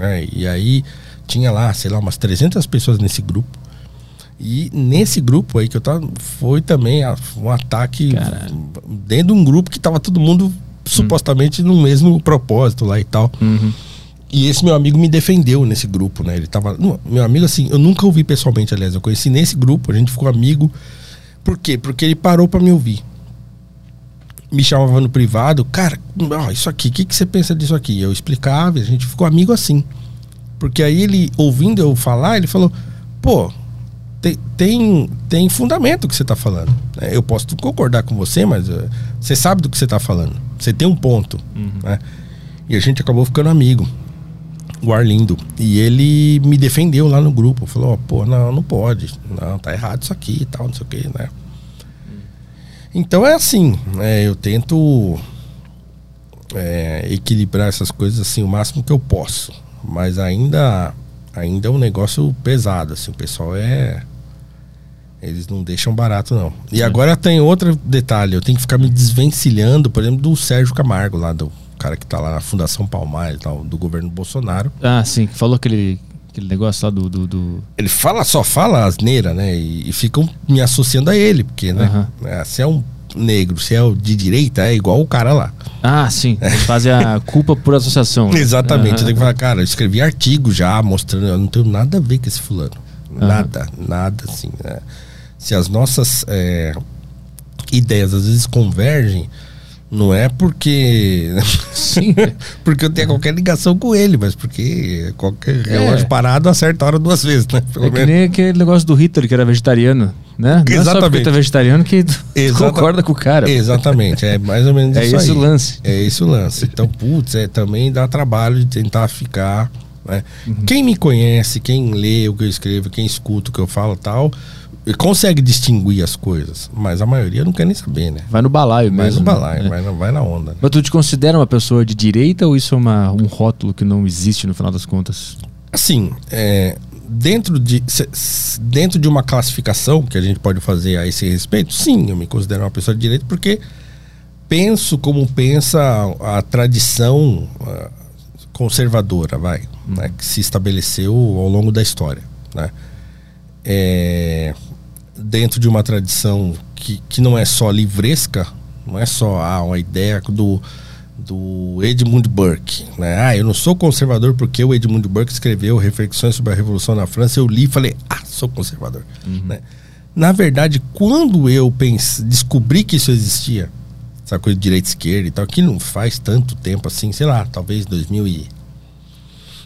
É, e aí tinha lá, sei lá, umas 300 pessoas nesse grupo. E nesse grupo aí que eu tava, foi também um ataque Caralho. dentro de um grupo que tava todo mundo supostamente no mesmo propósito lá e tal. Uhum. E esse meu amigo me defendeu nesse grupo, né? Ele tava. Meu amigo, assim, eu nunca ouvi pessoalmente, aliás, eu conheci nesse grupo, a gente ficou amigo. Por quê? Porque ele parou para me ouvir. Me chamava no privado, cara, ó, isso aqui, o que, que você pensa disso aqui? Eu explicava, a gente ficou amigo assim. Porque aí ele, ouvindo eu falar, ele falou, pô, tem, tem, tem fundamento o que você está falando. É, eu posso concordar com você, mas uh, você sabe do que você está falando. Você tem um ponto. Uhum. Né? E a gente acabou ficando amigo. O Arlindo. E ele me defendeu lá no grupo. Falou: oh, pô, não, não pode. Não, tá errado isso aqui e tal, não sei o que, né? Então é assim. É, eu tento é, equilibrar essas coisas assim o máximo que eu posso. Mas ainda ainda é um negócio pesado, assim, o pessoal é. Eles não deixam barato, não. E agora tem outro detalhe, eu tenho que ficar me desvencilhando, por exemplo, do Sérgio Camargo, lá do cara que tá lá na Fundação Palmares, tal, do governo Bolsonaro. Ah, sim, falou aquele, aquele negócio lá do, do, do... Ele fala, só fala asneira, né? E, e ficam me associando a ele, porque, né? Uhum. É, se é um negro, se é o de direita, é igual o cara lá. Ah, sim. Eles fazem a culpa por associação. Né? Exatamente. Uhum. Tenho que falar, cara, eu escrevi artigo já mostrando, eu não tenho nada a ver com esse fulano. Nada, uhum. nada assim. Né? Se as nossas é, ideias às vezes convergem, não é porque. Sim. porque eu tenho qualquer ligação com ele, mas porque qualquer é. relógio parado acerta a hora duas vezes, né? Pelo é menos. que nem aquele negócio do Hitler que era vegetariano, né? Não Exatamente. é só é vegetariano que Exata... concorda com o cara. Exatamente, é mais ou menos é isso. É esse o lance. É esse o lance. Então, putz, é, também dá trabalho de tentar ficar. Né? Uhum. Quem me conhece, quem lê o que eu escrevo, quem escuta o que eu falo tal consegue distinguir as coisas, mas a maioria não quer nem saber, né? Vai no balaio vai mesmo. Vai no balaio, né? vai, vai na onda. Né? Mas tu te considera uma pessoa de direita ou isso é uma, um rótulo que não existe no final das contas? Assim, é, dentro, de, dentro de uma classificação que a gente pode fazer a esse respeito, sim, eu me considero uma pessoa de direita porque penso como pensa a, a tradição conservadora, vai, né, que se estabeleceu ao longo da história, né? É, dentro de uma tradição que, que não é só livresca, não é só ah, uma ideia do, do Edmund Burke. Né? Ah, eu não sou conservador porque o Edmund Burke escreveu Reflexões sobre a Revolução na França. Eu li e falei, ah, sou conservador. Uhum. Né? Na verdade, quando eu pense, descobri que isso existia, essa coisa de direita e esquerda e tal, que não faz tanto tempo assim, sei lá, talvez 2000 e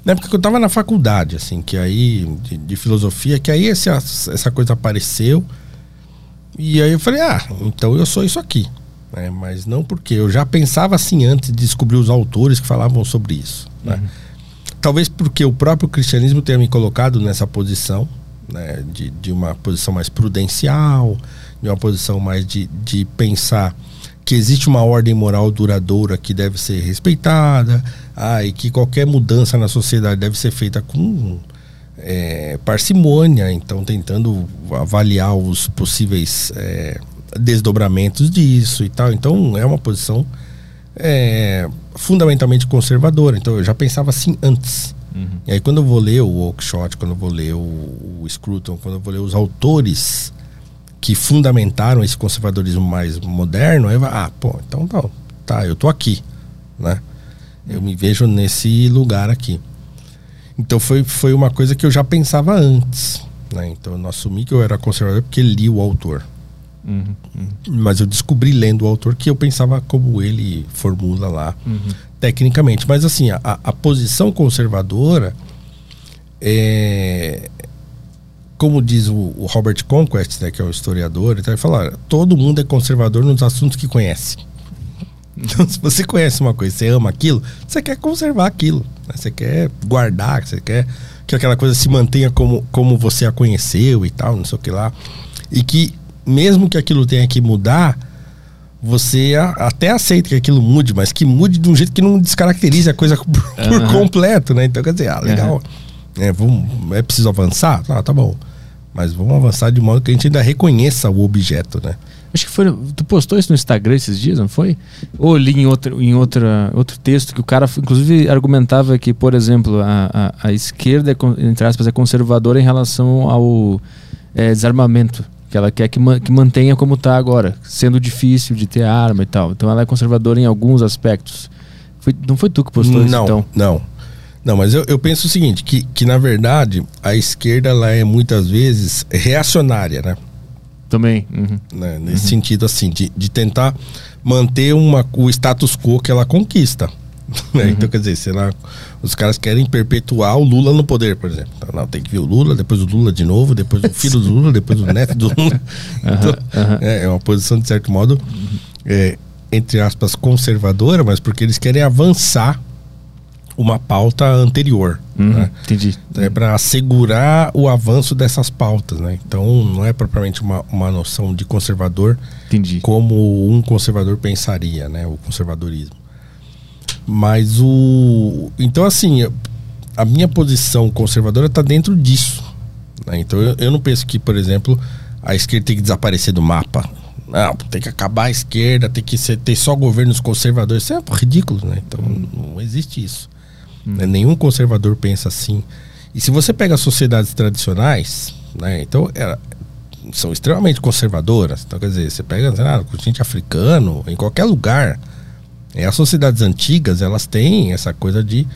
na época que eu estava na faculdade, assim, que aí, de, de filosofia, que aí essa, essa coisa apareceu. E aí eu falei, ah, então eu sou isso aqui. Né? Mas não porque eu já pensava assim antes de descobrir os autores que falavam sobre isso. Né? Uhum. Talvez porque o próprio cristianismo tenha me colocado nessa posição, né? de, de uma posição mais prudencial, de uma posição mais de, de pensar que existe uma ordem moral duradoura que deve ser respeitada, ah, e que qualquer mudança na sociedade deve ser feita com é, parcimônia, então tentando avaliar os possíveis é, desdobramentos disso e tal. Então é uma posição é, fundamentalmente conservadora. Então eu já pensava assim antes. Uhum. E aí quando eu vou ler o Oakeshott, quando eu vou ler o, o Scruton, quando eu vou ler os autores que fundamentaram esse conservadorismo mais moderno, aí vai, ah, pô, então tá, tá, eu tô aqui, né? Eu me vejo nesse lugar aqui. Então foi, foi uma coisa que eu já pensava antes, né? Então eu não assumi que eu era conservador porque li o autor. Uhum, uhum. Mas eu descobri lendo o autor que eu pensava como ele formula lá, Uhum. tecnicamente. Mas assim, a, a posição conservadora é. Como diz o, o Robert Conquest, né, que é o historiador, ele fala: olha, todo mundo é conservador nos assuntos que conhece. Então, se você conhece uma coisa, você ama aquilo, você quer conservar aquilo. né? Você quer guardar, você quer que aquela coisa se mantenha como, como você a conheceu e tal, não sei o que lá. E que, mesmo que aquilo tenha que mudar, você a- até aceita que aquilo mude, mas que mude de um jeito que não descaracterize a coisa por, por Aham. completo, né? Então, quer dizer, ah, legal. É, vamos, é preciso avançar? Ah, tá bom. Mas vamos avançar de modo que a gente ainda reconheça o objeto, né? Acho que foi. Tu postou isso no Instagram esses dias, não foi? Ou li em, outro, em outra, outro texto que o cara, inclusive, argumentava que, por exemplo, a, a, a esquerda, é, entre aspas, é conservadora em relação ao é, desarmamento. Que ela quer que, que mantenha como está agora, sendo difícil de ter arma e tal. Então ela é conservadora em alguns aspectos. Foi- não foi tu que postou isso, não, então? não. Não, mas eu, eu penso o seguinte, que, que na verdade a esquerda ela é muitas vezes reacionária, né? Também. uhum. né? Nesse sentido assim, de, de tentar manter uma, o status quo que ela conquista. né? Então, quer dizer, sei lá, os caras querem perpetuar o Lula no poder, por exemplo. Então, não, tem que ver o Lula, depois o Lula de novo, depois o filho do Lula, depois o neto do Lula. Então, é, é uma posição, de certo modo, é, entre aspas, conservadora, mas porque eles querem avançar uma pauta anterior. Uhum, né? Entendi. é para assegurar o avanço dessas pautas, né? Então não é propriamente uma, uma noção de conservador Entendi. como um conservador pensaria, né? O conservadorismo. Mas o então assim a minha posição conservadora está dentro disso. né? Então eu, eu não penso que, por exemplo, a esquerda tem que desaparecer do mapa. Não, tem que acabar a esquerda, tem que ser, ter só governos conservadores. Isso é ridículo, né? Então não existe isso. Né? Nenhum conservador pensa assim. E se você pega sociedades tradicionais, né? Então era- são extremamente conservadoras. Então quer dizer, você pega sei lá, continente africano, em qualquer lugar, é, as sociedades antigas elas têm essa coisa de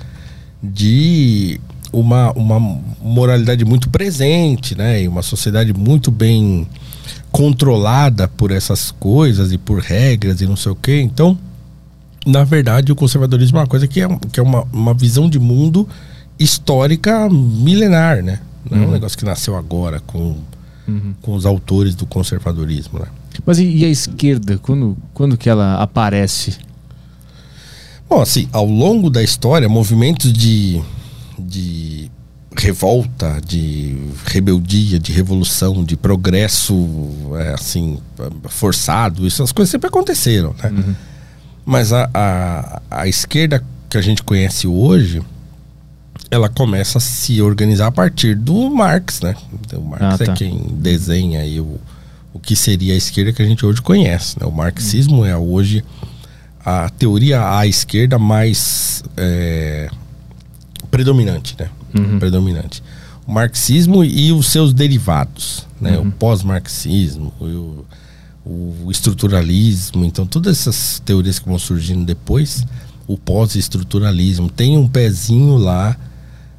de uma, uma moralidade muito presente, né? E uma sociedade muito bem controlada por essas coisas e por regras e não sei o quê. Então, na verdade, o conservadorismo é uma coisa que é, que é uma, uma visão de mundo histórica milenar, né? Não é um negócio que nasceu agora com, Uhum. com os autores do conservadorismo, né? Mas e, e a esquerda? Quando, quando que ela aparece? Bom, assim, ao longo da história, movimentos de, de revolta, de rebeldia, de revolução, de progresso, é, assim, forçado, essas coisas sempre aconteceram, né? Mas a, a, a esquerda que a gente conhece hoje, ela começa a se organizar a partir do Marx, né? Então, o Marx Ah, tá. é quem desenha aí o, o que seria a esquerda que a gente hoje conhece, né? O marxismo é hoje a teoria à esquerda mais é, predominante, né? Uhum. Predominante. O marxismo e os seus derivados, né? O pós-marxismo, o, o estruturalismo, então todas essas teorias que vão surgindo depois, o pós-estruturalismo tem um pezinho lá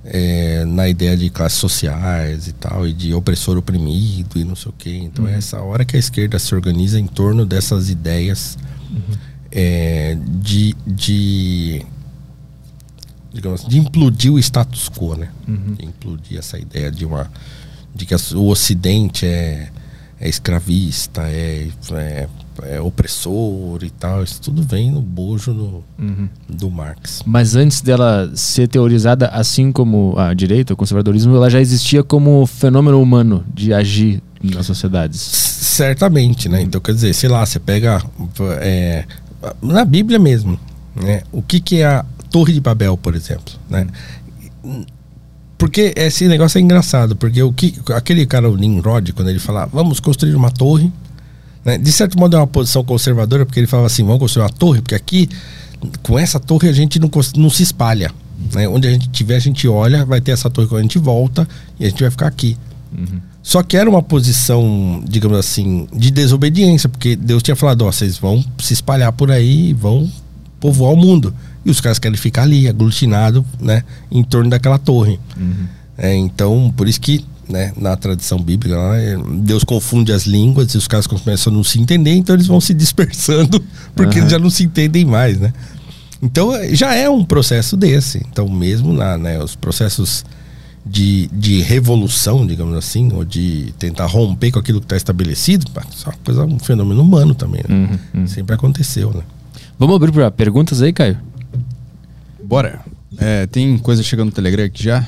é, na ideia de classes sociais e tal, e de opressor oprimido e não sei o quê. Então é essa hora que a esquerda se organiza em torno dessas ideias é, de, de digamos assim, de implodir o status quo, né? De implodir essa ideia de uma de que o Ocidente é, é escravista, é, é, é opressor e tal. Isso tudo vem no bojo no, Uhum. do Marx. Mas antes dela ser teorizada, assim como a direita, o conservadorismo, ela já existia como fenômeno humano de agir nas sociedades. Certamente, né? Então, quer dizer, sei lá, você pega é, na Bíblia mesmo, né? O que, que é a Torre de Babel, por exemplo, né? Porque esse negócio é engraçado, porque o que aquele cara, o Nimrod, quando ele fala, vamos construir uma torre, né? de certo modo é uma posição conservadora, porque ele falava assim, vamos construir uma torre, porque aqui, com essa torre, a gente não, não se espalha. Né? Onde a gente tiver, a gente olha, vai ter essa torre quando a gente volta e a gente vai ficar aqui. Só que era uma posição, digamos assim, de desobediência, porque Deus tinha falado, ó, vocês vão se espalhar por aí, vão povoar o mundo. E os caras querem ficar ali, aglutinado, né, em torno daquela torre. É, então, por isso que, né, na tradição bíblica, é, Deus confunde as línguas e os caras começam a não se entender, então eles vão se dispersando, porque Aham. eles já não se entendem mais, né? Então, é, já é um processo desse. Então, mesmo na, né, os processos de, de revolução, digamos assim, ou de tentar romper com aquilo que está estabelecido, é uma coisa, um fenômeno humano também, né? Uhum, uhum. Sempre aconteceu, né? Vamos abrir para perguntas aí, Caio? Bora. É, tem coisa chegando no Telegram aqui já?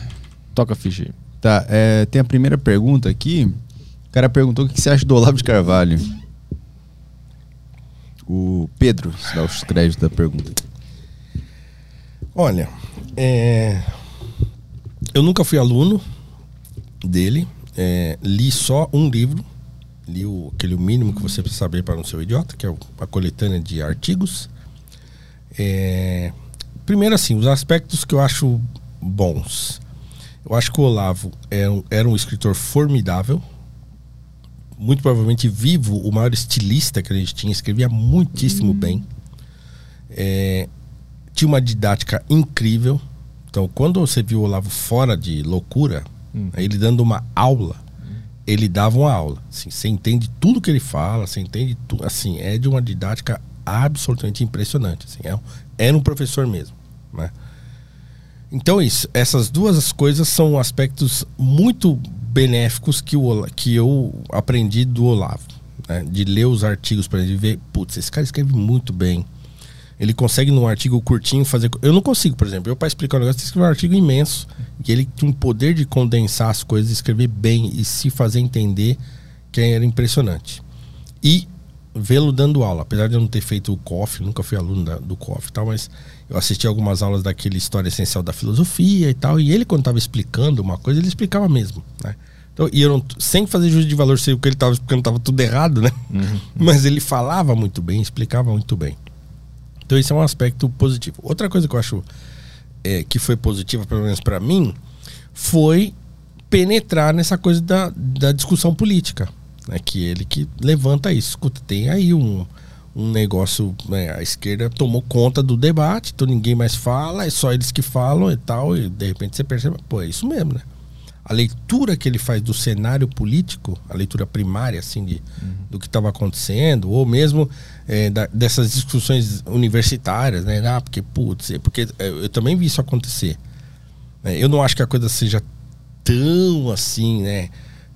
Toca a ficha aí. Tá, é, tem a primeira pergunta aqui. O cara perguntou o que você acha do Olavo de Carvalho. O Pedro se dá os créditos da pergunta. Olha, é, eu nunca fui aluno dele, é, li só um livro, li o, aquele mínimo que você precisa saber para não ser um idiota, que é a coletânea de artigos. É, primeiro, assim, os aspectos que eu acho bons. Eu acho que o Olavo era um, era um escritor formidável, muito provavelmente vivo, o maior estilista que a gente tinha, escrevia muitíssimo bem. É, tinha uma didática incrível. Então, quando você viu o Olavo fora de loucura, ele dando uma aula, ele dava uma aula. Assim, você entende tudo que ele fala, você entende tudo. Assim, é de uma didática absolutamente impressionante. Assim, é, era um professor mesmo. Né? Então, isso. Essas duas coisas são aspectos muito benéficos que, o, que eu aprendi do Olavo. né? De ler os artigos para ele ver, putz, esse cara escreve muito bem. Ele consegue num artigo curtinho fazer. Eu não consigo, por exemplo. Eu, para explicar um negócio, escrever um artigo imenso. E ele tinha um poder de condensar as coisas, escrever bem e se fazer entender que era impressionante. E vê-lo dando aula. Apesar de eu não ter feito o COF, nunca fui aluno da- do COF e tal, mas eu assisti algumas aulas daquele História Essencial da Filosofia e tal. E ele, quando estava explicando uma coisa, ele explicava mesmo. Né? Então, e eu não, sem fazer juízo de valor, sei o que ele estava explicando, estava tudo errado, né? Mas ele falava muito bem, explicava muito bem. Então esse é um aspecto positivo. Outra coisa que eu acho é, que foi positiva, pelo menos para mim, foi penetrar nessa coisa da, da discussão política. Né? Que ele que levanta isso. Escuta, tem aí um, um negócio, né? a esquerda tomou conta do debate, então ninguém mais fala, é só eles que falam e tal, e de repente você percebe, pô, é isso mesmo, né? A leitura que ele faz do cenário político, a leitura primária, assim, de, do que estava acontecendo, ou mesmo é, da- dessas discussões universitárias, né? Ah, porque, putz, é porque é, eu também vi isso acontecer. É, Eu não acho que a coisa seja tão assim, né?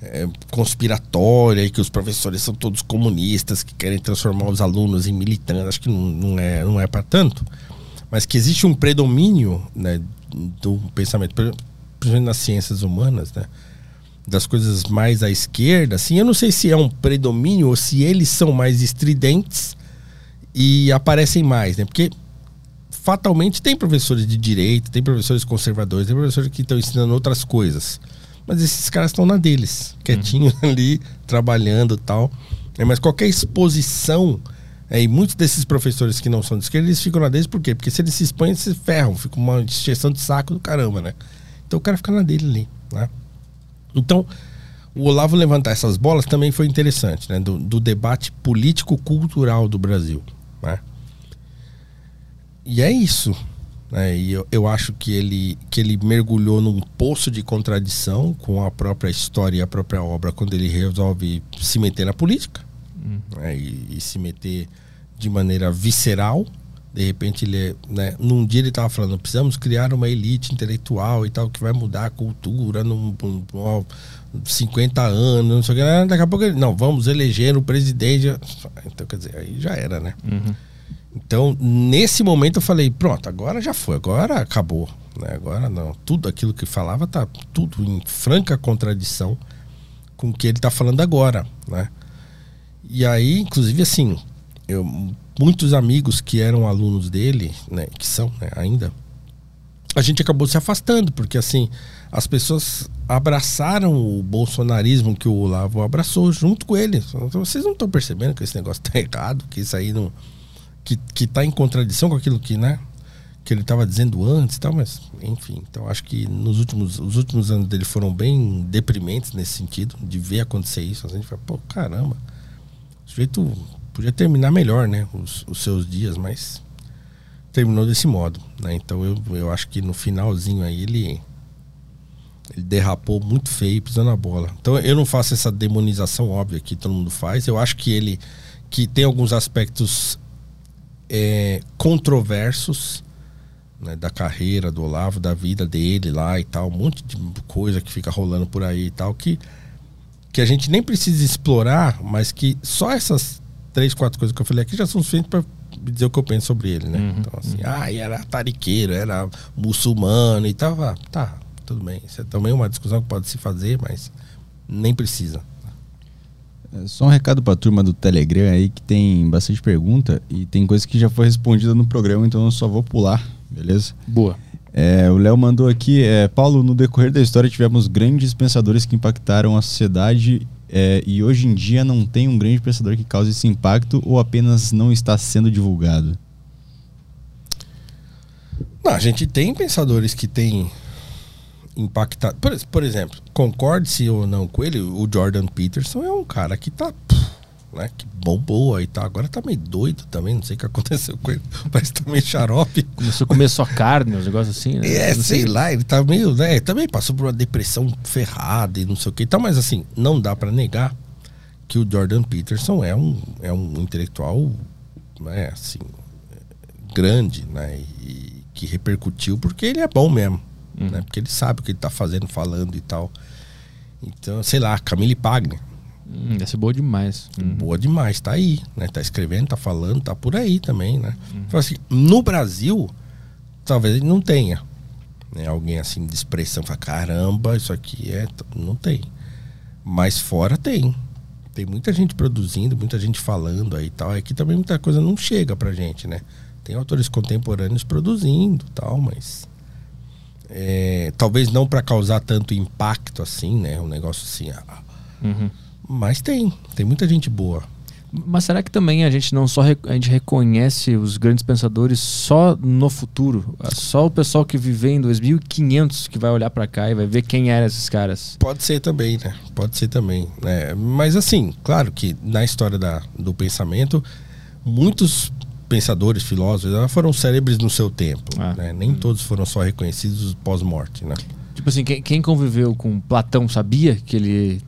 É, conspiratória e que os professores são todos comunistas que querem transformar os alunos em militantes. Acho que não, não é, não é para tanto. Mas que existe um predomínio né, do pensamento, principalmente nas ciências humanas, né? Das coisas mais à esquerda, assim, eu não sei se é um predomínio ou se eles são mais estridentes e aparecem mais, né? Porque fatalmente tem professores de direita, tem professores conservadores, tem professores que estão ensinando outras coisas. Mas esses caras estão na deles, quietinhos ali, trabalhando e tal. É, mas qualquer exposição, é, e muitos desses professores que não são de esquerda, eles ficam na deles por quê? Porque se eles se expõem, eles se ferram, fica uma exceção de saco do caramba, né? Então o cara fica na dele ali, né? Então, o Olavo levantar essas bolas também foi interessante, né? Do, do debate político-cultural do Brasil, né? E é isso. Né? E eu, eu acho que ele, que ele mergulhou num poço de contradição com a própria história e a própria obra quando ele resolve se meter na política né? e, e se meter de maneira visceral. De repente, ele, né? num dia ele estava falando: precisamos criar uma elite intelectual e tal que vai mudar a cultura num, num, num 50 anos, não sei o que. Daqui a pouco ele: não, vamos eleger o presidente. Então, quer dizer, aí já era, né? Então, nesse momento eu falei, pronto, agora já foi, agora acabou. Né? Agora não. Tudo aquilo que falava tá tudo em franca contradição com o que ele tá falando agora. Né? E aí, inclusive, assim, eu, muitos amigos que eram alunos dele, né, que são né, ainda, a gente acabou se afastando, porque assim, as pessoas abraçaram o bolsonarismo que o Olavo abraçou junto com ele. Vocês não estão percebendo que esse negócio tá errado, que isso aí não que, que tá em contradição com aquilo que, né, que ele estava dizendo antes tal, mas enfim, então acho que nos últimos, os últimos anos dele foram bem deprimentes nesse sentido, de ver acontecer isso. A gente fala, pô, caramba, o sujeito podia terminar melhor, né, os, os seus dias, mas terminou desse modo, né? Então eu, eu acho que no finalzinho aí ele ele derrapou muito feio pisando na bola. Então eu não faço essa demonização óbvia que todo mundo faz. Eu acho que ele que tem alguns aspectos é, controversos né, da carreira do Olavo, da vida dele lá e tal, um monte de coisa que fica rolando por aí e tal que que a gente nem precisa explorar, mas que só essas três, quatro coisas que eu falei aqui já são suficientes para dizer o que eu penso sobre ele, né? Uhum, então, assim, uhum. ah, era tariqueiro, era muçulmano e tal. Ah, tá, tudo bem. Isso é também uma discussão que pode se fazer, mas nem precisa. É, só um recado para a turma do Telegram aí que tem bastante pergunta e tem coisa que já foi respondida no programa, então eu só vou pular, beleza? Boa. É, o Léo mandou aqui, é, Paulo, no decorrer da história tivemos grandes pensadores que impactaram a sociedade é, e hoje em dia não tem um grande pensador que cause esse impacto ou apenas não está sendo divulgado? Não, a gente tem pensadores que têm impactado. Por, por exemplo, concorde-se ou não com ele, o Jordan Peterson é um cara que tá. Né, que bombou aí tá. Agora tá meio doido também, não sei o que aconteceu com ele. Parece que tá meio xarope. Começou a comer só carne, uns negócios assim, né? É, sei, sei, lá, ele tá meio. Né, também passou por uma depressão ferrada e não sei o que. Então, mas assim, não dá para negar que o Jordan Peterson é um, é um intelectual, né, assim, grande, né? E que repercutiu porque ele é bom mesmo uhum. né? Porque ele sabe o que ele tá fazendo, falando e tal. Então, sei lá, Camille Pagni. Hum, deve ser boa demais. Uhum. Boa demais, tá aí, né? Tá escrevendo, tá falando, tá por aí também, né? Uhum. Então, assim, no Brasil, talvez ele não tenha. Né? Alguém assim de expressão, fala, caramba, isso aqui é. Não tem. Mas fora tem. Tem muita gente produzindo, muita gente falando aí e tal. Aqui também muita coisa não chega pra gente, né? Tem autores contemporâneos produzindo tal, mas é, talvez não para causar tanto impacto assim, né? Um negócio assim. Ah, uhum. Mas tem, tem muita gente boa. Mas será que também a gente não só a gente reconhece os grandes pensadores só no futuro? É só o pessoal que vive em 2500 que vai olhar para cá e vai ver quem eram esses caras? Pode ser também, né? Pode ser também. Né? Mas assim, claro que na história da, do pensamento, muitos pensadores, filósofos, foram célebres no seu tempo. Ah. Né? Nem todos foram só reconhecidos pós-morte, né? Tipo assim, quem, quem, conviveu com Platão sabia que ele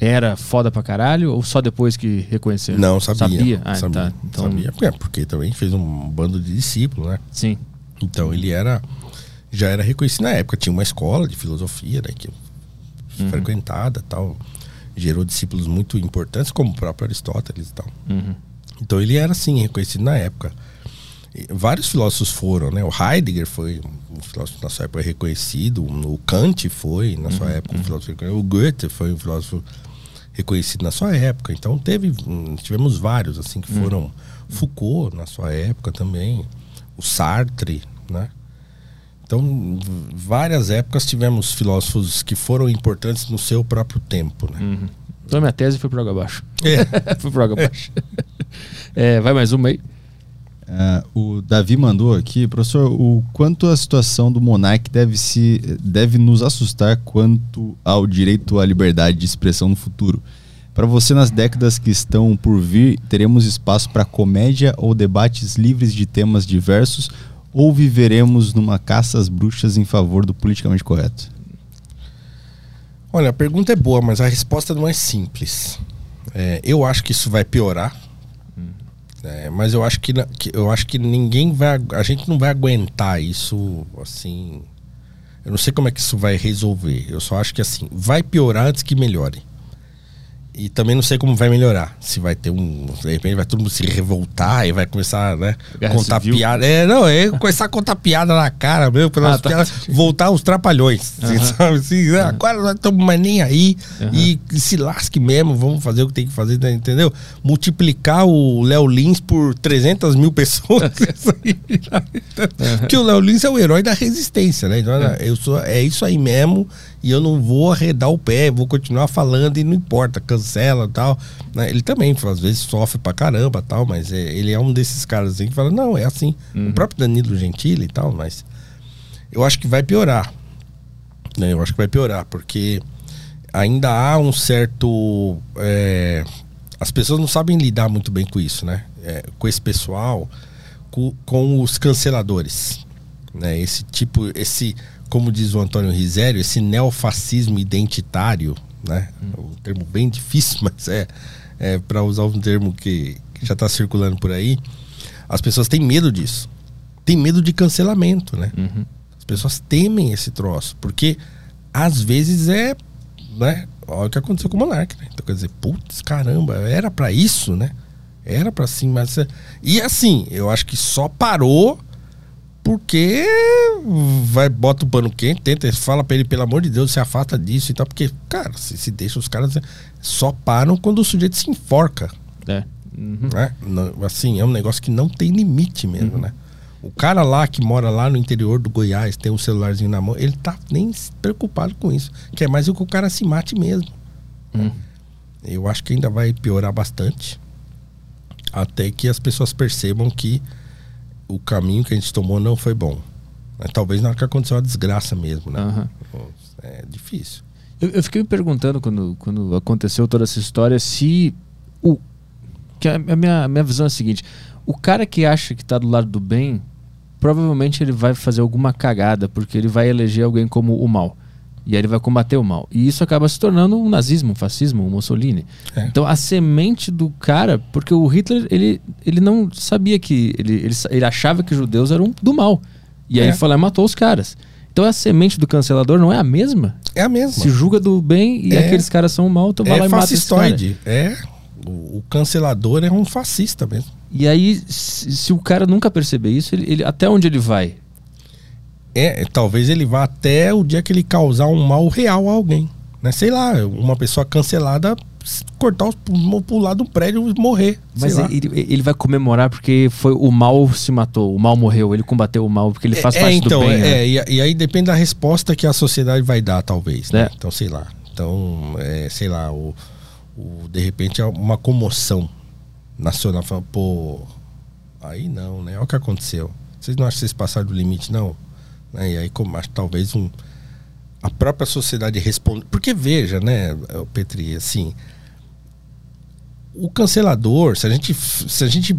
era foda pra caralho ou só depois que reconheceu? Não, sabia. Sabia? Ah, sabia, tá. então... sabia. É, porque também fez um bando de discípulos, né? Sim. Então ele era já era reconhecido na época. Tinha uma escola de filosofia, né? Que uhum. frequentada tal. Gerou discípulos muito importantes, como o próprio Aristóteles e tal. Uhum. Então ele era assim, reconhecido na época. E vários filósofos foram, né? O Heidegger foi um filósofo na sua época reconhecido, o Kant foi na sua uhum, época um uhum. filósofo reconhecido, o Goethe foi um filósofo reconhecido na sua época. Então teve, hum, tivemos vários assim que uhum. foram uhum. Foucault na sua época também, o Sartre, né? Então, várias épocas tivemos filósofos que foram importantes no seu próprio tempo, né? Uhum. Então minha tese foi pro água abaixo. É. foi pro água abaixo. É, vai mais uma aí. Uh, o Davi mandou aqui, professor, o quanto a situação do Monark deve, se, deve nos assustar quanto ao direito à liberdade de expressão no futuro. Para você, nas décadas que estão por vir, teremos espaço para comédia ou debates livres de temas diversos ou viveremos numa caça às bruxas em favor do politicamente correto? Olha, a pergunta é boa, mas a resposta não é simples. É, eu acho que isso vai piorar é, mas eu acho que, que, eu acho que ninguém vai. A gente não vai aguentar isso assim. Eu não sei como é que isso vai resolver. Eu só acho que assim, vai piorar antes que melhore. E também não sei como vai melhorar. Se vai ter um. De repente vai todo mundo se revoltar e vai começar, né? Guerra contar civil. piada. É, não, é começar a contar piada na cara mesmo, pelas ah, tá. piadas, voltar os trapalhões. Assim, sabe? Assim, né? agora nós estamos mais nem aí. E se lasque mesmo, vamos fazer o que tem que fazer, né? entendeu? Multiplicar o Léo Lins por 300 mil pessoas. Porque o Léo Lins é o herói da resistência, né? Então, é. eu sou, é isso aí mesmo e eu não vou arredar o pé, vou continuar falando e não importa, cancela tal. Né? Ele também, às vezes, sofre pra caramba tal, mas é, ele é um desses caras assim que fala, não, é assim. Uhum. O próprio Danilo Gentili e tal, mas eu acho que vai piorar. Né? Eu acho que vai piorar, porque ainda há um certo. É, as pessoas não sabem lidar muito bem com isso, né? É, com esse pessoal co- com os canceladores. Né? Esse tipo, esse, como diz o Antônio Risério, esse neofascismo identitário, né? Um termo bem difícil, mas é, é para usar um termo que, que já está circulando por aí. As pessoas têm medo disso. Tem medo de cancelamento, né? As pessoas temem esse troço, porque às vezes é, né? Olha o que aconteceu com o Monark, né? Então quer dizer, putz, caramba, era pra isso, né? Era pra sim, mas e assim, eu acho que só parou porque vai bota o pano quente, tenta, fala pra ele pelo amor de Deus, se afasta disso e tal, porque cara, se, se deixa os caras só param quando o sujeito se enforca É. Uhum. né? Não, assim, é um negócio que não tem limite mesmo, né? O cara lá que mora lá no interior do Goiás, tem um celularzinho na mão, ele tá nem preocupado com isso. Quer mais é que o cara se mate mesmo. Hum. Eu acho que ainda vai piorar bastante. Até que as pessoas percebam que o caminho que a gente tomou não foi bom. Mas talvez na hora que aconteceu a desgraça mesmo, né? Aham. É difícil. Eu, eu fiquei me perguntando quando, quando aconteceu toda essa história se o. Que a, minha, a minha visão é a seguinte: o cara que acha que tá do lado do bem, provavelmente ele vai fazer alguma cagada, porque ele vai eleger alguém como o mal. E aí ele vai combater o mal. E isso acaba se tornando um nazismo, um fascismo, um Mussolini. É. Então a semente do cara, porque o Hitler, ele, ele não sabia que. Ele, ele, ele achava que os judeus eram do mal. E aí É. ele foi lá e matou os caras. Então a semente do cancelador não é a mesma? É a mesma. se julga do bem e É. aqueles caras são mal, então vai lá é e mata esse cara. fascistoide. É. O, o cancelador é um fascista mesmo. E aí, se, se o cara nunca perceber isso, ele, ele- até onde ele vai? É, talvez ele vá até o dia que ele causar um mal real a alguém. Né? Sei lá, uma pessoa cancelada cortar os pu- pular do prédio e morrer. Mas sei lá. ele, ele vai comemorar porque foi o mal se matou, o mal morreu, ele combateu o mal, porque ele faz é, parte então, do bem. é, né? é, e, e aí depende da resposta que a sociedade vai dar, talvez. né? É. Então, sei lá. Então, é, sei lá, o, o- de repente é uma comoção nacional. Fala, pô, aí não, né? Olha o que aconteceu. Vocês não acham que vocês passaram do limite, não? Né? E aí, como, acho talvez um, a própria sociedade responde. Porque veja, né, Petri, assim. O cancelador, se a gente, se a gente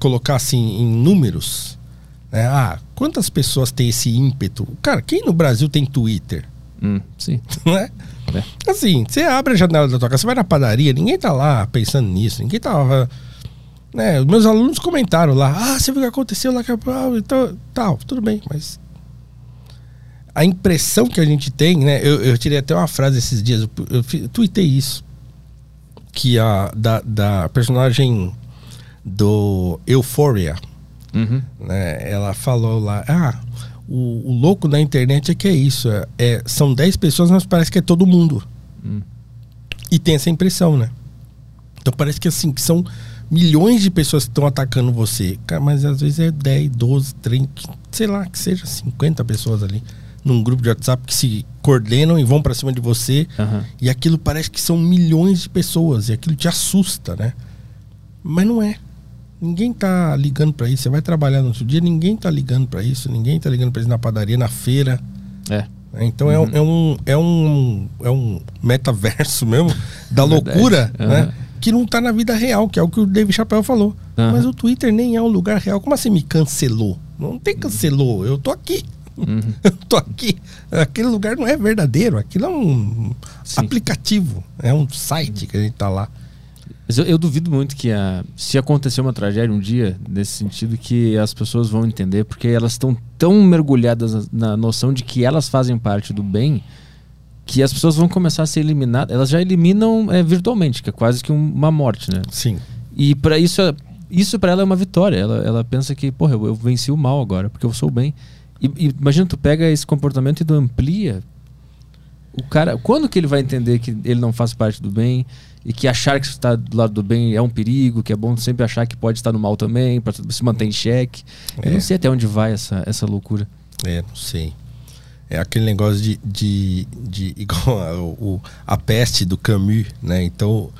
colocar assim em números, né, ah, quantas pessoas têm esse ímpeto? Cara, quem no Brasil tem Twitter? Hum, sim. né? É. Assim, você abre a janela da tua casa, você vai na padaria, ninguém tá lá pensando nisso, ninguém tava. Né, os meus alunos comentaram lá, ah, você viu o que aconteceu lá, que- então, tal, tudo bem, mas. A impressão que a gente tem, né? Eu, eu tirei até uma frase esses dias, eu, eu, eu tuitei isso. Que a da, da personagem do Euphoria, Uhum. né? Ela falou lá, ah, o, o louco da internet é que é isso, é, é- são 10 pessoas, mas parece que é todo mundo. Hum. E tem essa impressão, né? Então parece que assim, que são milhões de pessoas que estão atacando você. Cara, mas às vezes é 10, 12, 30, sei lá, que seja 50 pessoas ali num grupo de WhatsApp que se coordenam e vão pra cima de você. Aham. E aquilo parece que são milhões de pessoas e aquilo te assusta, né? Mas não é. Ninguém tá ligando pra isso. Você vai trabalhar no outro dia, ninguém tá ligando pra isso, ninguém tá ligando pra isso na padaria, na feira. É. né? Então é, um, é um é um é um metaverso mesmo da loucura, Aham. né? Que não tá na vida real, que é o que o David Chappelle falou. Mas o Twitter nem é um lugar real. Como assim me cancelou? Não tem cancelou, eu tô aqui. Uhum. Eu tô aqui. Aquele lugar não é verdadeiro. Aquilo é um Sim. aplicativo. É um site que a gente tá lá. Mas eu, eu duvido muito que a, se acontecer uma tragédia um dia, nesse sentido, que as pessoas vão entender, porque elas estão tão mergulhadas na, na noção de que elas fazem parte do bem, que as pessoas vão começar a ser eliminadas. Elas já eliminam é, virtualmente, que é quase que um- uma morte, né? Sim. E para isso, isso para ela é uma vitória. Ela, ela pensa que, porra, eu, eu venci o mal agora, porque eu sou o bem. E, e imagina, tu pega esse comportamento e tu amplia. O cara, quando que ele vai entender que ele não faz parte do bem e que achar que está do lado do bem é um perigo, que é bom sempre achar que pode estar no mal também, para se manter em xeque. Eu É. não sei até onde vai essa, essa loucura. É, não sei. É aquele negócio de. de, de igual a, o, a peste do Camus, né? Então.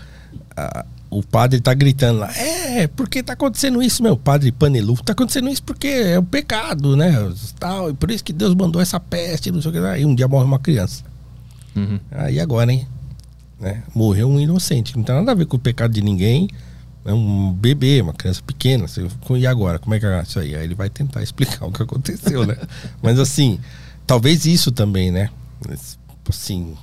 a- o padre tá gritando lá, é, porque tá acontecendo isso, meu padre Panelu, tá acontecendo isso porque é o pecado, né? Tal, e por isso que Deus mandou essa peste, não sei o que. lá. E um dia morre uma criança. Uhum. Aí agora, hein? Né? Morreu um inocente. Não tem nada a ver com o pecado de ninguém. É um bebê, uma criança pequena. Você, e agora? Como é que é isso aí? Aí ele vai tentar explicar o que aconteceu, né? Mas assim, talvez isso também, né? Assim,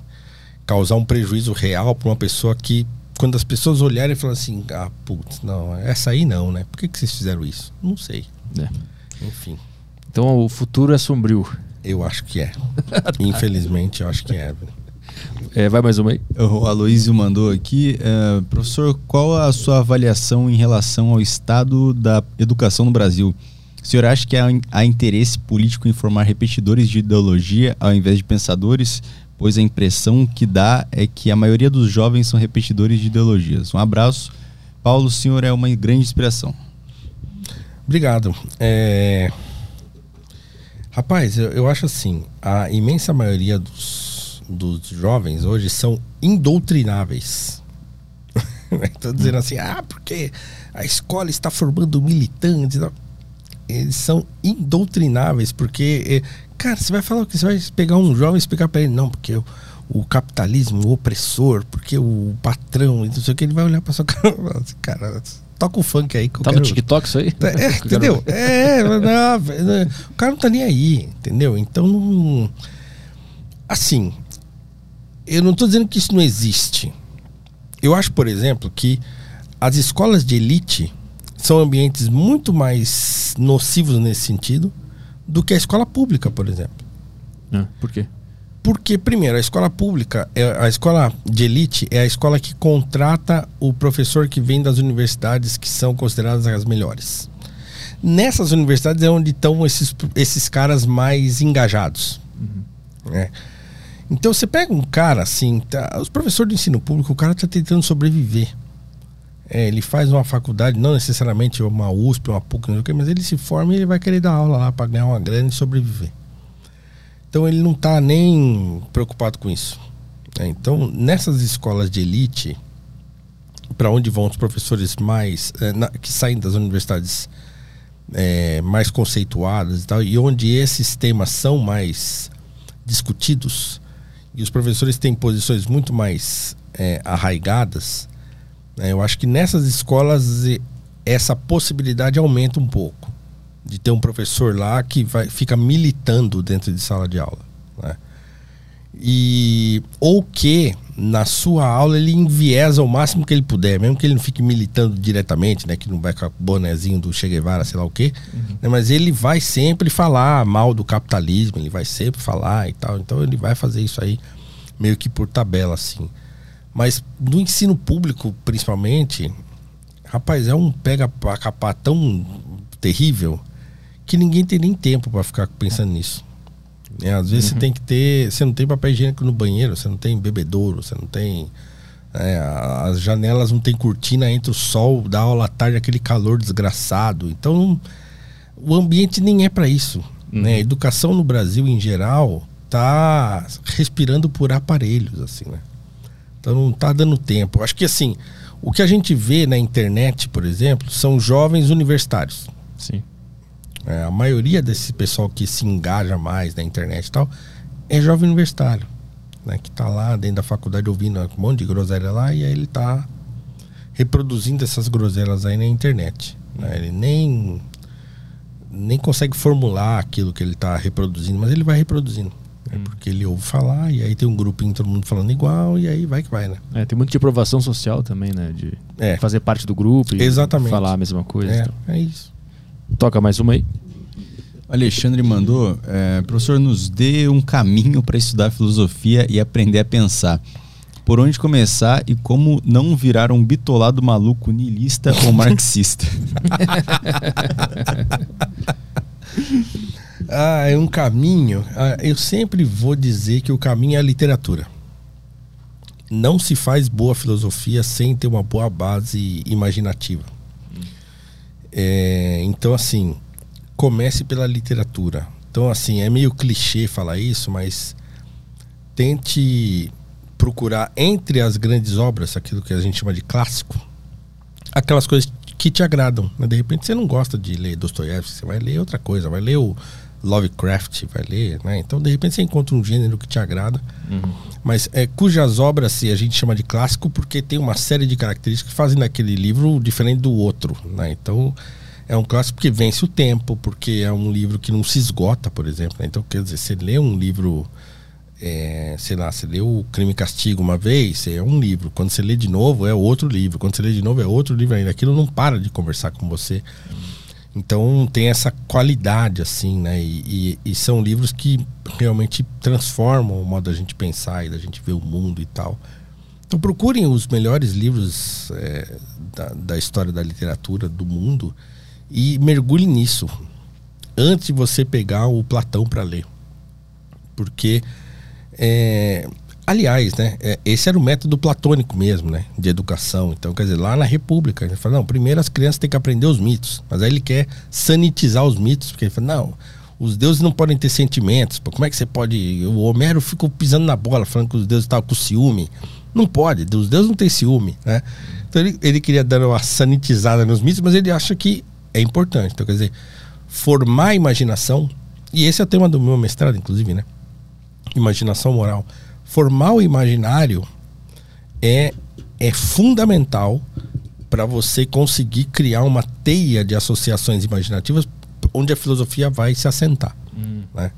causar um prejuízo real para uma pessoa que, quando as pessoas olharem e falar assim, ah, putz, não, essa aí não, né? Por que, que vocês fizeram isso? Não sei. É. Enfim. Então o futuro é sombrio. Eu acho que é. Infelizmente, eu acho que é. É, vai mais uma aí. O Aloysio mandou aqui. Uh, professor, qual a sua avaliação em relação ao estado da educação no Brasil? O senhor acha que há, há interesse político em formar repetidores de ideologia ao invés de pensadores? Pois a impressão que dá é que a maioria dos jovens são repetidores de ideologias. Um abraço. Paulo, o senhor é uma grande inspiração. Obrigado. É... Rapaz, eu, eu acho assim, a imensa maioria dos dos jovens hoje são indoutrináveis. Estou dizendo assim, ah, porque a escola está formando militantes. Eles são indoutrináveis, porque, eh, cara, você vai falar que você vai pegar um jovem e explicar para ele, não, porque o, o, capitalismo, o opressor, porque o patrão, não sei o que, ele vai olhar para sua cara e falar assim, cara, toca o funk aí. Que tá no TikTok isso aí? É, entendeu? É, não, não, o cara não tá nem aí, entendeu? Então, não, assim, eu não estou dizendo que isso não existe. Eu acho, por exemplo, que as escolas de elite são ambientes muito mais nocivos nesse sentido do que a escola pública, por exemplo. Ah, por quê? Porque, primeiro, a escola pública, é, a escola de elite é a escola que contrata o professor que vem das universidades que são consideradas as melhores. Nessas universidades é onde estão esses, esses caras mais engajados. Uhum. Né? Então você pega um cara assim, tá, os professores de ensino público, o cara está tentando sobreviver. É, ele faz uma faculdade, não necessariamente uma USP, uma PUC, não sei o mas ele se forma e ele vai querer dar aula lá para ganhar uma grana e sobreviver. Então ele não está nem preocupado com isso. É, então, nessas escolas de elite, para onde vão os professores mais é, na, que saem das universidades é, mais conceituadas e tal, e onde esses temas são mais discutidos, e os professores têm posições muito mais é, arraigadas, né, eu acho que nessas escolas essa possibilidade aumenta um pouco de ter um professor lá que vai, fica militando dentro de sala de aula. Né? E, ou que na sua aula ele enviesa o máximo que ele puder, mesmo que ele não fique militando diretamente, né? Que não vai com o bonezinho do Che Guevara, sei lá o quê. Uhum. Né, mas ele vai sempre falar mal do capitalismo, ele vai sempre falar e tal. Então ele vai fazer isso aí meio que por tabela, assim. Mas no ensino público, principalmente, rapaz, é um pega pra capar tão terrível que ninguém tem nem tempo para ficar pensando nisso. É, às vezes uhum. você tem que ter. Você não tem papel higiênico no banheiro, você não tem bebedouro, você não tem. É, as janelas não tem cortina entre o sol da aula à tarde, aquele calor desgraçado. Então, o ambiente nem é para isso. Uhum. Né? A educação no Brasil, em geral, tá respirando por aparelhos, assim, né? Então não tá dando tempo. Acho que assim, o que a gente vê na internet, por exemplo, são jovens universitários. Sim. É, a maioria desse pessoal que se engaja mais na internet e tal é jovem universitário, né? Que tá lá dentro da faculdade ouvindo um monte de groselha lá e aí ele tá reproduzindo essas groselhas aí na internet. Né? Ele nem nem consegue formular aquilo que ele está reproduzindo, mas ele vai reproduzindo. É porque ele ouve falar e aí tem um grupinho todo mundo falando igual e aí vai que vai, né? É, tem muito de aprovação social também, né? De é. fazer parte do grupo e Exatamente. falar a mesma coisa. É, então. é isso. Toca mais uma aí. Alexandre mandou, é, professor, nos dê um caminho para estudar filosofia e aprender a pensar. Por onde começar e como não virar um bitolado maluco niilista ou marxista? Ah, é um caminho. Ah, eu sempre vou dizer que o caminho é a literatura. Não se faz boa filosofia sem ter uma boa base imaginativa. É, então, assim, comece pela literatura. Então, assim, é meio clichê falar isso, mas tente procurar entre as grandes obras, aquilo que a gente chama de clássico, aquelas coisas que te agradam. Né? De repente você não gosta de ler Dostoiévski, você vai ler outra coisa, vai ler o Lovecraft, vai ler, né? Então, de repente, você encontra um gênero que te agrada. Mas é, cujas obras se a gente chama de clássico porque tem uma série de características que fazem daquele livro diferente do outro, né? Então, é um clássico porque vence o tempo, porque é um livro que não se esgota, por exemplo. né? Então, quer dizer, você lê um livro é, sei lá, você leu o Crime e Castigo uma vez, é um livro. Quando você lê de novo, é outro livro. Quando você lê de novo, é outro livro ainda. Aquilo não para de conversar com você. Então tem essa qualidade, assim, né? E, e- e são livros que realmente transformam o modo da gente pensar e da gente ver o mundo e tal. Então procurem os melhores livros é, da, da história da literatura do mundo e mergulhem nisso antes de você pegar o Platão para ler. Porque é, aliás, né? é, esse era o método platônico mesmo, né? De educação. Então, quer dizer, lá na República, ele fala, não, primeiro as crianças têm que aprender os mitos. Mas aí ele quer sanitizar os mitos, porque ele fala, não, os deuses não podem ter sentimentos. Como é que você pode. O Homero ficou pisando na bola, falando que os deuses estavam com ciúme. Não pode, os deuses não têm ciúme, né? Então ele, ele queria dar uma sanitizada nos mitos, mas ele acha que é importante. Então, quer dizer, formar a imaginação, e esse é o tema do meu mestrado, inclusive, né? Imaginação moral. Formar o imaginário é, é fundamental para você conseguir criar uma teia de associações imaginativas onde a filosofia vai se assentar. né?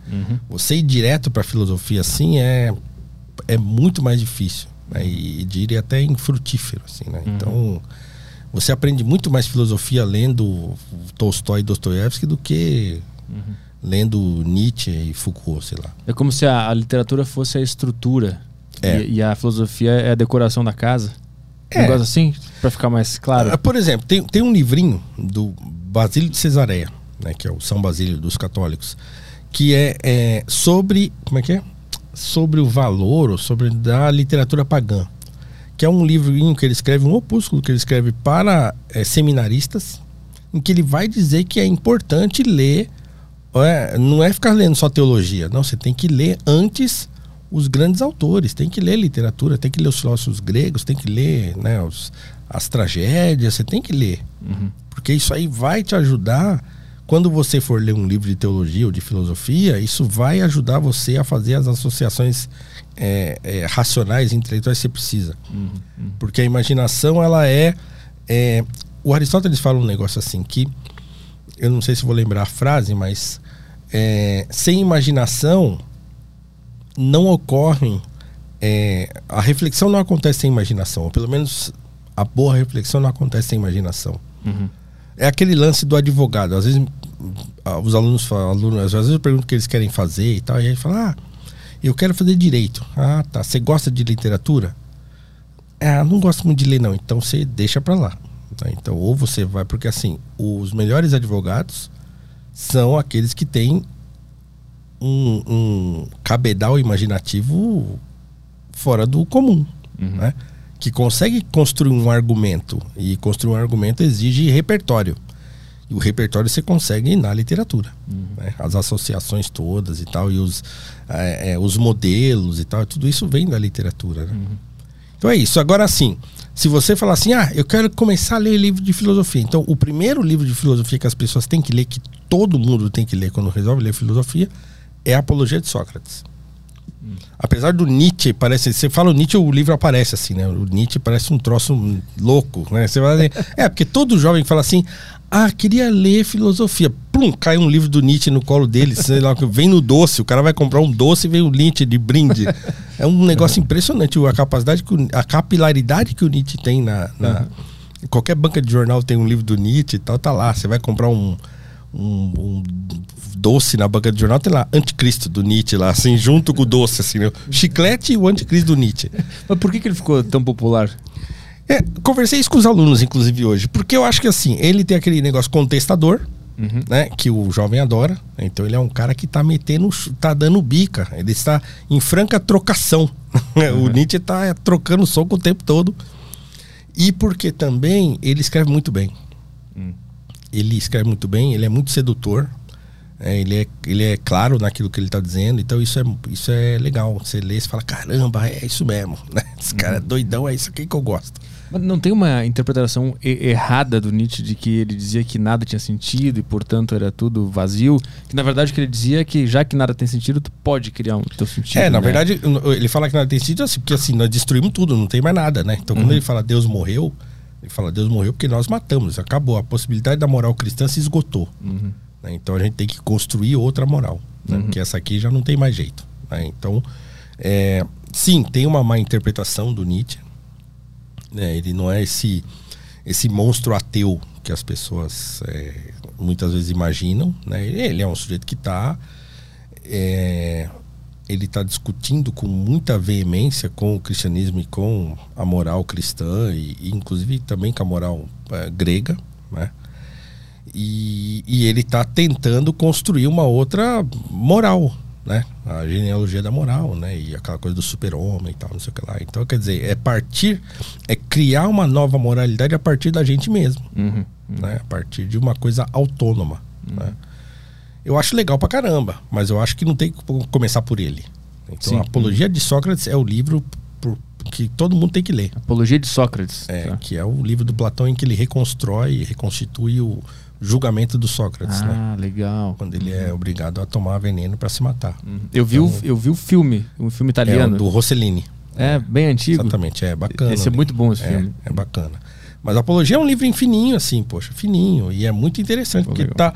Você ir direto para a filosofia assim é, é muito mais difícil né? e, e diria até infrutífero. Assim, né? Então você aprende muito mais filosofia lendo Tolstói e Dostoiévski do que lendo Nietzsche e Foucault, sei lá. É como se a, a literatura fosse a estrutura É. e, e a filosofia é a decoração da casa. Um É. negócio assim, pra ficar mais claro. Ah, Por exemplo, tem, tem um livrinho do Basílio de Cesareia, né, que é o São Basílio dos católicos, que é, é sobre. Como é que é? Sobre o valor ou sobre da literatura pagã. Que é um livrinho que ele escreve, um opúsculo que ele escreve para é, seminaristas, em que ele vai dizer que é importante ler. É, não é ficar lendo só teologia, não, você tem que ler antes os grandes autores, tem que ler literatura, tem que ler os filósofos gregos, tem que ler né, os- as tragédias, você tem que ler. Porque isso aí vai te ajudar. Quando você for ler um livro de teologia ou de filosofia, isso vai ajudar você a fazer as associações é, é, racionais e intelectuais que você precisa. Porque a imaginação, ela é, é. O Aristóteles fala um negócio assim que. Eu não sei se vou lembrar a frase, mas. é, sem imaginação, não ocorrem. é, a reflexão não acontece sem imaginação, ou pelo menos a boa reflexão não acontece sem imaginação. É aquele lance do advogado. Às vezes ah, os alunos falam, alunos, às vezes eu pergunto o que eles querem fazer e tal, e aí fala, ah, eu quero fazer direito. Ah, tá. Você gosta de literatura? Ah, não gosto muito de ler, não. Então você deixa pra lá. Tá? Então, ou você vai, porque assim, os melhores advogados são aqueles que têm um, um cabedal imaginativo fora do comum, né? Que consegue construir um argumento e construir um argumento exige repertório. E o repertório você consegue na literatura, né? As associações todas e tal e os é, é, os modelos e tal, tudo isso vem da literatura, né? Então é isso. Agora sim, se você falar assim, ah, eu quero começar a ler livro de filosofia. Então, o primeiro livro de filosofia que as pessoas têm que ler, que todo mundo tem que ler quando resolve ler filosofia, é a Apologia de Sócrates. Apesar do Nietzsche, parece. Você fala o Nietzsche, o livro aparece assim, né? O Nietzsche parece um troço louco, né? Você vai ler. É, porque todo jovem fala assim. Ah, queria ler filosofia. Cai um livro do Nietzsche no colo dele, sei lá, vem no doce. O cara vai comprar um doce e vem o Nietzsche de brinde. É um negócio impressionante a capacidade, que o- a capilaridade que o Nietzsche tem na. na- Qualquer banca de jornal tem um livro do Nietzsche e tal, tá lá. Você vai comprar um, um, um doce na banca de jornal, tem lá Anticristo do Nietzsche lá, assim, junto com o doce, assim, né? Chiclete e o Anticristo do Nietzsche. Mas por que, que ele ficou tão popular? É, conversei isso com os alunos, inclusive, hoje, porque eu acho que assim, ele tem aquele negócio contestador, né? Que o jovem adora. Então ele é um cara que tá metendo, tá dando bica. Ele está em franca trocação. o Nietzsche tá trocando soco o tempo todo. E porque também ele escreve muito bem. Ele escreve muito bem, ele é muito sedutor. é, ele, é, ele é claro naquilo que ele está dizendo, então isso é, isso é legal. Você lê e fala, caramba, é isso mesmo. Né? Esse cara é doidão, é isso aqui que eu gosto. Mas não tem uma interpretação errada do Nietzsche de que ele dizia que nada tinha sentido e, portanto, era tudo vazio? Que, na verdade, o que ele dizia é que, já que nada tem sentido, tu pode criar um teu sentido. É, na né? verdade, ele fala que nada tem sentido assim, porque assim, nós destruímos tudo, não tem mais nada, né? Então, quando ele fala Deus morreu, ele fala Deus morreu porque nós matamos, acabou. A possibilidade da moral cristã se esgotou. Uhum. né? Então, a gente tem que construir outra moral, né? porque essa aqui já não tem mais jeito. né? Então, é, sim, tem uma má interpretação do Nietzsche. Né? Ele não é esse, esse monstro ateu que as pessoas é, muitas vezes imaginam. Né? Ele é um sujeito que está é, ele está discutindo com muita veemência com o cristianismo e com a moral cristã e, e inclusive também com a moral eh, grega, né? E, e ele está tentando construir uma outra moral, né? A genealogia da moral, né? E aquela coisa do super-homem e tal, não sei o que lá. Então, quer dizer, é partir, é criar uma nova moralidade a partir da gente mesmo, Uhum. né? A partir de uma coisa autônoma, né? Eu acho legal pra caramba, mas eu acho que não tem que começar por ele. Então, Sim. a Apologia de Sócrates é o livro por- que todo mundo tem que ler. Apologia de Sócrates. É, tá? que é o livro do Platão em que ele reconstrói e reconstitui o julgamento do Sócrates, né? Ah, legal. Quando ele é obrigado a tomar veneno para se matar. Uhum. Eu vi, o, eu vi o filme, um filme É italiano. o do Rossellini. É, bem antigo. Exatamente, é bacana. Esse é né? muito bom esse É, filme. é bacana. Mas a Apologia é um livro fininho, assim, poxa, fininho. E é muito interessante, Pô, porque legal. tá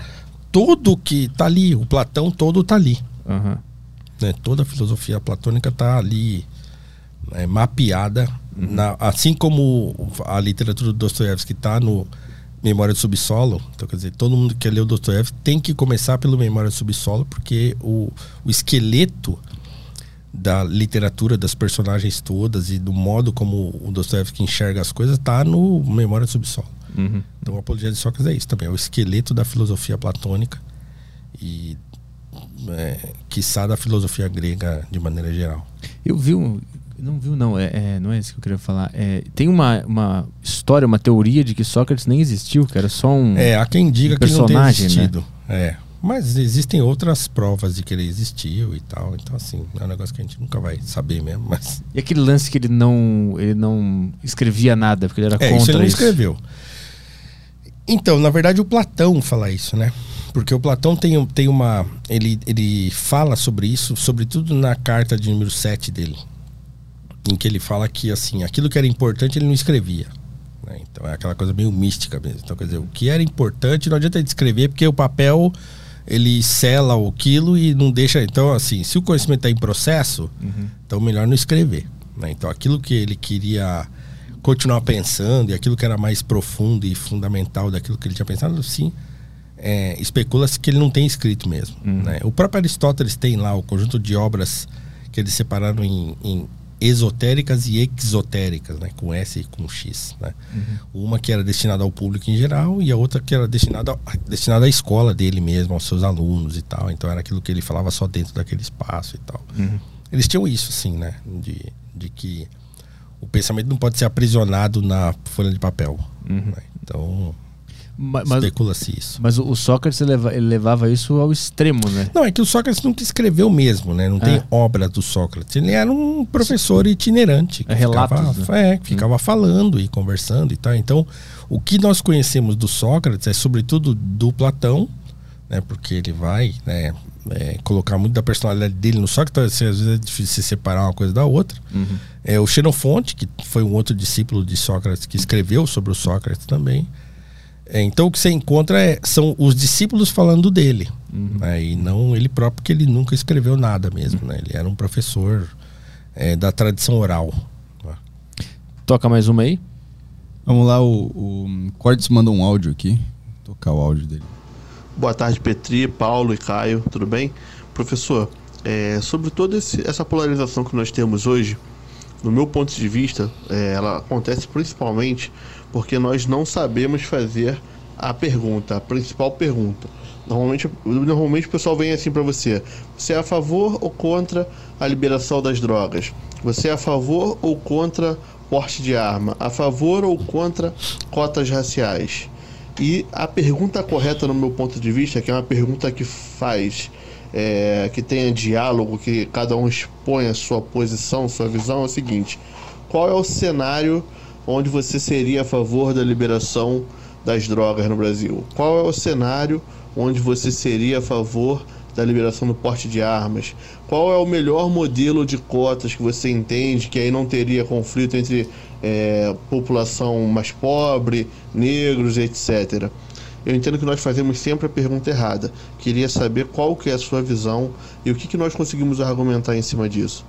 tudo que tá ali, o Platão todo tá ali. Aham. né? Toda a filosofia platônica está ali né, mapeada, na- assim como a literatura do Dostoiévski está no Memória do Subsolo. Então, quer dizer, todo mundo que quer ler o Dostoiévski tem que começar pelo Memória do Subsolo, porque o, o esqueleto da literatura, das personagens todas e do modo como o Dostoiévski enxerga as coisas está no Memória do Subsolo. Uhum. Então, a Apologia de Sócrates é isso também, é o esqueleto da filosofia platônica e, é, quiçá, da filosofia grega de maneira geral. Eu vi um. Não viu, não. É, é- não é isso que eu queria falar. É, tem uma, uma história, uma teoria de que Sócrates nem existiu, que era só um. É, há quem diga um que ele não tem personagem, existido. É. Mas existem outras provas de que ele existiu e tal. Então, assim, é um negócio que a gente nunca vai saber mesmo. Mas E aquele lance que ele não, ele não escrevia nada, porque ele era é, contra isso ele não isso. escreveu. Então, na verdade, o Platão fala isso, né? Porque o Platão tem, tem uma. Ele, ele fala sobre isso, sobretudo na carta de número 7 dele. Em que ele fala que, assim, aquilo que era importante ele não escrevia. né? Então é aquela coisa meio mística mesmo. Então, quer dizer, o que era importante não adianta ele escrever, porque o papel ele sela aquilo e não deixa. Então, assim, se o conhecimento está em processo, Uhum. então melhor não escrever. né? Então, aquilo que ele queria continuar pensando e aquilo que era mais profundo e fundamental daquilo que ele tinha pensado, sim, é, especula-se que ele não tem escrito mesmo. né? O próprio Aristóteles tem lá o conjunto de obras que eles separaram em, em esotéricas e exotéricas, né? com S e com X. Né? Uma que era destinada ao público em geral e a outra que era destinada, destinada à escola dele mesmo, aos seus alunos e tal. Então era aquilo que ele falava só dentro daquele espaço e tal. Uhum. Eles tinham isso, assim, né? De, de que o pensamento não pode ser aprisionado na folha de papel. Uhum. né? Então, especula-se isso. mas o o Sócrates leva- levava isso ao extremo, né? Não, é que o Sócrates nunca escreveu mesmo, né? Não tem É. obra do Sócrates. Ele era um professor itinerante. que É relatos, ficava, é, que ficava falando e conversando e tal. Então, o que nós conhecemos do Sócrates é sobretudo do Platão, né? Porque ele vai né, é, colocar muito da personalidade dele no Sócrates. Então, assim, às vezes é difícil se separar uma coisa da outra. Uhum. É, o Xenofonte, que foi um outro discípulo de Sócrates, que escreveu sobre o Sócrates também. É, então o que você encontra é, são os discípulos falando dele. né, e não ele próprio, porque ele nunca escreveu nada mesmo. né, ele era um professor é, da tradição oral. né. Toca mais uma aí. Vamos lá, o, o Cortes mandou um áudio aqui. Vou tocar o áudio dele. Boa tarde, Petri, Paulo e Caio, tudo bem? Professor, é, sobre toda esse- essa polarização que nós temos hoje, no meu ponto de vista, é, ela acontece principalmente porque nós não sabemos fazer a pergunta, a principal pergunta. Normalmente, normalmente o pessoal vem assim para você: você é a favor ou contra a liberação das drogas? Você é a favor ou contra porte de arma? A favor ou contra cotas raciais? E a pergunta correta, no meu ponto de vista, que é uma pergunta que faz, é, que tenha diálogo, que cada um expõe a sua posição, sua visão, é o seguinte: qual é o cenário onde você seria a favor da liberação das drogas no Brasil? Qual é o cenário onde você seria a favor da liberação do porte de armas? Qual é o melhor modelo de cotas que você entende que aí não teria conflito entre é, população mais pobre, negros, etc. Eu entendo que nós fazemos sempre a pergunta errada. Queria saber qual que é a sua visão e o que, que nós conseguimos argumentar em cima disso.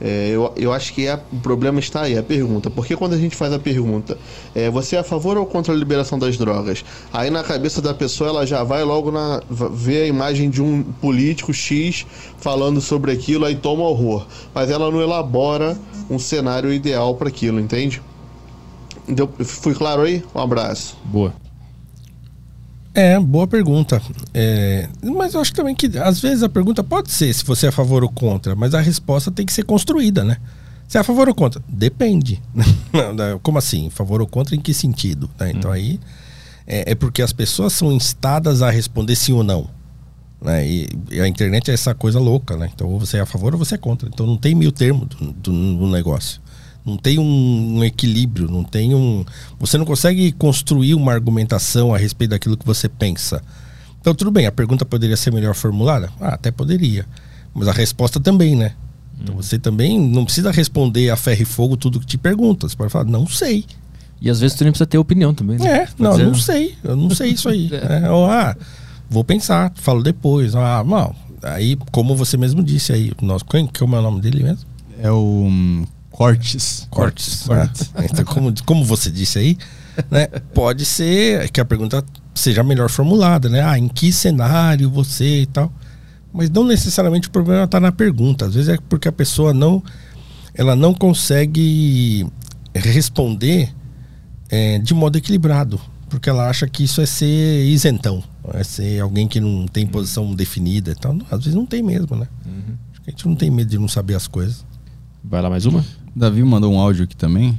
É, eu, eu acho que é, o problema está aí, a pergunta. Porque quando a gente faz a pergunta, é, você é a favor ou contra a liberação das drogas? Aí na cabeça da pessoa ela já vai logo na, ver a imagem de um político X falando sobre aquilo, aí toma horror. Mas ela não elabora um cenário ideal para aquilo, entende? Deu, fui claro aí? Um abraço. Boa. É, boa pergunta. É, mas eu acho também que às vezes a pergunta pode ser se você é a favor ou contra, mas a resposta tem que ser construída, né? Se é a favor ou contra? Depende. Como assim? Favor ou contra em que sentido? Né? Então hum. aí é, é, porque as pessoas são instadas a responder sim ou não. Né? E, e, a internet é essa coisa louca, né? Então ou você é a favor ou você é contra. Então não tem meio termo do, do, do negócio não tem um, um, equilíbrio, não tem um. Você não consegue construir uma argumentação a respeito daquilo que você pensa. Então, tudo bem, a pergunta poderia ser melhor formulada? Ah, até poderia. Mas a resposta também, né? Então hum. você também não precisa responder a ferro e fogo tudo que te pergunta. Você pode falar, não sei. E às vezes tu nem precisa ter opinião também. Né? É, não, não sei. Eu não sei isso aí. é. É, ou, ah, vou pensar, falo depois. Ah, não. Aí, como você mesmo disse aí, nós, quem que é o meu nome dele mesmo? É o hum, Cortes. Cortes. Cortes. Ah, então, como, como você disse aí, né, pode ser que a pergunta seja melhor formulada, né? Ah, em que cenário você e tal. Mas não necessariamente o problema está na pergunta. Às vezes é porque a pessoa não, ela não consegue responder é, de modo equilibrado, porque ela acha que isso é ser isentão, é ser alguém que não tem posição definida e tal. Às vezes não tem mesmo, né? Uhum. A gente não tem medo de não saber as coisas. Vai lá mais uma? Davi mandou um áudio aqui também.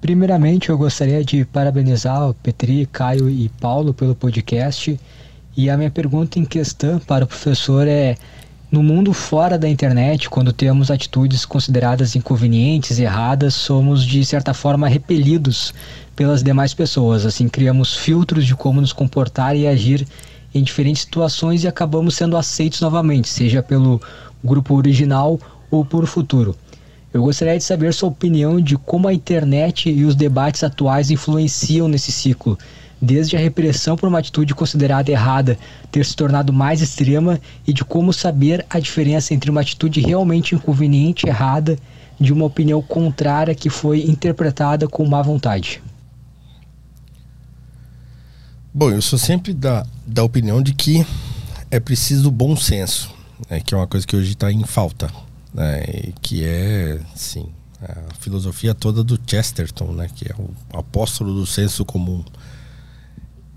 Primeiramente, eu gostaria de parabenizar o Petri, Caio e Paulo pelo podcast. E a minha pergunta em questão para o professor é: no mundo fora da internet, quando temos atitudes consideradas inconvenientes, erradas, somos de certa forma repelidos pelas demais pessoas. Assim, criamos filtros de como nos comportar e agir em diferentes situações e acabamos sendo aceitos novamente, seja pelo grupo original ou por futuro. Eu gostaria de saber sua opinião de como a internet e os debates atuais influenciam nesse ciclo, desde a repressão por uma atitude considerada errada ter se tornado mais extrema e de como saber a diferença entre uma atitude realmente inconveniente e errada de uma opinião contrária que foi interpretada com má vontade. Bom, eu sou sempre da, da opinião de que é preciso bom senso, né, que é uma coisa que hoje está em falta né, que é, sim, a filosofia toda do Chesterton, né, que é o apóstolo do senso comum.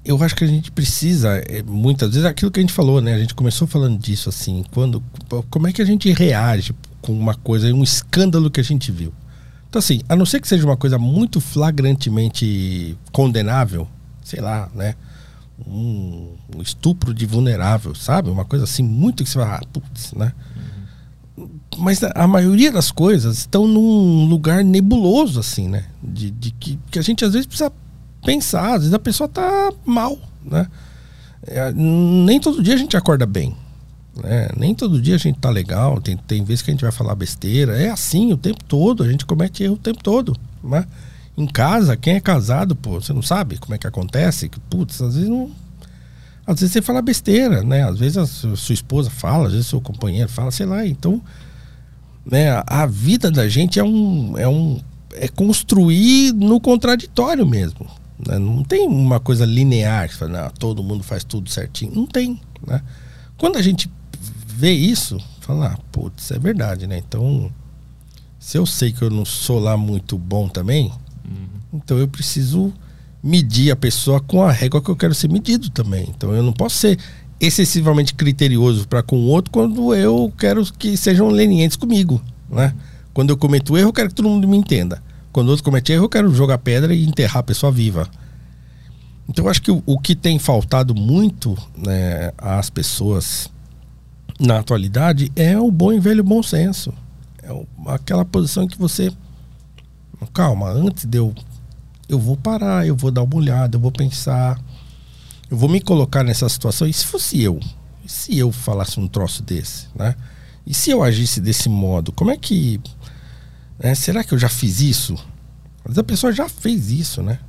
Eu acho que a gente precisa, é, muitas vezes, aquilo que a gente falou, né? A gente começou falando disso, assim, quando, como é que a gente reage com uma coisa, um escândalo que a gente viu. Então, assim, a não ser que seja uma coisa muito flagrantemente condenável, sei lá, né? Um, um estupro de vulnerável, sabe? Uma coisa assim, muito que você vai, ah, putz, né? Mas a maioria das coisas estão num lugar nebuloso, assim, né? De, de que, que, a gente às vezes precisa pensar, às vezes a pessoa tá mal, né? É, nem todo dia a gente acorda bem. Né? Nem todo dia a gente tá legal, tem, tem vezes que a gente vai falar besteira. É assim o tempo todo, a gente comete erro o tempo todo. Né? Em casa, quem é casado, pô, você não sabe como é que acontece? Que, putz, às vezes não. Às vezes você fala besteira, né? Às vezes a sua esposa fala, às vezes seu companheiro fala, sei lá. Então, né? A vida da gente é um é um é construir no contraditório mesmo. Né? Não tem uma coisa linear que fala, todo mundo faz tudo certinho. Não tem, né? Quando a gente vê isso, fala, ah, putz, é verdade, né? Então, se eu sei que eu não sou lá muito bom também, uhum. então eu preciso medir a pessoa com a régua que eu quero ser medido também. Então eu não posso ser excessivamente criterioso para com o outro quando eu quero que sejam lenientes comigo, né? Quando eu cometo erro, eu quero que todo mundo me entenda. Quando outro comete erro, eu quero jogar pedra e enterrar a pessoa viva. Então eu acho que o, o que tem faltado muito né, às pessoas na atualidade é o bom e velho bom senso. É o, aquela posição que você Calma, antes de eu. Eu vou parar, eu vou dar uma olhada, eu vou pensar. Eu vou me colocar nessa situação. E se fosse eu? E se eu falasse um troço desse, né? E se eu agisse desse modo? Como é que. Né, será que eu já fiz isso? Mas a pessoa já fez isso, né?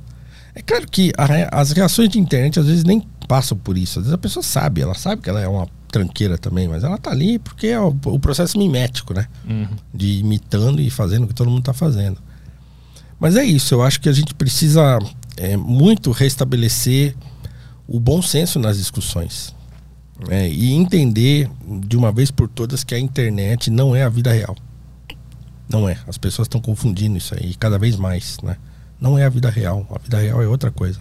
É claro que a, as reações de internet às vezes nem passam por isso. Às vezes a pessoa sabe, ela sabe que ela é uma tranqueira também, mas ela tá ali porque é o, o processo mimético, né? Uhum. De imitando e fazendo o que todo mundo tá fazendo. Mas é isso, eu acho que a gente precisa é, muito restabelecer o bom senso nas discussões. né? e entender de uma vez por todas que a internet não é a vida real. Não é. As pessoas estão confundindo isso aí cada vez mais, né? Não é a vida real. A vida real é outra coisa.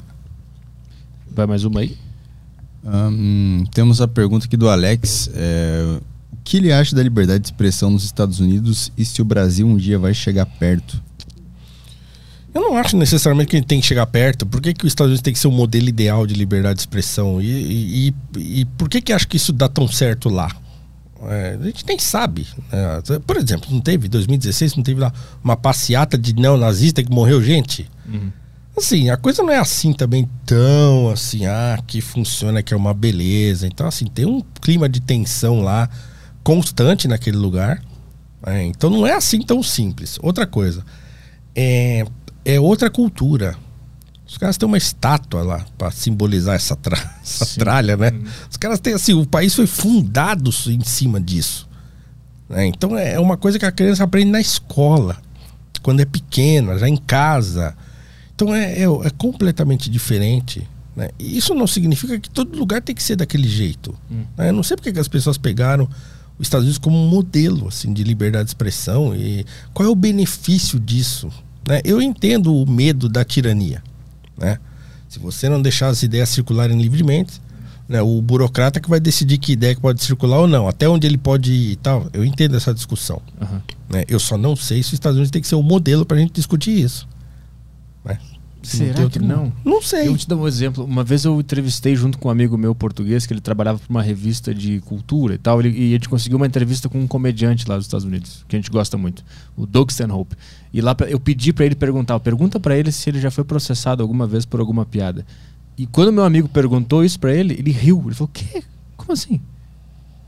Vai mais uma aí? Hum, temos a pergunta aqui do Alex. é, o que ele acha da liberdade de expressão nos Estados Unidos e se o Brasil um dia vai chegar perto? Eu não acho necessariamente que a gente tem que chegar perto. Por que, que os Estados Unidos tem que ser o modelo ideal de liberdade de expressão? E, e, e- por que, que acho que isso dá tão certo lá? É, a gente nem sabe. né? Por exemplo, não teve, 2016, não teve lá uma passeata de neonazista que morreu gente? Assim, a coisa não é assim também tão assim, ah, que funciona, que é uma beleza. Então, assim, tem um clima de tensão lá constante naquele lugar. né? Então não é assim tão simples. Outra coisa, é, é outra cultura. Os caras têm uma estátua lá para simbolizar essa, tra- essa tralha, né? Os caras têm assim, o país foi fundado em cima disso. né? Então é uma coisa que a criança aprende na escola, quando é pequena, já em casa. Então é, é, é completamente diferente. Né? E isso não significa que todo lugar tem que ser daquele jeito. né? Eu não sei porque que as pessoas pegaram os Estados Unidos como um modelo assim, de liberdade de expressão e qual é o benefício disso. Né? Eu entendo o medo da tirania. Né? Se você não deixar as ideias circularem livremente, né, o burocrata que vai decidir que ideia que pode circular ou não, até onde ele pode ir e tal. Eu entendo essa discussão. Aham. né? Eu só não sei se os Estados Unidos tem que ser um modelo para a gente discutir isso. né? Se Será tem que não? Não sei. Eu vou te dar um exemplo. Uma vez eu entrevistei junto com um amigo meu português, que ele trabalhava para uma revista de cultura e tal, ele- e a gente conseguiu uma entrevista com um comediante lá dos Estados Unidos, que a gente gosta muito, o Doug Stanhope. E lá eu pedi para ele perguntar, pergunta para ele se ele já foi processado alguma vez por alguma piada. E quando meu amigo perguntou isso para ele, ele riu. Ele falou: "Quê? Como assim?"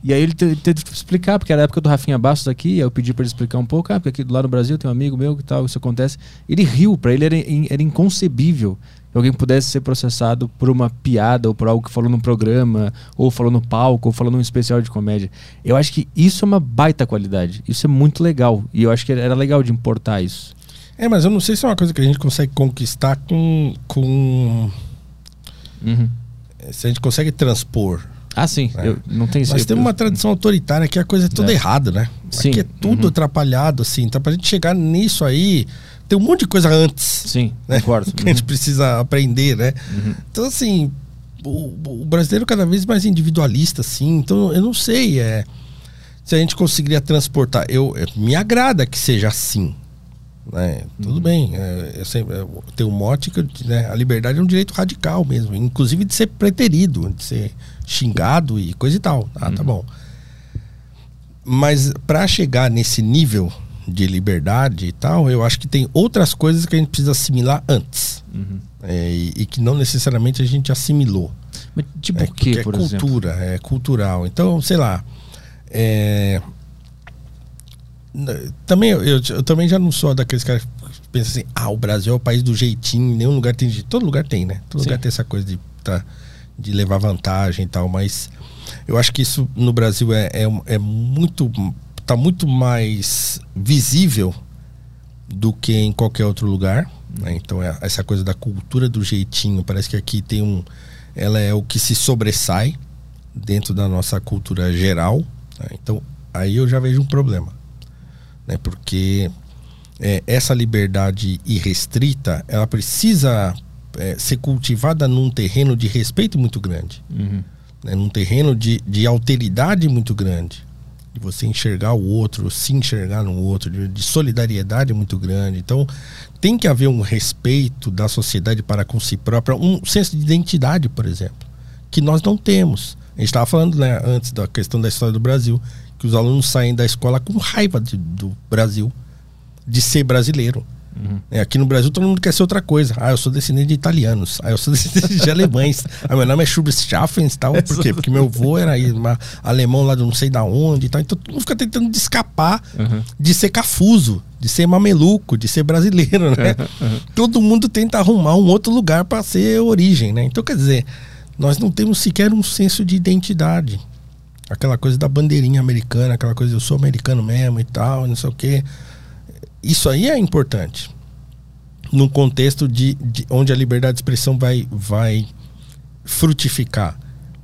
E aí ele te- teve que explicar, porque era a época do Rafinha Bastos aqui, aí eu pedi para ele explicar um pouco, ah, porque aqui lá no Brasil tem um amigo meu que tal, isso acontece. Ele riu, para ele era, era inconcebível que alguém pudesse ser processado por uma piada ou por algo que falou num programa, ou falou no palco, ou falou num especial de comédia. Eu acho que isso é uma baita qualidade. Isso é muito legal. E eu acho que era legal de importar isso. É, mas eu não sei se é uma coisa que a gente consegue conquistar com. com Uhum. se a gente consegue transpor. Ah, sim. É. Eu, não tem Nós temos uma tradição autoritária que a coisa é toda É. errada, né? Sim. Aqui é tudo Uhum. atrapalhado, assim. Então, pra gente chegar nisso aí, tem um monte de coisa antes. Sim, né? concordo. que a gente precisa aprender, né? Então, assim, o, o brasileiro cada vez mais individualista, assim. Então, eu não sei é, se a gente conseguiria transportar. Eu, é, me agrada que seja assim. Né? Tudo bem. É, eu, sempre, eu tenho um mote que né, a liberdade é um direito radical mesmo. Inclusive de ser preterido, de ser xingado e coisa e tal. Ah, tá bom. Mas para chegar nesse nível de liberdade e tal, eu acho que tem outras coisas que a gente precisa assimilar antes. É, e, e que não necessariamente a gente assimilou. Mas tipo é, o quê, é por cultura, exemplo? é cultural. Então, sei lá. é, também eu, eu- eu também já não sou daqueles caras que pensam assim, ah, o Brasil é o país do jeitinho, nenhum lugar tem jeito. Todo lugar tem, né? Todo Sim. lugar tem essa coisa de, tá, de levar vantagem e tal, mas eu acho que isso no Brasil é, é, é muito. tá muito mais visível do que em qualquer outro lugar. né? Então é essa coisa da cultura do jeitinho, parece que aqui tem um. Ela é o que se sobressai dentro da nossa cultura geral. né? Então aí eu já vejo um problema. Né? Porque é, essa liberdade irrestrita, ela precisa é, ser cultivada num terreno de respeito muito grande Uhum. né, num terreno de, de alteridade muito grande. De você enxergar o outro, se enxergar no outro, de, de solidariedade muito grande. Então, tem que haver um respeito da sociedade para com si própria, um senso de identidade, por exemplo, que nós não temos. A gente estava falando né, antes da questão da história do Brasil, que os alunos saem da escola com raiva de- do Brasil, de ser brasileiro. É, aqui no Brasil todo mundo quer ser outra coisa. Ah, eu sou descendente de italianos. Ah, eu sou descendente de alemães. Ah, meu nome é Schubschaffen e tal. Por quê? Porque meu avô era alemão lá de não sei da onde e tal. Então todo mundo fica tentando de escapar de ser cafuso, de ser mameluco, de ser brasileiro, né? Todo mundo tenta arrumar um outro lugar para ser origem, né? Então quer dizer, nós não temos sequer um senso de identidade. Aquela coisa da bandeirinha americana, aquela coisa eu sou americano mesmo e tal, não sei o quê. Isso aí é importante. Num contexto de, de onde a liberdade de expressão vai, vai frutificar.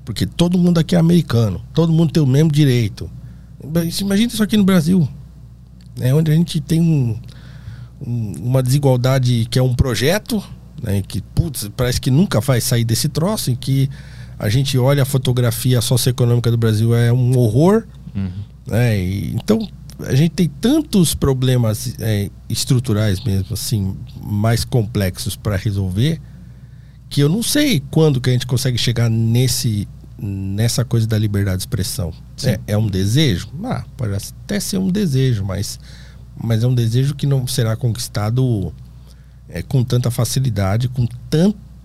Porque todo mundo aqui é americano, todo mundo tem o mesmo direito. Imagina isso aqui no Brasil. É onde a gente tem um, um- uma desigualdade que é um projeto, né, que putz, parece que nunca vai sair desse troço, em que a gente olha a fotografia socioeconômica do Brasil é um horror. né, e- então a gente tem tantos problemas é, estruturais mesmo, assim, mais complexos para resolver, que eu não sei quando que a gente consegue chegar nesse nessa coisa da liberdade de expressão. É, é um desejo? Ah, pode até ser um desejo, mas, mas é um desejo que não será conquistado é, com tanta facilidade, com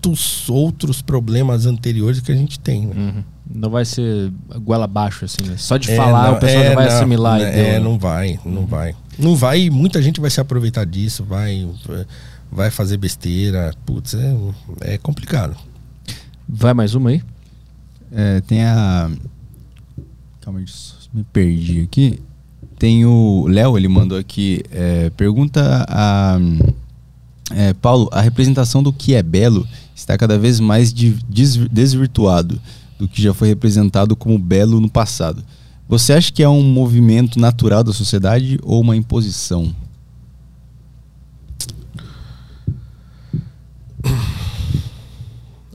tantos outros problemas anteriores que a gente tem. né? Uhum. Não vai ser goela abaixo, assim, né? Só de É, falar não, o pessoal é, já vai não, assimilar. deu, É, né? não vai, não vai. Não vai e muita gente vai se aproveitar disso, vai, vai fazer besteira. Putz, é, é complicado. Vai mais uma aí? É, tem a. Calma, me perdi aqui. Tem o Léo, ele mandou aqui. é, pergunta a. é, Paulo, a representação do que é belo está cada vez mais de- desvi- desvirtuado do que já foi representado como belo no passado. Você acha que é um movimento natural da sociedade ou uma imposição?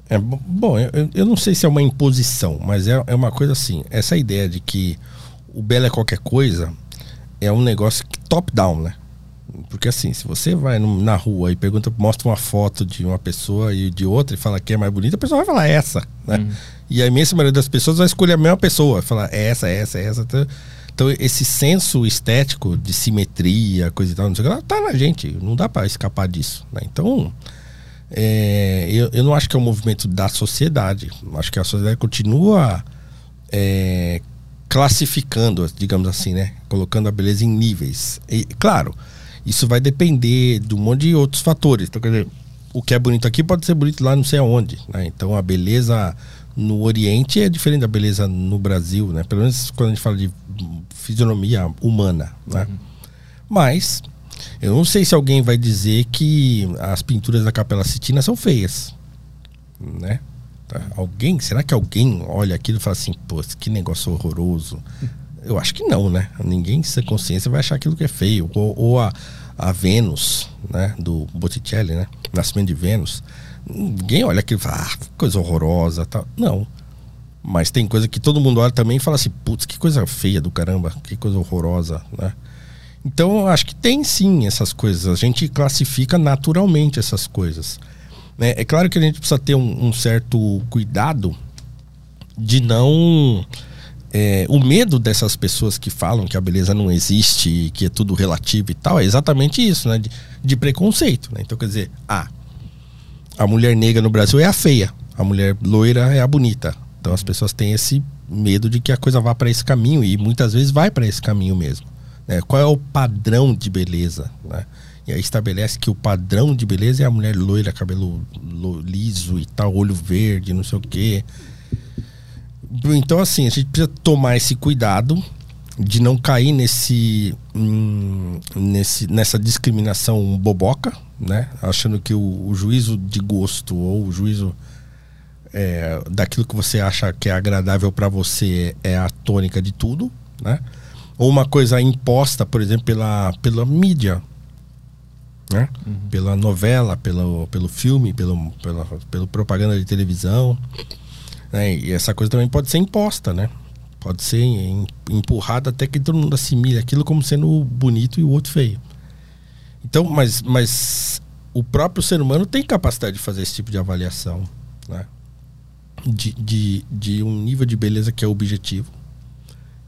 É, bo- bom, eu, eu- não sei se é uma imposição, mas é, é uma coisa assim. Essa ideia de que o belo é qualquer coisa é um negócio top-down, né? Porque assim, se você vai na rua e pergunta, mostra uma foto de uma pessoa e de outra e fala que é mais bonita, a pessoa vai falar essa, né? E a imensa maioria das pessoas vai escolher a mesma pessoa, falar "É essa, essa, essa. Então, então esse senso estético de simetria, coisa e tal, não sei o que, lá, tá na gente, não dá pra escapar disso, né? Então, é, eu, eu não acho que é um movimento da sociedade. Acho que a sociedade continua é, classificando, digamos assim, né? Colocando a beleza em níveis. E, claro, isso vai depender de um monte de outros fatores. Então, quer dizer, o que é bonito aqui pode ser bonito lá não sei aonde. Né? Então, a beleza no Oriente é diferente da beleza no Brasil, né? Pelo menos quando a gente fala de fisionomia humana, né? Mas eu não sei se alguém vai dizer que as pinturas da Capela Sistina são feias, né? Tá? Alguém, será que alguém olha aquilo e fala assim, pô, que negócio horroroso? Eu acho que não, né? Ninguém sem consciência vai achar aquilo que é feio. Ou, ou a, a Vênus, né? Do Botticelli, né? Nascimento de Vênus. Ninguém olha aquilo e fala, ah, coisa horrorosa, tal. Não. Mas tem coisa que todo mundo olha também e fala assim, putz, que coisa feia do caramba, que coisa horrorosa, né? Então eu acho que tem sim essas coisas. A gente classifica naturalmente essas coisas. né? É claro que a gente precisa ter um, um certo cuidado de não. É, o medo dessas pessoas que falam que a beleza não existe, que é tudo relativo e tal, é exatamente isso, né? De, de preconceito. Né? Então quer dizer, ah, a mulher negra no Brasil é a feia, a mulher loira é a bonita. Então as pessoas têm esse medo de que a coisa vá para esse caminho e muitas vezes vai para esse caminho mesmo. né? Qual é o padrão de beleza? Né? E aí estabelece que o padrão de beleza é a mulher loira, cabelo lo- liso e tal, olho verde, não sei o quê. Então, assim, a gente precisa tomar esse cuidado de não cair nesse, hum, nesse nessa discriminação boboca, né? Achando que o, o juízo de gosto ou o juízo é, daquilo que você acha que é agradável para você é a tônica de tudo, né? Ou uma coisa imposta, por exemplo, pela, pela mídia, né? Pela novela, pelo, pelo filme, pelo, pela, pelo propaganda de televisão. Né? E essa coisa também pode ser imposta, né? Pode ser em- empurrada até que todo mundo assimile aquilo como sendo bonito e o outro feio. Então, mas, mas o próprio ser humano tem capacidade de fazer esse tipo de avaliação, né? De, de, de um nível de beleza que é objetivo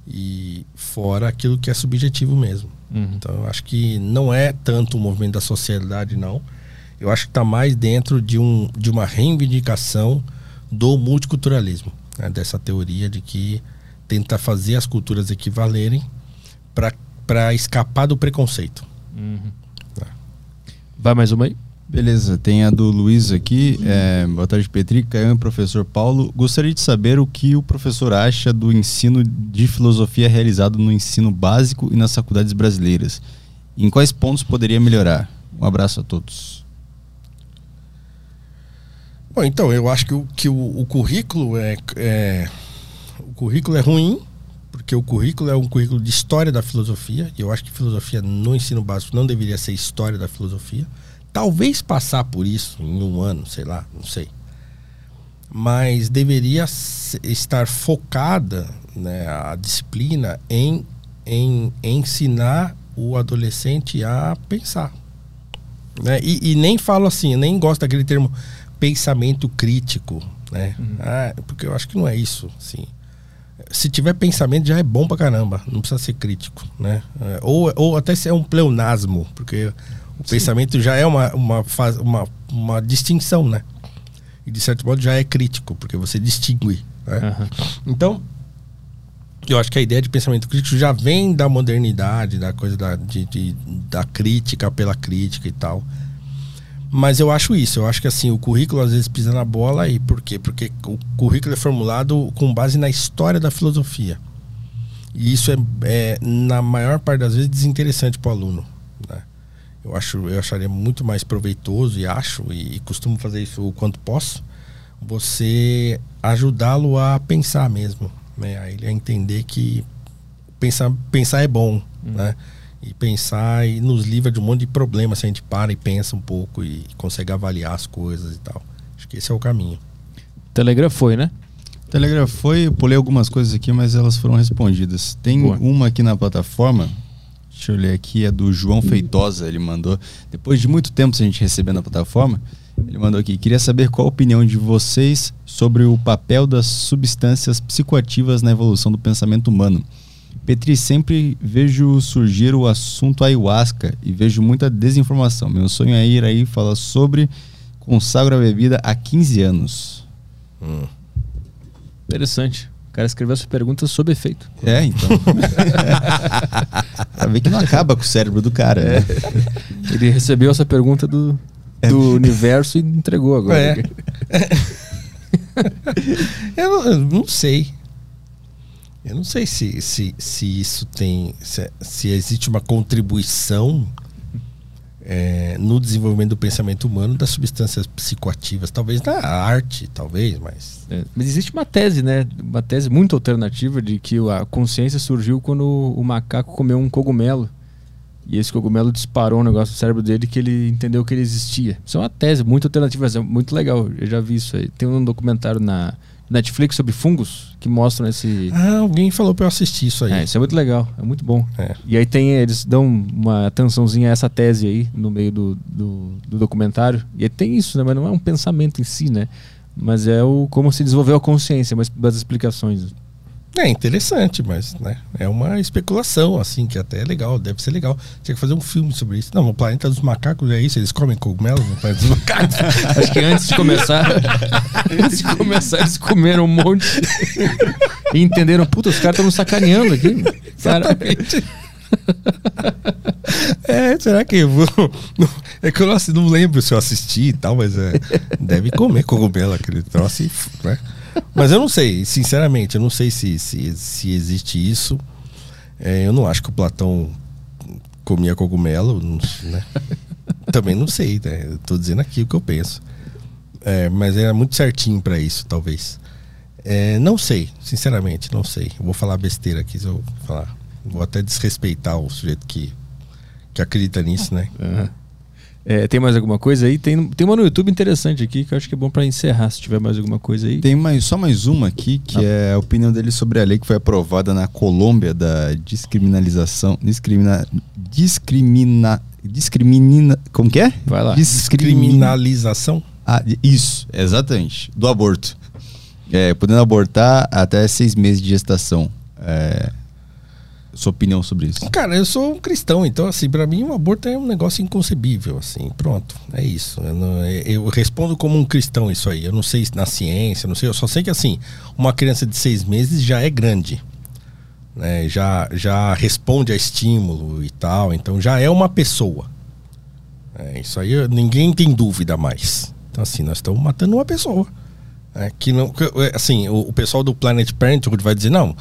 e fora aquilo que é subjetivo mesmo. Uhum. Então eu acho que não é tanto o movimento da sociedade, não. Eu acho que está mais dentro de, um, de uma reivindicação do multiculturalismo, né? dessa teoria de que tenta fazer as culturas equivalerem para escapar do preconceito. Uhum. Tá. Vai mais uma aí? Beleza, tem a do Luiz aqui. É, boa tarde, Petri, Caio e professor Paulo. Gostaria de saber o que o professor acha do ensino de filosofia realizado no ensino básico e nas faculdades brasileiras. Em quais pontos poderia melhorar? Um abraço a todos. Bom, então, eu acho que o, que o, o currículo é, é, o currículo é ruim, porque o currículo é um currículo de história da filosofia, e eu acho que filosofia no ensino básico não deveria ser história da filosofia talvez passar por isso em um ano, sei lá, não sei. Mas deveria estar focada né, a disciplina em, em ensinar o adolescente a pensar. Né? E, e, nem falo assim, nem gosto daquele termo pensamento crítico, né? Uhum. Ah, porque eu acho que não é isso, assim. Se tiver pensamento já é bom pra caramba, não precisa ser crítico, né? É, ou, ou até se é um pleonasmo, porque o Sim. pensamento já é uma, uma, uma, uma distinção, né? E de certo modo já é crítico, porque você distingue. Né? Uhum. Então, eu acho que a ideia de pensamento crítico já vem da modernidade, da coisa da, de, de, da crítica pela crítica e tal. Mas eu acho isso, eu acho que assim, o currículo às vezes pisa na bola aí, por quê? Porque o currículo é formulado com base na história da filosofia. E isso é, é na maior parte das vezes, desinteressante para o aluno. Né? Eu acho, eu acharia muito mais proveitoso e acho e costumo fazer isso o quanto posso. Você ajudá-lo a pensar mesmo, né? A ele a entender que pensar, pensar é bom, hum. né? E pensar e nos livra de um monte de problemas se a gente para e pensa um pouco e consegue avaliar as coisas e tal. Acho que esse é o caminho. Telegram foi, né? Telegram foi, eu pulei algumas coisas aqui, mas elas foram respondidas. Tem Boa. uma aqui na plataforma Deixa eu ler aqui, é do João Feitosa. Ele mandou, depois de muito tempo a gente recebendo na plataforma, ele mandou aqui: queria saber qual a opinião de vocês sobre o papel das substâncias psicoativas na evolução do pensamento humano. Petri, sempre vejo surgir o assunto ayahuasca e vejo muita desinformação. Meu sonho é ir aí falar sobre consagro a bebida há 15 anos. Hum. Interessante. O cara escreveu essa pergunta sob efeito. É, então. pra ver que não acaba com o cérebro do cara. Né? É. Ele recebeu essa pergunta do, é. do universo e entregou agora. É. eu, não, eu, não, sei. Eu não sei se, se, se isso tem. Se, se existe uma contribuição é, no desenvolvimento do pensamento humano das substâncias psicoativas, talvez na arte, talvez, mas. É, mas existe uma tese, né? Uma tese muito alternativa de que a consciência surgiu quando o macaco comeu um cogumelo. E esse cogumelo disparou um negócio no cérebro dele que ele entendeu que ele existia. Isso é uma tese muito alternativa, é muito legal. Eu já vi isso aí. Tem um documentário na Netflix sobre fungos que mostram esse. Ah, alguém falou pra eu assistir isso aí. É, isso é muito legal, é muito bom. É. E aí tem, eles dão uma atençãozinha a essa tese aí no meio do, do, do, documentário. E aí tem isso, né? Mas não é um pensamento em si, né? Mas é o como se desenvolveu a consciência, mas das explicações. É interessante, mas né, é uma especulação, assim, que até é legal, deve ser legal. Tinha que fazer um filme sobre isso. Não, no planeta dos macacos é isso, eles comem cogumelos no planeta dos macacos. Acho que antes de começar, antes de começar, eles comeram um monte e entenderam, puta, os caras estão sacaneando aqui. Exatamente. É, será que eu vou. É que eu não, não lembro se eu assisti e tal, mas é, deve comer cogumelo aquele troço, né? Mas eu não sei, sinceramente, eu não sei se, se, se existe isso. É, eu não acho que o Platão comia cogumelo, né? Também não sei, né? Eu tô dizendo aqui o que eu penso. É, mas era muito certinho para isso, talvez. É, não sei, sinceramente, não sei. Eu vou falar besteira aqui, eu vou falar. Vou até desrespeitar o sujeito que, que acredita nisso, né? Uhum. É, tem mais alguma coisa aí? Tem, tem uma no YouTube interessante aqui que eu acho que é bom para encerrar, se tiver mais alguma coisa aí. Tem mais, só mais uma aqui, que ah. é a opinião dele sobre a lei que foi aprovada na Colômbia da descriminalização. Discrimina, discrimina, discrimina. Como que é? Vai lá. Descriminalização? Ah, isso, exatamente. Do aborto. É, podendo abortar até seis meses de gestação. É, sua opinião sobre isso? Cara, eu sou um cristão, então assim, para mim o aborto é um negócio inconcebível, assim, pronto, é isso. Eu, não, eu, respondo como um cristão isso aí. Eu não sei na ciência, não sei, eu só sei que assim, uma criança de seis meses já é grande, né? Já, já responde a estímulo e tal, então já é uma pessoa. É, isso aí ninguém tem dúvida mais. Então assim, nós estamos matando uma pessoa. É, que não, assim, o, o pessoal do Planet Parenthood vai dizer não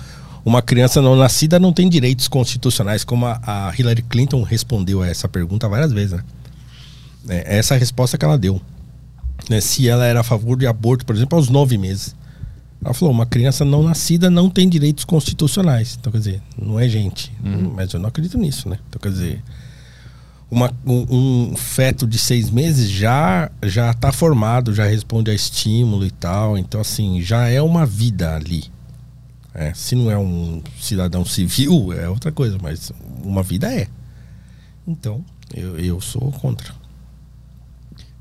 uma criança não nascida não tem direitos constitucionais, como a, a Hillary Clinton respondeu a essa pergunta várias vezes. Né? É, essa é a resposta que ela deu. Né? Se ela era a favor de aborto, por exemplo, aos nove meses. Ela falou: uma criança não nascida não tem direitos constitucionais. Então, quer dizer, não é gente. Uhum. Mas eu não acredito nisso, né? Então, quer dizer, uma, um, um, feto de seis meses já já está formado, já responde a estímulo e tal. Então, assim, já é uma vida ali. É, se não é um cidadão civil, é outra coisa, mas uma vida é. Então, eu, eu sou contra.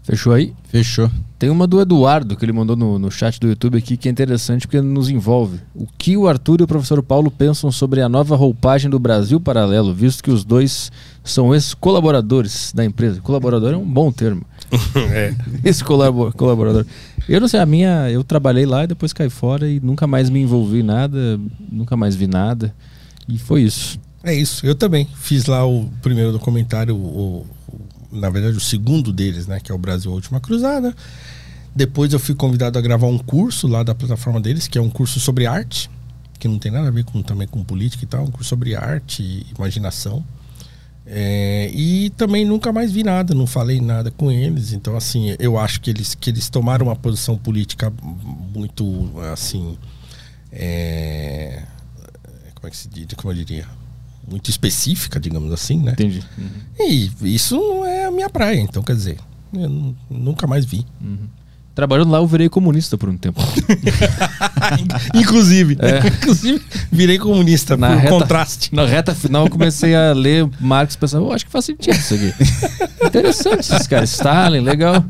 Fechou aí? Fechou. Tem uma do Eduardo que ele mandou no, no chat do YouTube aqui que é interessante porque nos envolve. O que o Arthur e o professor Paulo pensam sobre a nova roupagem do Brasil Paralelo, visto que os dois são ex-colaboradores da empresa. Colaborador é um bom termo. é. Esse colaborador. Eu não sei, a minha. Eu trabalhei lá e depois caí fora e nunca mais me envolvi em nada, nunca mais vi nada. E foi isso. É isso, eu também. Fiz lá o primeiro documentário, o, o, na verdade o segundo deles, né? Que é o Brasil Última Cruzada. Depois eu fui convidado a gravar um curso lá da plataforma deles, que é um curso sobre arte, que não tem nada a ver com, também com política e tal, um curso sobre arte e imaginação. É, e também nunca mais vi nada, não falei nada com eles. Então, assim, eu acho que eles, que eles tomaram uma posição política muito, assim. É, como é que se diz? Como eu diria? Muito específica, digamos assim, né? Entendi. Uhum. E isso não é a minha praia, então quer dizer, eu nunca mais vi. Uhum. Trabalhando lá, eu virei comunista por um tempo. Inclusive. É. Inclusive, virei comunista na por reta, contraste. Na reta final, eu comecei a ler Marx e pensava, oh, acho que faz sentido isso aqui. Interessante esses caras. Stalin, legal.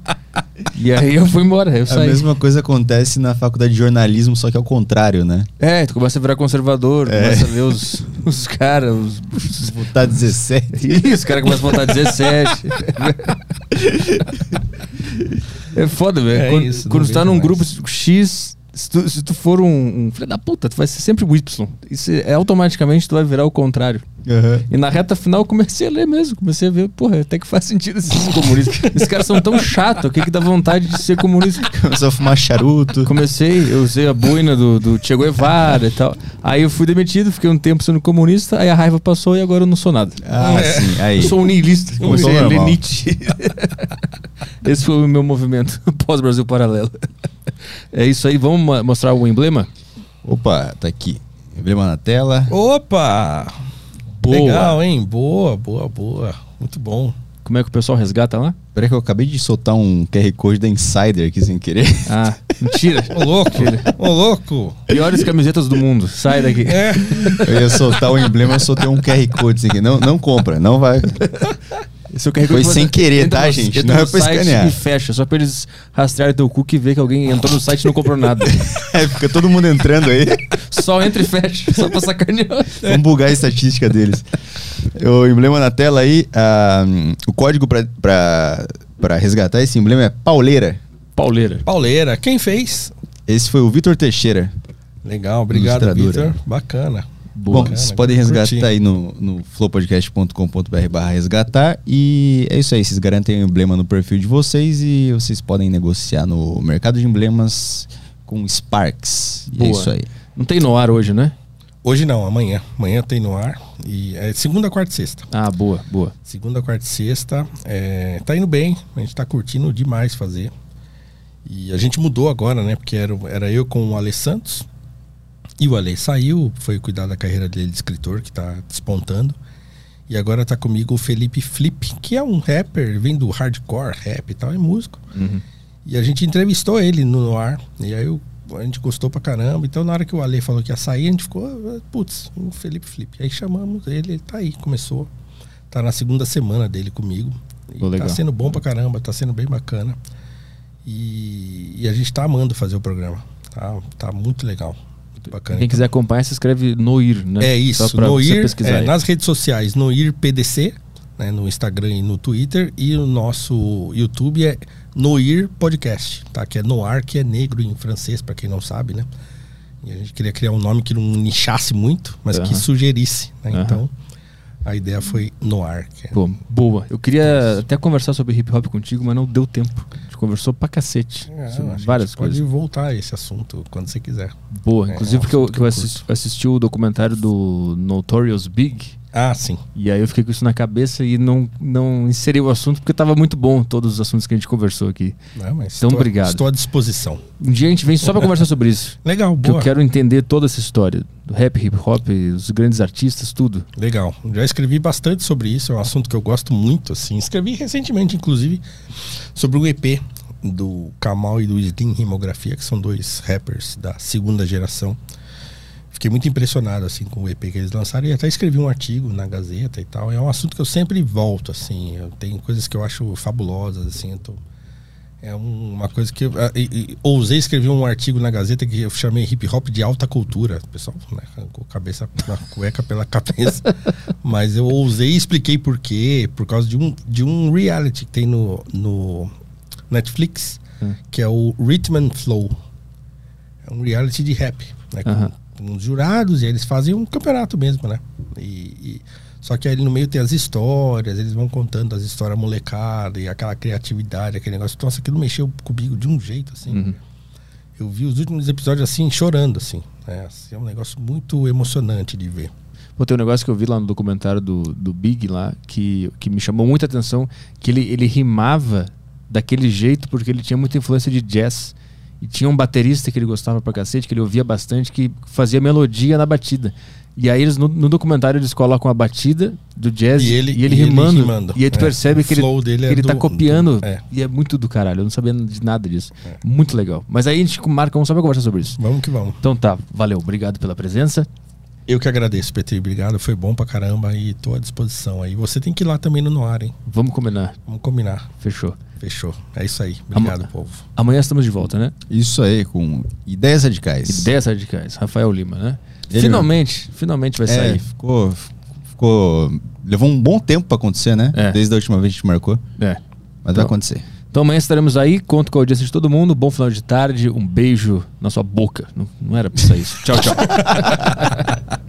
E aí eu fui embora. Eu saí. A mesma coisa acontece na faculdade de jornalismo, só que ao contrário, né? É, tu começa a virar conservador, é. começa a ver os, os caras. Os... Votar 17. Isso, os caras começam a votar 17. É foda, velho. É quando isso, quando tu tá num mais. grupo X, se tu, se tu for um, um, filho da puta, tu vai ser sempre o Y. Isso é, automaticamente tu vai virar o contrário. Uhum. E na reta final eu comecei a ler mesmo. Comecei a ver, porra, até que faz sentido esses comunistas. Esses caras são tão chatos, o que que dá vontade de ser comunista? Começou a fumar charuto. Comecei, eu usei a boina do, do Che Guevara e tal. Aí eu fui demitido, fiquei um tempo sendo comunista, aí a raiva passou e agora eu não sou nada. Ah, é. sim, aí. Eu sou um niilista, eu sou um Lenite. Esse foi o meu movimento pós-Brasil Paralelo. É isso aí, vamos mostrar o emblema? Opa, tá aqui. Emblema na tela. Opa! Boa. Legal, hein? Boa, boa, boa. Muito bom. Como é que o pessoal resgata lá? Peraí que eu acabei de soltar um QR Code da Insider aqui sem querer. Ah, mentira. Ô louco, ô louco. Piores camisetas do mundo. Sai daqui. É. Eu ia soltar o emblema, eu soltei um QR Code assim aqui. Não, não compra, não vai. Esse é Foi sem querer, tá, gente? Não é pra escanear. E fecha, só pra eles rastrearem teu cu e ver que alguém entrou no site e não comprou nada. é, fica todo mundo entrando aí. Só entra e fecha, só pra sacanear. Vamos bugar a estatística deles. O emblema na tela aí, uh, o código pra, pra, pra resgatar esse emblema é pauleira. Pauleira. Pauleira. Quem fez? Esse foi o Vitor Teixeira. Legal, obrigado, Vitor. Bacana. Boa. Bom, vocês podem resgatar curti. aí no, no flowpodcast.com.br barra resgatar. E é isso aí, vocês garantem o emblema no perfil de vocês e vocês podem negociar no mercado de emblemas com Sparks. E é isso aí. Não tem no ar hoje, né? Hoje não, amanhã. Amanhã tem no ar. E é segunda, quarta e sexta. Ah, boa, boa. Segunda, quarta e sexta. É, tá indo bem. A gente tá curtindo demais fazer. E a gente mudou agora, né? Porque era, era eu com o Ale Santos e o Ale saiu, foi cuidar da carreira dele de escritor, que está despontando. E agora está comigo o Felipe Flip, que é um rapper, vem do hardcore, rap e tal, é músico. Uhum. E a gente entrevistou ele no ar. E aí eu, a gente gostou pra caramba. Então na hora que o Ale falou que ia sair, a gente ficou, ah, putz, o Felipe Flip. Aí chamamos ele, ele tá aí, começou. Tá na segunda semana dele comigo. E Pô, tá sendo bom pra caramba, tá sendo bem bacana. E, e, a gente tá amando fazer o programa. Tá, tá muito legal Bacana. Quem quiser acompanhar, se escreve Noir, né? É isso, Noir, pesquisar é, nas redes sociais, Noir PDC, né, no Instagram e no Twitter, e o nosso YouTube é Noir Podcast, tá? Que é Noir, que é negro em francês, pra quem não sabe, né? E a gente queria criar um nome que não nichasse muito, mas que Aham. sugerisse, né? Aham. Então, a ideia foi Noir. Que é- Pô, boa. Eu queria até conversar sobre hip hop contigo, mas não deu tempo. A gente conversou pra cacete. É, sobre várias gente Pode coisas. voltar a esse assunto quando você quiser. Boa. É, Inclusive é um porque eu que eu assisti, assisti o documentário do Notorious Big. Ah, sim. E aí eu fiquei com isso na cabeça e não, não inseri o assunto porque tava muito bom todos os assuntos que a gente conversou aqui. Não, Então, estou, obrigado. Estou à disposição. Um dia a gente vem só pra conversar sobre isso. Legal, boa. eu quero entender toda essa história do rap, hip hop, os grandes artistas, tudo. Legal. Já escrevi bastante sobre isso, é um assunto que eu gosto muito, assim. Escrevi recentemente, inclusive, sobre o EP do Kamal e do Slim Rimografia, que são dois rappers da segunda geração. Fiquei muito impressionado, assim, com o EP que eles lançaram e até escrevi um artigo na Gazeta e tal. É um assunto que eu sempre volto, assim. Eu tenho coisas que eu acho fabulosas, assim. Tô- é um- uma coisa que eu ah, e- e ousei escrever um artigo na Gazeta que eu chamei hip hop de alta cultura. O pessoal né, arrancou a cabeça na cueca pela cabeça. Mas eu ousei e expliquei por quê. Por causa de um, de um reality que tem no, no Netflix, Hum. que é o Rhythm and Flow. É um reality de rap, né? Com, Aham. com os jurados, e eles fazem um campeonato mesmo, né? E, e- só que aí no meio tem as histórias, eles vão contando as histórias molecada e aquela criatividade, aquele negócio. Nossa, aquilo mexeu comigo de um jeito, assim. Uhum. Eu vi os últimos episódios assim, chorando, assim. né? Assim, É um negócio muito emocionante de ver. Pô, tem um negócio que eu vi lá no documentário do, do Big lá, que, que me chamou muita atenção, que ele, ele rimava daquele jeito porque ele tinha muita influência de jazz. E tinha um baterista que ele gostava pra cacete, que ele ouvia bastante, que fazia melodia na batida. E aí eles, no, no documentário eles colocam a batida do jazz E ele- e ele, e ele rimando, rimando. E aí tu É, percebe que ele, é que ele tá do- copiando. do- é. E é muito do caralho. Eu não sabia de nada disso. Muito legal. Mas aí a gente marca um só pra conversar sobre isso. Vamos que vamos. Então tá, valeu. Obrigado pela presença. Eu que agradeço, Petri. Obrigado. Foi bom pra caramba e tô à disposição aí. Você tem que ir lá também no Noir, hein? Vamos combinar. Vamos combinar. Fechou. Fechou. É isso aí. Obrigado, Ama- povo. Amanhã estamos de volta, né? Isso aí, com ideias radicais. Ideias radicais. Rafael Lima, né? Ele finalmente, finalmente vai É, sair. ficou, ficou. Levou um bom tempo pra acontecer, né? É. Desde a última vez que a gente marcou. É. Mas vai acontecer. Então amanhã estaremos aí. Conto com a audiência de todo mundo. Bom final de tarde. Um beijo na sua boca. Não, não era pra isso. Tchau, tchau.